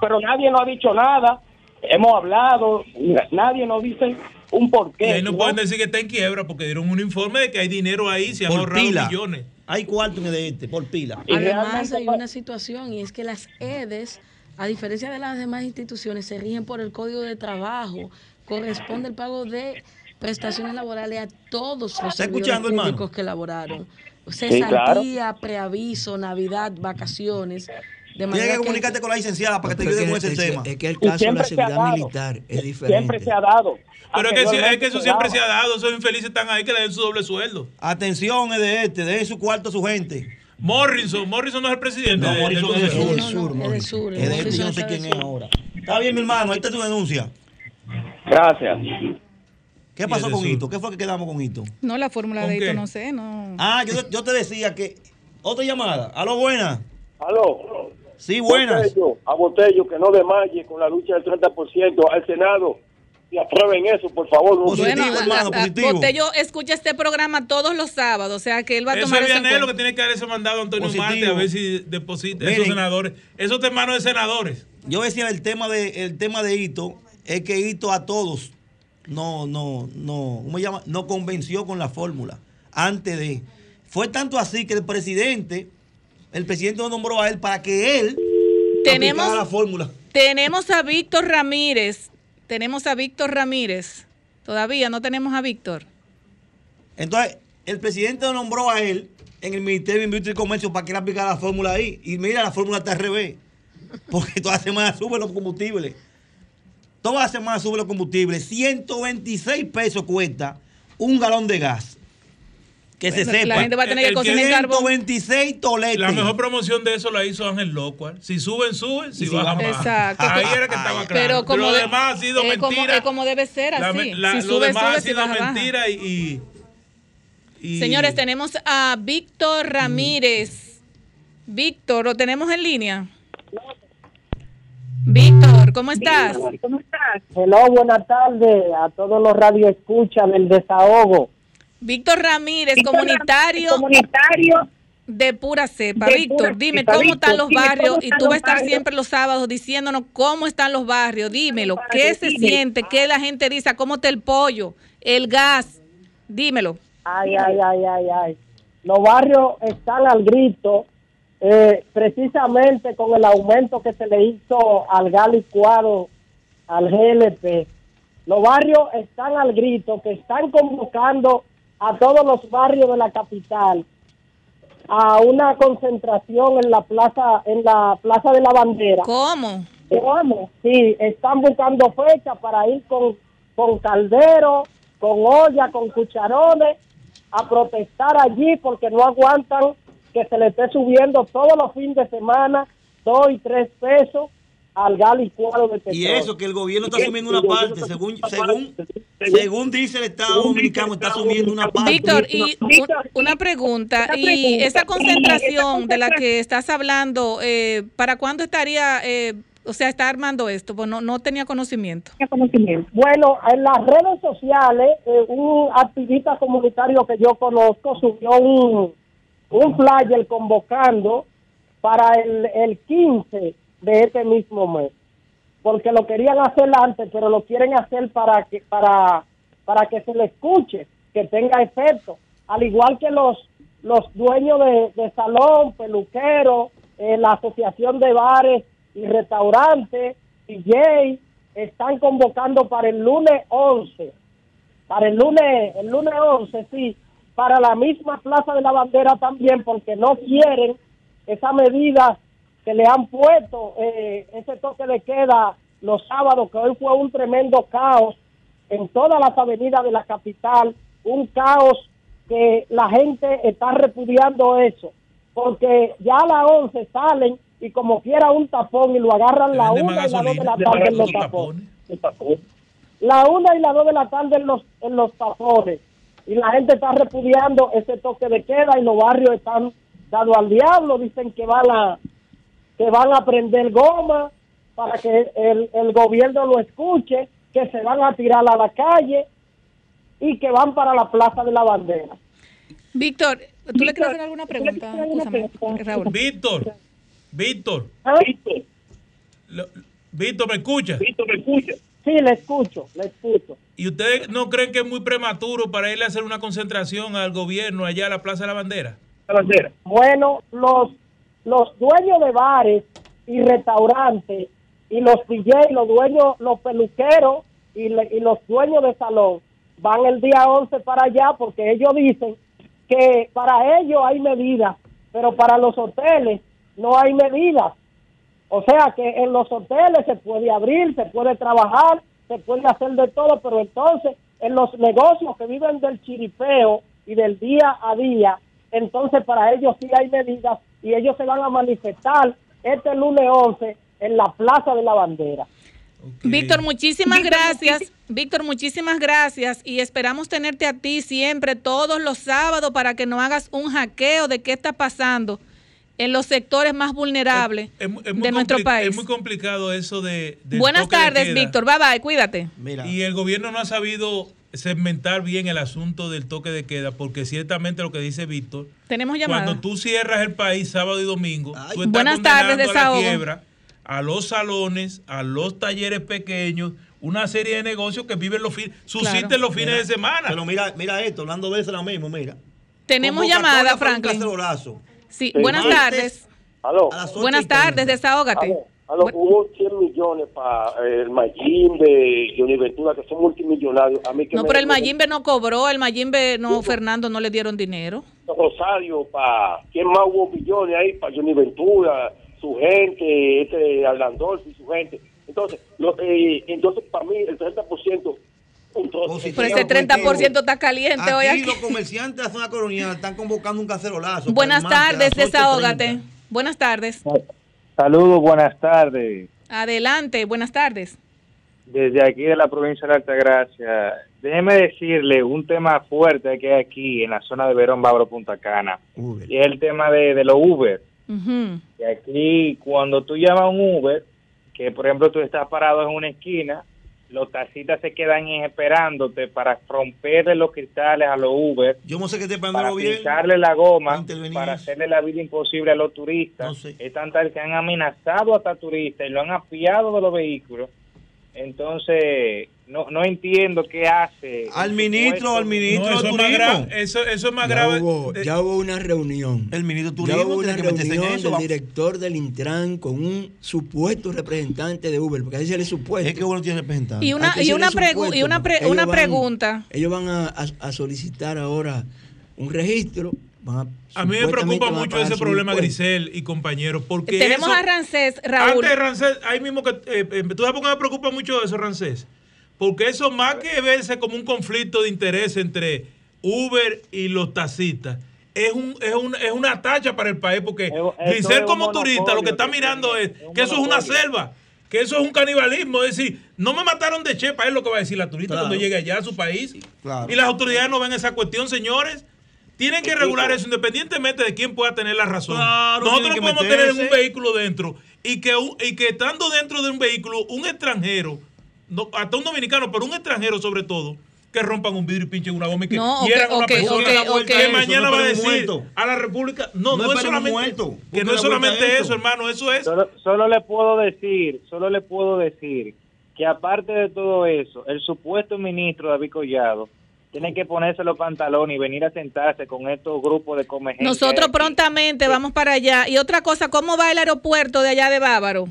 Pero nadie nos ha dicho nada. Hemos hablado. na- Nadie nos dice un Y porqué. ahí no ¿no? pueden decir que está en quiebra porque dieron un informe de que hay dinero ahí, se han Por ahorrado pila. millones. Hay cuarto en el este, por pila. Además, hay una situación y es que las EDES, a diferencia de las demás instituciones, se rigen por el Código de Trabajo. Corresponde el pago de prestaciones laborales a todos los ¿Está servidores públicos que laboraron. Sí, claro. Cesantía, preaviso, Navidad, vacaciones. De Tienes que comunicarte con la licenciada para que te ayude es con ese es tema. es que el caso de la seguridad militar es diferente. Siempre se ha dado. Pero es que, si- es que Anteriormente eso siempre se ha dado, esos infelices están ahí que le den su doble sueldo. Atención, es de este, de su cuarto a su gente. Morrison, Morrison no es el presidente. No, de- Morrison del es de Consejo. sur, es de sur. Es de este, yo no sé quién es ahora. Está bien, mi hermano, ahí está tu denuncia. Gracias. ¿Qué pasó es con. Hito? ¿Qué fue que quedamos con Hito? No, la fórmula ¿Con de esto no sé, no. Ah, yo, yo te decía que. Otra llamada. Aló, buena. Aló. Sí, buenas. Botello, a Botello, que no desmaye con la lucha del 30% al Senado. Y aprueben eso, por favor. No Bueno, hermano, a- a- positivo. Botello escucha este programa todos los sábados, o sea que él va a Eso tomar es eso cuenta. que tiene que dar ese mandado a Antonio Positivo. Marte a ver si deposita esos senadores. Esos hermanos de senadores. Yo decía el tema de el tema de Hito es que Hito a todos no no no ¿cómo se llama? no convenció con la fórmula antes de fue tanto así que el presidente el presidente lo nombró a él para que él Tenemos- aplicara la fórmula. Tenemos a Víctor Ramírez. Tenemos a Víctor Ramírez. Todavía no tenemos a Víctor. Entonces, el presidente lo nombró a él en el Ministerio de Industria y Comercio para que él aplicara la fórmula ahí. Y mira, la fórmula está al revés. Porque todas las semanas suben los combustibles. Todas las semanas suben los combustibles. 126 pesos cuesta un galón de gas. Que se sepa. la gente va a tener que cocinar carbón. 126 toletes. La mejor promoción de eso la hizo Ángel Locuar. Si suben, suben. Si si bajan, bajan. Exacto. Ahí era que estaba claro. Pero como lo de- demás ha sido como- mentira. es como debe ser La así. me- la- Si lo demás sube, ha si sido baja, baja. mentira y, y- y- Señores, tenemos a Víctor Ramírez. Víctor, ¿lo tenemos en línea? Víctor, ¿cómo estás? ¿Cómo estás? Hello, buenas tardes a todos los radioescuchas del desahogo. Víctor Ramírez, Víctor comunitario, comunitario de pura cepa. de Víctor, pura dime cepa. cómo Víctor, están los dime, barrios ¿cómo y tú vas a estar barrios? siempre los sábados diciéndonos cómo están los barrios. Dímelo, ¿qué se dime. siente? ¿Qué la gente dice? ¿Cómo está el pollo? El gas. Dímelo. Ay, ay, ay, ay, ay. Los barrios están al grito, eh, precisamente con el aumento que se le hizo al gas licuado, al GLP. Los barrios están al grito, que están convocando a todos los barrios de la capital a una concentración en la plaza, en la plaza de la bandera. ¿Cómo? ¿Cómo? Sí, están buscando fecha para ir con, con caldero, con olla, con cucharones, a protestar allí porque no aguantan que se le esté subiendo todos los fines de semana dos y tres pesos al gas licuado de Y petróleo. eso, que el gobierno está asumiendo una parte, según, según, según dice el Estado Dominicano, está asumiendo una parte. Víctor, y un- una pregunta, y esa concentración de la que estás hablando, eh, ¿para cuándo estaría, eh, o sea, está armando esto? Pues no, no tenía conocimiento. Bueno, en las redes sociales, eh, un activista comunitario que yo conozco subió un, un flyer convocando para el, el 15 de este mismo mes, porque lo querían hacer antes, pero lo quieren hacer para que para para que se le escuche, que tenga efecto, al igual que los los dueños de, de salón, peluqueros, eh, la asociación de bares y restaurantes, DJ, están convocando para el lunes 11, para el lunes, el lunes 11, sí, para la misma Plaza de la Bandera también, porque no quieren esa medida que le han puesto, eh, ese toque de queda los sábados, que hoy fue un tremendo caos en todas las avenidas de la capital, un caos que la gente está repudiando eso, porque ya a las 11 salen y como quiera un tapón y lo agarran la Vende una más y la dos de la tarde en los los tapones. La una y la dos de la tarde en los, en los tapones. Y la gente está repudiando ese toque de queda y los barrios están dados al diablo. Dicen que van a, que van a prender goma para que el, el gobierno lo escuche, que se van a tirar a la calle y que van para la Plaza de la Bandera. Víctor, ¿tú le quieres hacer alguna pregunta? Raúl. Víctor, Víctor, Lo- Víctor, ¿me escucha? Víctor, ¿me escucha? Sí, le escucho, le escucho. ¿Y ustedes no creen que es muy prematuro para irle a hacer una concentración al gobierno allá a la Plaza de la Bandera? Bueno, los, los dueños de bares y restaurantes y los DJ, los dueños, los peluqueros y, le- y los dueños de salón van el día 11 para allá porque ellos dicen que para ellos hay medidas, pero para los hoteles no hay medidas. O sea que en los hoteles se puede abrir, se puede trabajar, se puede hacer de todo, pero entonces en los negocios que viven del chiripeo y del día a día, entonces para ellos sí hay medidas y ellos se van a manifestar este lunes 11 en la Plaza de la Bandera. Víctor, muchísimas gracias. Víctor, muchísimas gracias y esperamos tenerte a ti siempre todos los sábados para que nos hagas un hackeo de qué está pasando en los sectores más vulnerables Es de nuestro país. Es muy complicado eso de... del Buenas de tardes. Víctor. Bye bye, cuídate. Y el gobierno no ha sabido segmentar bien el asunto del toque de queda, porque ciertamente lo que dice Víctor, Tenemos llamada. cuando tú cierras el país sábado y domingo, tú estás Buenas tardes, a la quiebra a los salones, a los talleres pequeños, una serie de negocios que viven los fines, subsisten los fines Mira, de semana. Pero mira, mira esto, hablando de eso ahora mismo, mira. Tenemos llamada, Franklin. Sí, Sí. buenas tardes. Aló. Buenas tardes, desahógate. Aló, hubo 100 millones para el Mayimbe y Univentura, que son multimillonarios. A mí que No, pero el Mayimbe no cobró, el Mayimbe no, Fernando no le dieron dinero. Rosario, para. ¿Quién más hubo millones ahí? Para Johnny Ventura, su gente, este Arlandolfi y su gente. Entonces, lo, eh, entonces para mí, el 30%. Un trozo. Pero ese 30% está caliente hoy Aquí aquí. los comerciantes de la zona colonial están convocando un cacerolazo. Buenas a tardes, las 8:30. desahógate. Buenas tardes. Saludos, buenas tardes. Adelante, buenas tardes. Desde aquí de la provincia de Altagracia, déjeme decirle un tema fuerte que hay aquí en la zona de Verón, Bávaro, Punta Cana. Y es el tema de, de los Uber. Y aquí, cuando tú llamas a un Uber, que por ejemplo tú estás parado en una esquina, los taxistas se quedan esperándote para romperle los cristales a los Uber. Yo no sé qué te para pincharle la goma, para hacerle la vida imposible a los turistas. Es tan tal que han amenazado hasta turistas y lo han apiado de los vehículos. Entonces, no, no entiendo qué hace. Al ministro, al ministro No, eso de es más turismo. grave. Eso, eso es más Ya grave. hubo, ya hubo una reunión. El ministro de Ya turismo hubo una reunión eso. del director del Intran con un supuesto representante de Uber, porque ahí se le supuesto. Es que uno tiene representante. Y una, y una, supuesto, y una, pre- ellos una van- pregunta. Ellos van a, a- a solicitar ahora un registro. Van a, A mí me preocupa mucho ese problema, impuesto. Grisel y compañeros, porque Tenemos eso- a Rancés, Raúl. Antes de Rancés, ahí mismo que. eh, eh, ¿Tú sabes por qué me preocupa mucho eso, Rancés? Porque eso, más que verse como un conflicto de interés entre Uber y los taxistas, es, un, es, un- es una tacha para el país. Porque Grisel, como turista, lo que está mirando es que eso es una selva. Que eso es un canibalismo, es decir, no me mataron de chepa, es lo que va a decir la turista Claro. cuando llegue allá a su país. Claro. Y las autoridades no ven esa cuestión, señores. Tienen que regular eso independientemente de quién pueda tener la razón. Claro, Nosotros podemos tener en un vehículo dentro y que, un- y que estando dentro de un vehículo, un extranjero, no, hasta un dominicano, pero un extranjero sobre todo, que rompan un vidrio y pinchen una goma y que No, hieran ok, a una persona ok, que la vuelta que mañana no va a decir muerto. a la República. No, No no, es solamente muerto. que no es solamente eso. hermano, eso es. Solo, solo le puedo decir, solo le puedo decir que aparte de todo eso, el supuesto ministro David Collado tiene que ponerse los pantalones y venir a sentarse con estos grupos de come gente Nosotros prontamente vamos para allá. Y otra cosa, ¿cómo va el aeropuerto de allá de Bávaro?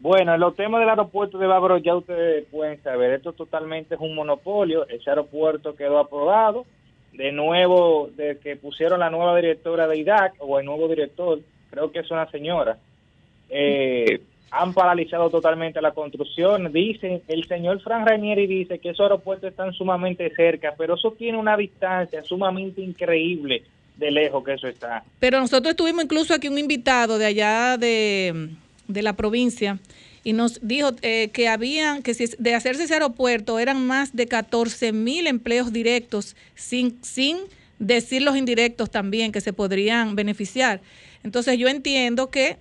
Bueno, en los temas del aeropuerto de Bávaro ya ustedes pueden saber, esto totalmente es un monopolio, ese aeropuerto quedó aprobado, de nuevo, de que pusieron la nueva directora de IDAC, o el nuevo director, creo que es una señora, eh, han paralizado totalmente la construcción, dicen, el señor Fran Ranieri dice que esos aeropuertos están sumamente cerca, pero eso tiene una distancia sumamente increíble de lejos que eso está. Pero nosotros tuvimos incluso aquí un invitado de allá de, de la provincia y nos dijo eh, que habían, que si de hacerse ese aeropuerto eran más de 14 mil empleos directos, sin, sin decir los indirectos también que se podrían beneficiar. Entonces yo entiendo que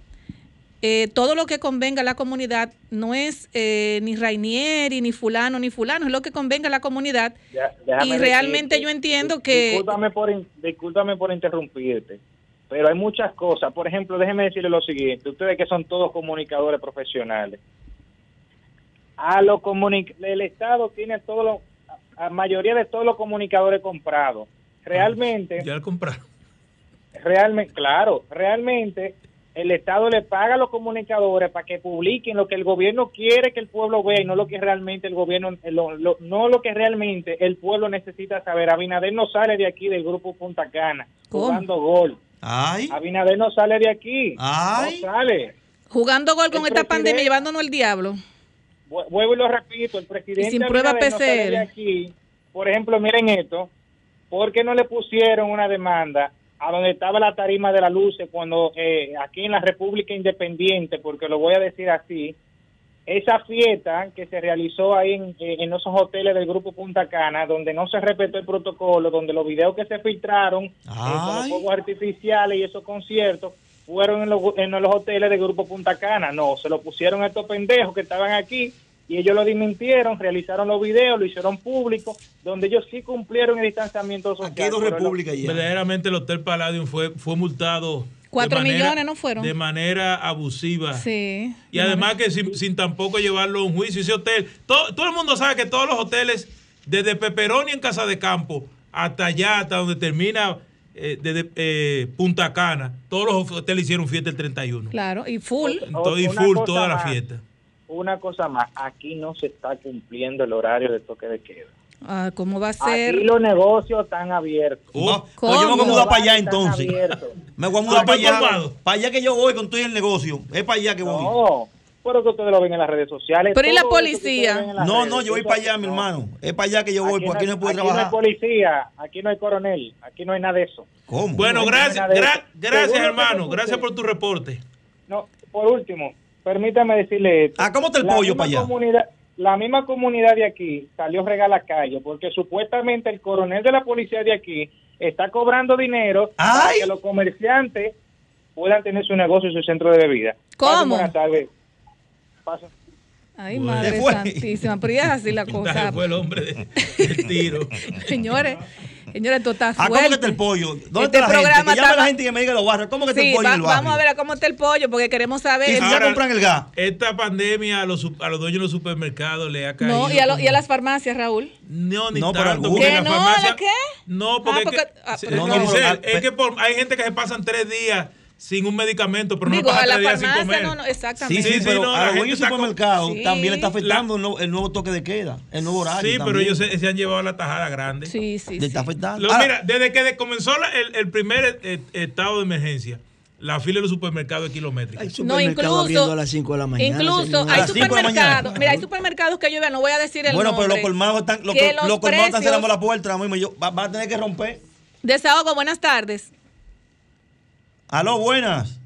eh, todo lo que convenga a la comunidad no es eh, ni Rainieri, ni fulano, ni fulano, es lo que convenga a la comunidad. Ya- y realmente decirte, yo entiendo que... Discúlpame por, discúlpame por interrumpirte, pero hay muchas cosas. Por ejemplo, déjeme decirle lo siguiente. Ustedes que son todos comunicadores profesionales. A los comuni- el Estado tiene todo lo, a mayoría de todos los comunicadores comprados. Realmente, Ya lo compraron. realmente, claro, realmente el Estado le paga a los comunicadores para que publiquen lo que el gobierno quiere que el pueblo vea y no lo que realmente el gobierno, lo- lo- no lo que realmente el pueblo necesita saber. Abinader no sale de aquí del grupo Punta Cana ¿Cómo? jugando gol. Ay. Abinader no sale de aquí. Ay. No sale. Jugando gol con El esta pandemia, llevándonos el diablo. Vu- Vuelvo y lo repito, el presidente Y sin prueba Abinader no sale PCR. de aquí. Por ejemplo, miren esto, ¿por qué no le pusieron una demanda a donde estaba la tarima de la luz cuando eh, aquí en la República Independiente, porque lo voy a decir así, esa fiesta que se realizó ahí en, eh, en esos hoteles del Grupo Punta Cana, donde no se respetó el protocolo, donde los videos que se filtraron eh, con los fuegos artificiales y esos conciertos fueron en los, en los hoteles del Grupo Punta Cana. No, se lo pusieron a estos pendejos que estaban aquí y ellos lo desmintieron, realizaron los videos, lo hicieron público, donde ellos sí cumplieron el distanciamiento social. pero lo- Verdaderamente el Hotel Palladium fue, fue multado. Cuatro manera- millones, ¿no fueron? De manera abusiva. Sí. Y además que sin, sin tampoco llevarlo a un juicio, ese hotel, todo, todo el mundo sabe que todos los hoteles, desde Peperoni en Casa de Campo hasta allá, hasta donde termina eh, desde eh, Punta Cana, todos los hoteles hicieron fiesta el 31. Claro, y full. Todo y full toda la fiesta. Una cosa más, aquí no se está cumpliendo el horario de toque de queda. Ah, ¿Cómo va a ser? Aquí los negocios están abiertos. Oh, pues yo me voy a mudar para allá entonces. Me voy a mudar Ah, para estoy allá. Para allá que yo voy con todo el negocio. Es para allá que voy. No, pero que ustedes lo ven en las redes sociales. Pero ¿y la policía? No, redes, no, yo voy para allá, mi hermano. Es para allá que yo voy, Aquí porque aquí no, no se puede aquí no hay trabajar. policía, aquí no hay coronel, aquí no hay nada de eso. ¿Cómo? Bueno, No gracias, gra- gracias hermano, no gracias por tu reporte. No, por último, permítame decirle esto. Ah, ¿cómo está el La pollo para allá? La misma comunidad de aquí salió regal a la calle porque supuestamente el coronel de la policía de aquí está cobrando dinero para que los comerciantes puedan tener su negocio y su centro de bebida. ¿Cómo? Buenas tardes. Pasen. Ay, Bueno. madre santísima. Pero ya es así la cosa. Fue el hombre de- del tiro. Señores, señores, esto está Ah, fuerte. ¿cómo que está el pollo? ¿Dónde Este está la gente? Que llame a la gente y que me diga los barrios. ¿Cómo que está Sí, el pollo va- en el barrio? vamos a ver a cómo está el pollo, porque queremos saber. Ahora, Esta pandemia a los, a los dueños de los supermercados le ha caído. No, y a, lo- y a las farmacias, Raúl. No, ni No, tanto. porque ¿Que la no? farmacia- ¿La qué? No, porque, Ah, es porque- que, ah, sí, pero no, no, Giselle, pero- es que por- hay gente que se pasan tres días sin un medicamento, pero Digo, no pasan a la tres días sin farmacia, comer. no, no, exactamente. Sí, sí, pero no, a la los supermercados Sí. también le está afectando el, nuevo, el nuevo toque de queda, el nuevo horario. Sí, pero ellos se, se han llevado la tajada grande. Sí, sí. Le está afectando. Lo- mira, desde que comenzó la- el, el primer eh, estado de emergencia, la fila de los supermercados es kilométrica. Hay No, supermercados incluso- abriendo a las 5 de la mañana. Incluso hay supermercados. Mira, hay supermercados que yo vea, no voy a decir el bueno, nombre. pero los colmados están, los, colmados están cerrando la puerta ahora mismo. Yo, va, va a tener que romper. Desahogo, buenas tardes. Aló, buenas.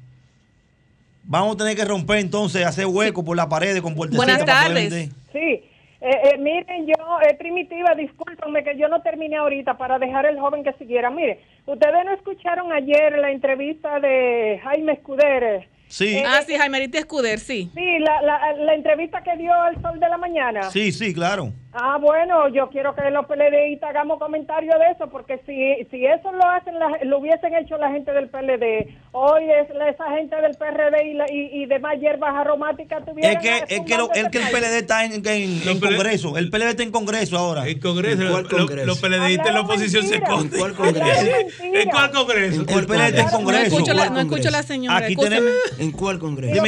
Vamos a tener que romper entonces, hacer hueco por la pared con puertecitas Buenas para poder tardes. vender. Sí, eh, eh, miren, yo, eh, Primitiva, discúlpenme que yo no terminé ahorita para dejar el joven que siguiera. Mire, ustedes no escucharon ayer la entrevista de Jaime Escudero. Sí. Ah, sí, Jaimerita Escuder, sí. Sí, la, la, la entrevista que dio el Sol de la Mañana. Sí, sí, claro. Ah, bueno, yo quiero que los PLDistas hagamos comentarios de eso, porque si, si eso lo hacen, la- lo hubiesen hecho la gente del PLD, hoy es la- esa gente del PRD y, la- y, y demás hierbas aromáticas tuvieran Es que, es que, lo- es que el PLD está en, en- en Congreso. El PLD está en Congreso ahora. En Congreso, ¿En cuál lo- Congreso? los PLDistas en la oposición se esconden. ¿En cuál Congreso? ¿En cuál Congreso? El PLD está en No Congreso. escucho, la, ¿Cuál no escucho la congreso? señora. Aquí tenemos. ¿En cuál congreso?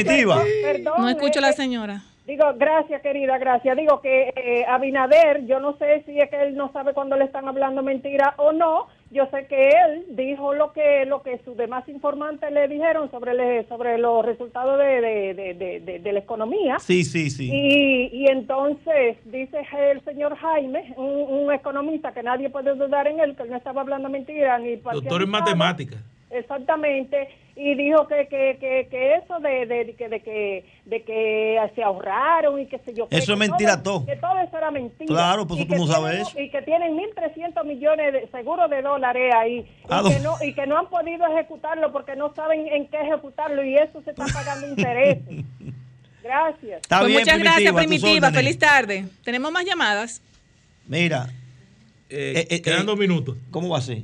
Perdón, No escucho la eh, señora. Digo, gracias, querida, gracias. Digo que eh, Abinader, yo no sé si es que él no sabe cuando le están hablando mentira o no. Yo sé que él dijo lo que lo que sus demás informantes le dijeron sobre le- sobre los resultados de, de, de, de- la economía. Sí, sí, sí. Y, y entonces dice el señor Jaime, un, un economista que nadie puede dudar en él, que él no estaba hablando mentira ni Doctor en matemáticas. exactamente, y dijo que, que, que, que eso de, de, de que, de, que, de que se ahorraron y que se yo qué, Eso es mentira todo. Que todo eso era mentira. Claro, pues Y tú que no sabes tienen- eso. Y que tienen 1.300 millones de seguros de dólares ahí. Ah, y, que no. y que no han podido ejecutarlo porque no saben en qué ejecutarlo y eso se está pagando intereses. Gracias. Está Pues bien, muchas gracias, Primitiva, tus Primitiva. Feliz tarde. Tenemos más llamadas. Mira. eh, quedan dos minutos. ¿Cómo va a ser?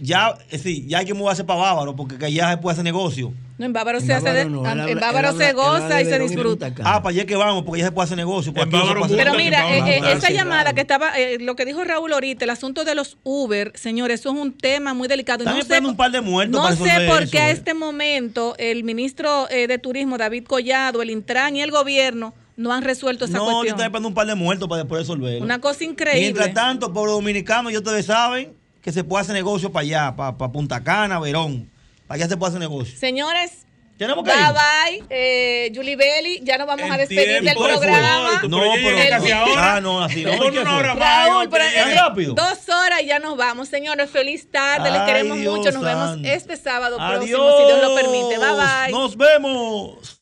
Ya, sí, ya hay que moverse para Bávaro porque que allá se puede hacer negocio. No, en Bávaro se hace, de- no, en habla- Bávaro se goza y se disfruta. Ah, para allá que vamos, porque allá se puede hacer negocio. no Pero mira, eh, eh, esa llamada que estaba, eh, lo que dijo Raúl ahorita, el asunto de los Uber, señores, eso es un tema muy delicado. Están no esperando sé, un par de muertos no para sé por qué a este momento el ministro eh, de Turismo, David Collado, el Intran y el gobierno no han resuelto esa No, yo cuestión. estoy esperando un par de muertos para después resolverlo. Una cosa increíble. Mientras tanto, pueblo dominicano, ya ustedes saben que se puede hacer negocio para allá, para, para Punta Cana, Verón. Para allá se puede hacer negocio. Señores, Tenemos que bye ir. bye. Eh, Julie Belli, ya nos vamos a despedir del programa. No, pero pero- casi ahora. Ah, no, así no. Pon ¿Qué una hora más, Raúl, no pero, ¿Tan rápido? Dos horas y ya nos vamos. Señores, feliz tarde. Les queremos Dios mucho. Nos vemos este sábado próximo, Adiós. si Dios lo permite. Bye bye. Nos vemos.